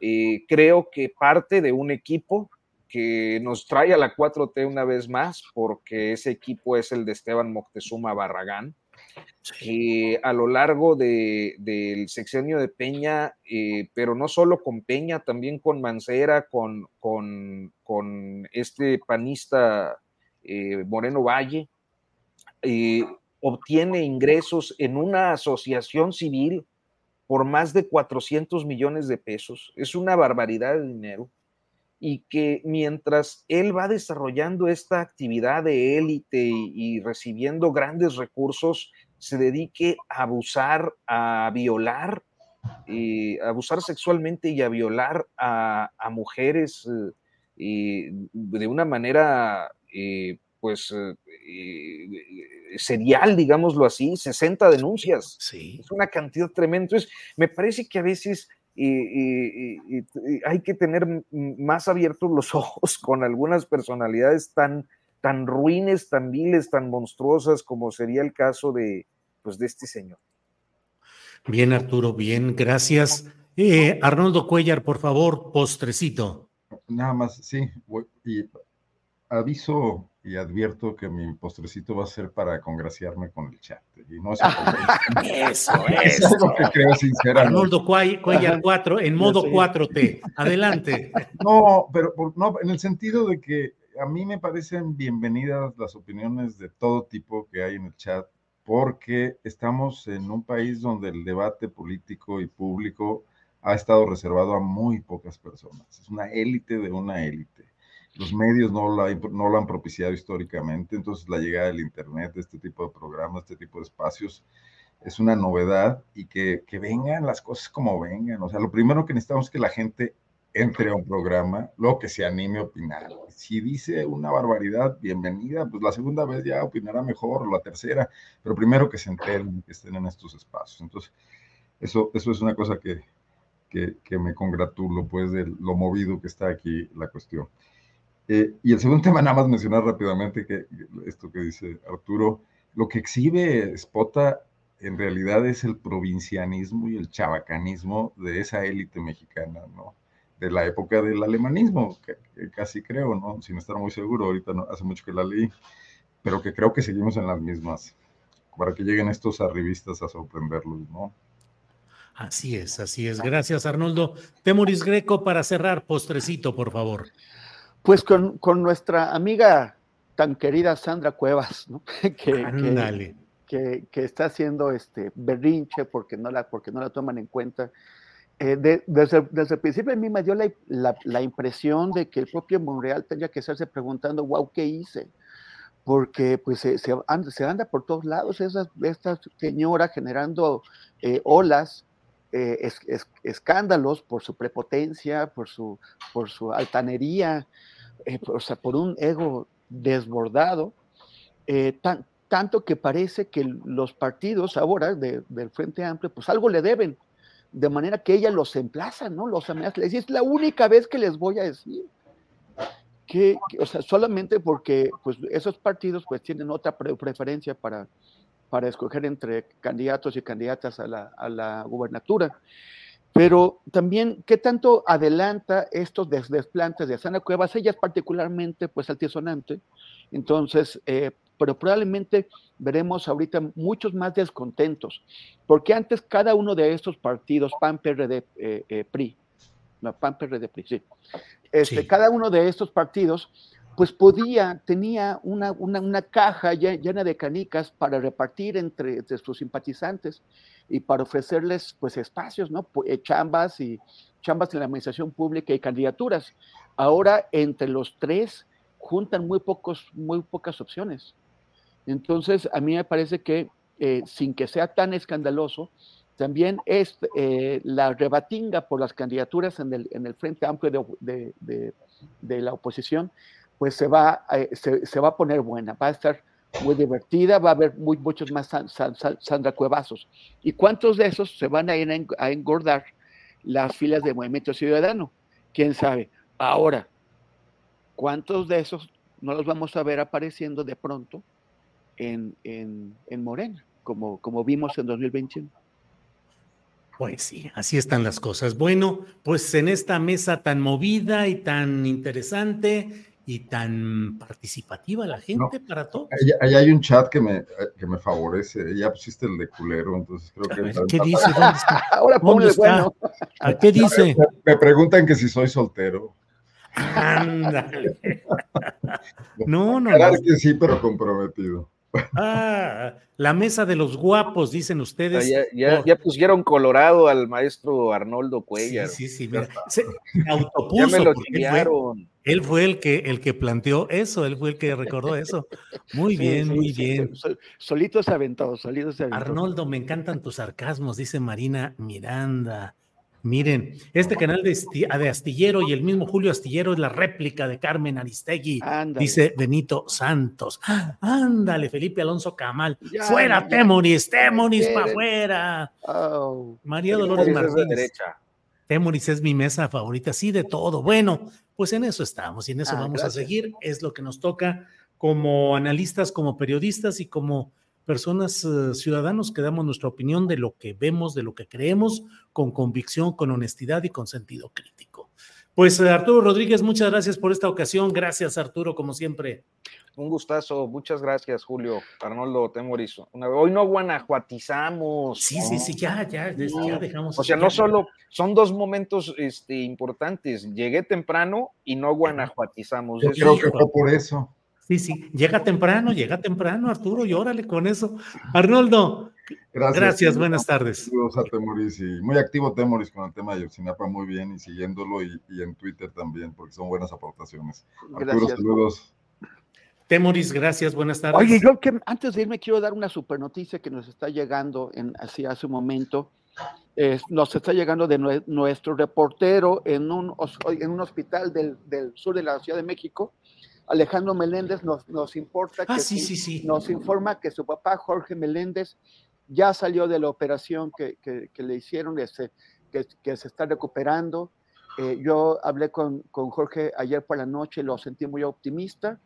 Eh, creo que parte de un equipo que nos trae a la 4T una vez más, porque ese equipo es el de Esteban Moctezuma Barragán. que a lo largo del sexenio de Peña, eh, pero no solo con Peña, también con Mancera, con, con, con este panista eh, Moreno Valle, eh, obtiene ingresos en una asociación civil por más de 400 millones de pesos. Es una barbaridad de dinero y que mientras él va desarrollando esta actividad de élite y, recibiendo grandes recursos, se dedique a abusar, a violar, eh, a abusar sexualmente y a violar a, mujeres eh, de una manera, eh, pues, serial, digámoslo así, 60 denuncias. Sí. Es una cantidad tremenda. Entonces, me parece que a veces y, hay que tener más abiertos los ojos con algunas personalidades tan, tan ruines, tan viles, tan monstruosas como sería el caso de, pues, de este señor. Bien, Arturo, bien, gracias. Eh, Arnoldo Cuellar, por favor, postrecito. Nada más, sí, y aviso y advierto que mi postrecito va a ser para congraciarme con el chat. Y no es eso, eso. Es lo que creo sinceramente. Arnoldo Cuellar 4 en modo 4T. Adelante. No, pero no, en el sentido de que a mí me parecen bienvenidas las opiniones de todo tipo que hay en el chat, porque estamos en un país donde el debate político y público ha estado reservado a muy pocas personas. Es una élite de una élite los medios no, la, no lo han propiciado históricamente, entonces la llegada del Internet, este tipo de programas, este tipo de espacios, es una novedad y que, que vengan las cosas como vengan. O sea, lo primero que necesitamos es que la gente entre a un programa, luego que se anime a opinar. Si dice una barbaridad, bienvenida, pues la segunda vez ya opinará mejor, la tercera, pero primero que se enteren, que estén en estos espacios. Entonces, eso, eso es una cosa que, que me congratulo, pues, de lo movido que está aquí la cuestión. Eh, y el segundo tema, nada más mencionar rápidamente que esto que dice Arturo, lo que exhibe Spota en realidad es el provincianismo y el chabacanismo de esa élite mexicana, ¿no? De la época del alemanismo, casi creo, ¿no? Sin estar muy seguro, ahorita no, hace mucho que la leí, pero que creo que seguimos en las mismas, para que lleguen estos arribistas a sorprenderlos, ¿no? Así es, así es. Gracias, Arnoldo. Temoris Greco, para cerrar, postrecito, por favor. Pues con, con nuestra amiga tan querida Sandra Cuevas, ¿no? que, que, que, está haciendo este berrinche porque no la, porque no la toman en cuenta. Eh, desde, desde, el principio a mí me dio la, la, la, impresión de que el propio Monreal tendría que estarse preguntando, wow, ¿qué hice? Porque pues se, se, anda, se anda, por todos lados esa, esta señora generando eh, olas, eh, es, es, escándalos por su prepotencia, por su, por su altanería, o sea, por un ego desbordado, eh, tan, tanto que parece que los partidos ahora de, del Frente Amplio, pues algo le deben, de manera que ella los emplaza, ¿no? Los amenaza, les dice, es la única vez que les voy a decir. Que, o sea, solamente porque pues, esos partidos pues tienen otra preferencia para, para escoger entre candidatos y candidatas a la, a la gubernatura. Pero también, ¿qué tanto adelanta estos desplantes de Sana Cuevas? Ella es particularmente, pues, altisonante. Entonces, eh, pero probablemente veremos ahorita muchos más descontentos, porque antes cada uno de estos partidos, PAN, PRD, eh, eh, PRI, no, PAN, PRD, PRI, sí, este, sí. cada uno de estos partidos, pues podía, tenía una, una, una caja llena de canicas para repartir entre, sus simpatizantes y para ofrecerles pues espacios, ¿no? Eh, chambas y chambas en la administración pública y candidaturas. Ahora entre los tres juntan muy pocos, muy pocas opciones. Entonces a mí me parece que eh, sin que sea tan escandaloso, también es eh, la rebatinga por las candidaturas en el, en el Frente Amplio de, de, la oposición, pues se va, eh, se, se, va a poner buena, va a estar muy divertida, va a haber muy, muchos más san, san, san, Sandra Cuevazos. ¿Y cuántos de esos se van a ir a engordar las filas de Movimiento Ciudadano? ¿Quién sabe? Ahora, ¿cuántos de esos no los vamos a ver apareciendo de pronto en, en, en Morena, como, como vimos en 2021? Pues sí, así están las cosas. Bueno, pues en esta mesa tan movida y tan interesante, y tan participativa la gente no, para todo. Ahí, ahí, hay un chat que me, que me favorece. Ya pusiste el de culero, entonces creo que. Ver, ¿Qué dice? ¿Dónde está? Ahora ¿Dónde está? Bueno. ¿A qué dice? Me, me, preguntan que si soy soltero. Ándale. no, no. Claro no. que sí, pero comprometido. Ah, la mesa de los guapos, dicen ustedes. Ya, ya, ya pusieron colorado al maestro Arnoldo Cuellar. Sí, sí, sí. Mira, se autopuso. Ya me lo él fue, él fue, el que, el que planteó eso, él fue el que recordó eso. Muy bien, sí, muy bien. Solito se aventó, solito se aventó. Arnoldo, me encantan tus sarcasmos, dice Marina Miranda. Miren, este canal de, de, Astillero y el mismo Julio Astillero es la réplica de Carmen Aristegui, dice Benito Santos. Ándale, Felipe Alonso Camal. Ya, ¡Fuera, ya, Temoris! ¡Temoris para afuera! Oh. María Dolores Martínez. Temoris es mi mesa favorita, sí, de todo. Bueno, pues en eso estamos y en eso ah, vamos gracias. a seguir. Es lo que nos toca como analistas, como periodistas y como personas, uh, ciudadanos, que damos nuestra opinión de lo que vemos, de lo que creemos, con convicción, con honestidad y con sentido crítico. Pues uh, Arturo Rodríguez, muchas gracias por esta ocasión. Gracias, Arturo, como siempre. Un gustazo, muchas gracias, Julio. Arnoldo Temoris. Hoy no guanajuatizamos. Sí, ¿no? sí, sí, ya, ya, ya dejamos. O sea, no solo, son dos momentos este, importantes. Llegué temprano y no guanajuatizamos. Yo creo que fue por eso. Sí, sí, llega temprano, llega temprano, Arturo, y órale con eso. Arnoldo, gracias, gracias buenas tardes. Saludos a Temoris y muy activo Temoris con el tema de Yosinapa, muy bien, y siguiéndolo y, y, en Twitter también, porque son buenas aportaciones. Arturo, gracias. saludos. Temoris, gracias, buenas tardes. Oye, yo que antes de irme quiero dar una super noticia que nos está llegando en, así hace un momento. Eh, nos está llegando de nue nuestro reportero en un, en un hospital del, del sur de la Ciudad de México, Alejandro Meléndez nos, nos importa ah, que sí, sí, sí. nos informa que su papá Jorge Meléndez ya salió de la operación que, que, que le hicieron, que, que, se está recuperando. Eh, yo hablé con, con, Jorge ayer por la noche, lo sentí muy optimista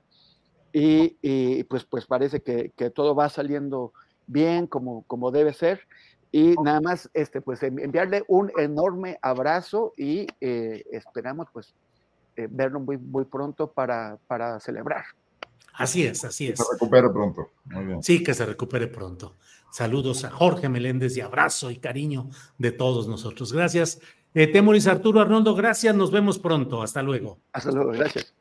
y, y pues, pues parece que, todo va saliendo bien como, como debe ser. Y nada más, este, pues enviarle un enorme abrazo y eh, esperamos pues eh, verlo muy, muy pronto para, para celebrar. Así es, así es. Que se recupere pronto. Muy bien. Sí, que se recupere pronto. Saludos a Jorge Meléndez y abrazo y cariño de todos nosotros. Gracias. Eh, Temoris Arturo Arnoldo, gracias. Nos vemos pronto. Hasta luego. Hasta luego. Gracias.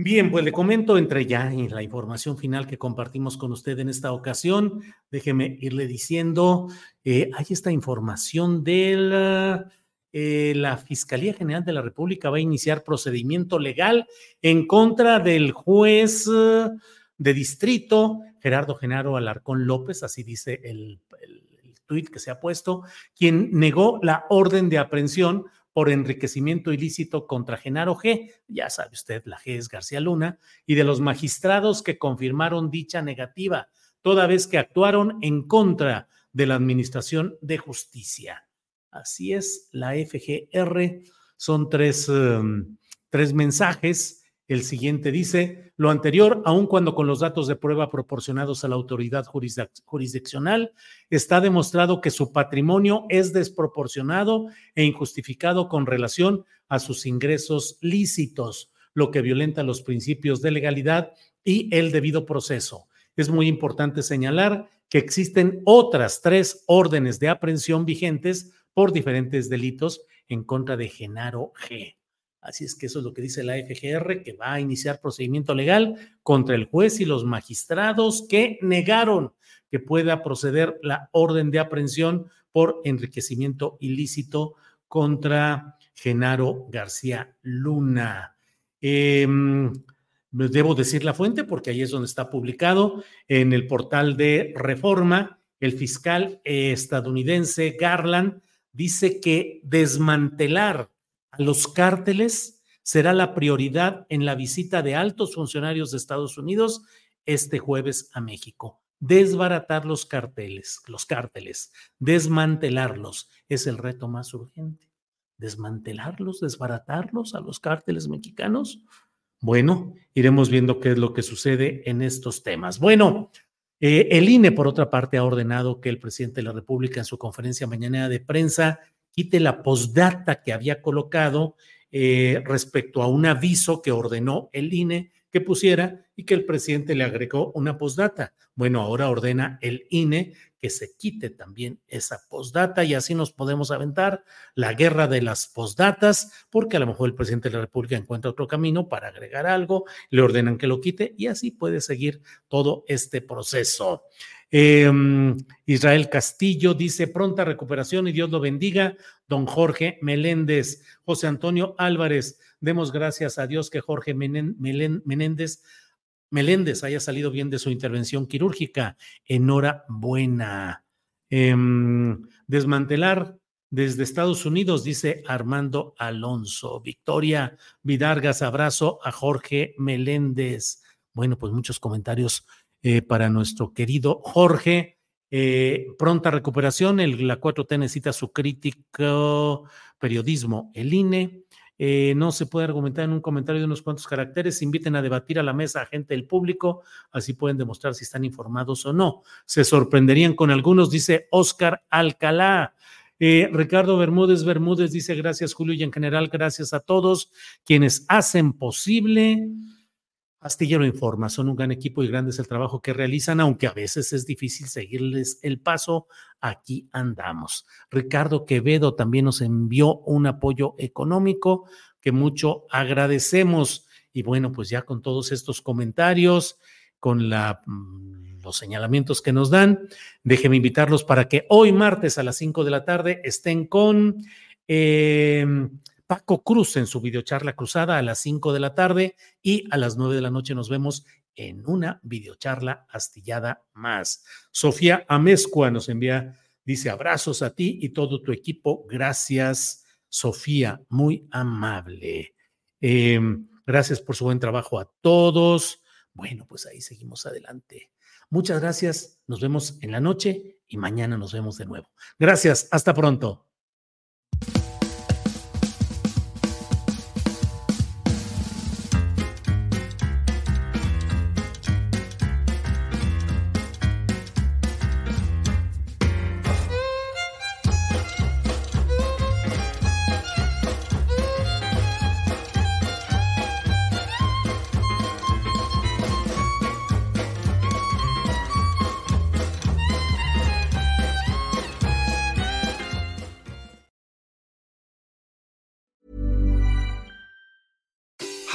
Bien, pues le comento entre ya en la información final que compartimos con usted en esta ocasión. Déjeme irle diciendo, eh, hay esta información de eh, la Fiscalía General de la República va a iniciar procedimiento legal en contra del juez eh, de distrito, Gerardo Genaro Alarcón López, así dice el, el, tuit que se ha puesto, quien negó la orden de aprehensión por enriquecimiento ilícito contra Genaro G. Ya sabe usted, la G es García Luna, y de los magistrados que confirmaron dicha negativa, toda vez que actuaron en contra de la Administración de Justicia. Así es, la FGR son tres, um, tres mensajes el siguiente dice, lo anterior, aun cuando con los datos de prueba proporcionados a la autoridad jurisdiccional, está demostrado que su patrimonio es desproporcionado e injustificado con relación a sus ingresos lícitos, lo que violenta los principios de legalidad y el debido proceso. Es muy importante señalar que existen otras tres órdenes de aprehensión vigentes por diferentes delitos en contra de Genaro G. Así es que eso es lo que dice la FGR, que va a iniciar procedimiento legal contra el juez y los magistrados que negaron que pueda proceder la orden de aprehensión por enriquecimiento ilícito contra Genaro García Luna. Eh, debo decir la fuente porque ahí es donde está publicado en el portal de Reforma. El fiscal estadounidense Garland dice que desmantelar a los cárteles será la prioridad en la visita de altos funcionarios de Estados Unidos este jueves a México. Desbaratar los carteles, los cárteles, desmantelarlos es el reto más urgente. Desmantelarlos, desbaratarlos a los cárteles mexicanos. Bueno, iremos viendo qué es lo que sucede en estos temas. Bueno, eh, el INE, por otra parte, ha ordenado que el presidente de la República en su conferencia mañana de prensa quite la postdata que había colocado eh, respecto a un aviso que ordenó el INE que pusiera y que el presidente le agregó una postdata. Bueno, ahora ordena el INE que se quite también esa postdata y así nos podemos aventar la guerra de las postdatas, porque a lo mejor el presidente de la República encuentra otro camino para agregar algo, le ordenan que lo quite y así puede seguir todo este proceso. Eh, Israel Castillo dice pronta recuperación y Dios lo bendiga. Don Jorge Meléndez, José Antonio Álvarez, demos gracias a Dios que Jorge Menéndez, Meléndez haya salido bien de su intervención quirúrgica. Enhorabuena. Eh, desmantelar desde Estados Unidos, dice Armando Alonso. Victoria Vidargas, abrazo a Jorge Meléndez. Bueno, pues muchos comentarios eh, para nuestro querido Jorge. Eh, pronta recuperación, la 4T necesita su crítico periodismo. El INE eh, no se puede argumentar en un comentario de unos cuantos caracteres. Inviten a debatir a la mesa a gente del público, así pueden demostrar si están informados o no. Se sorprenderían con algunos, dice Oscar Alcalá. Eh, Ricardo Bermúdez Bermúdez dice gracias Julio y en general gracias a todos quienes hacen posible Astillero Informa, son un gran equipo y grande es el trabajo que realizan, aunque a veces es difícil seguirles el paso, aquí andamos. Ricardo Quevedo también nos envió un apoyo económico que mucho agradecemos. Y bueno, pues ya con todos estos comentarios, con mm, los señalamientos que nos dan, déjenme invitarlos para que hoy martes a las 5 de la tarde estén con... Eh, Paco Cruz en su videocharla cruzada a las 5 de la tarde y a las 9 de la noche nos vemos en una videocharla astillada más. Sofía Amezcua nos envía, dice abrazos a ti y todo tu equipo. Gracias, Sofía, muy amable. Eh, gracias por su buen trabajo a todos. Bueno, pues ahí seguimos adelante. Muchas gracias. Nos vemos en la noche y mañana nos vemos de nuevo. Gracias. Hasta pronto.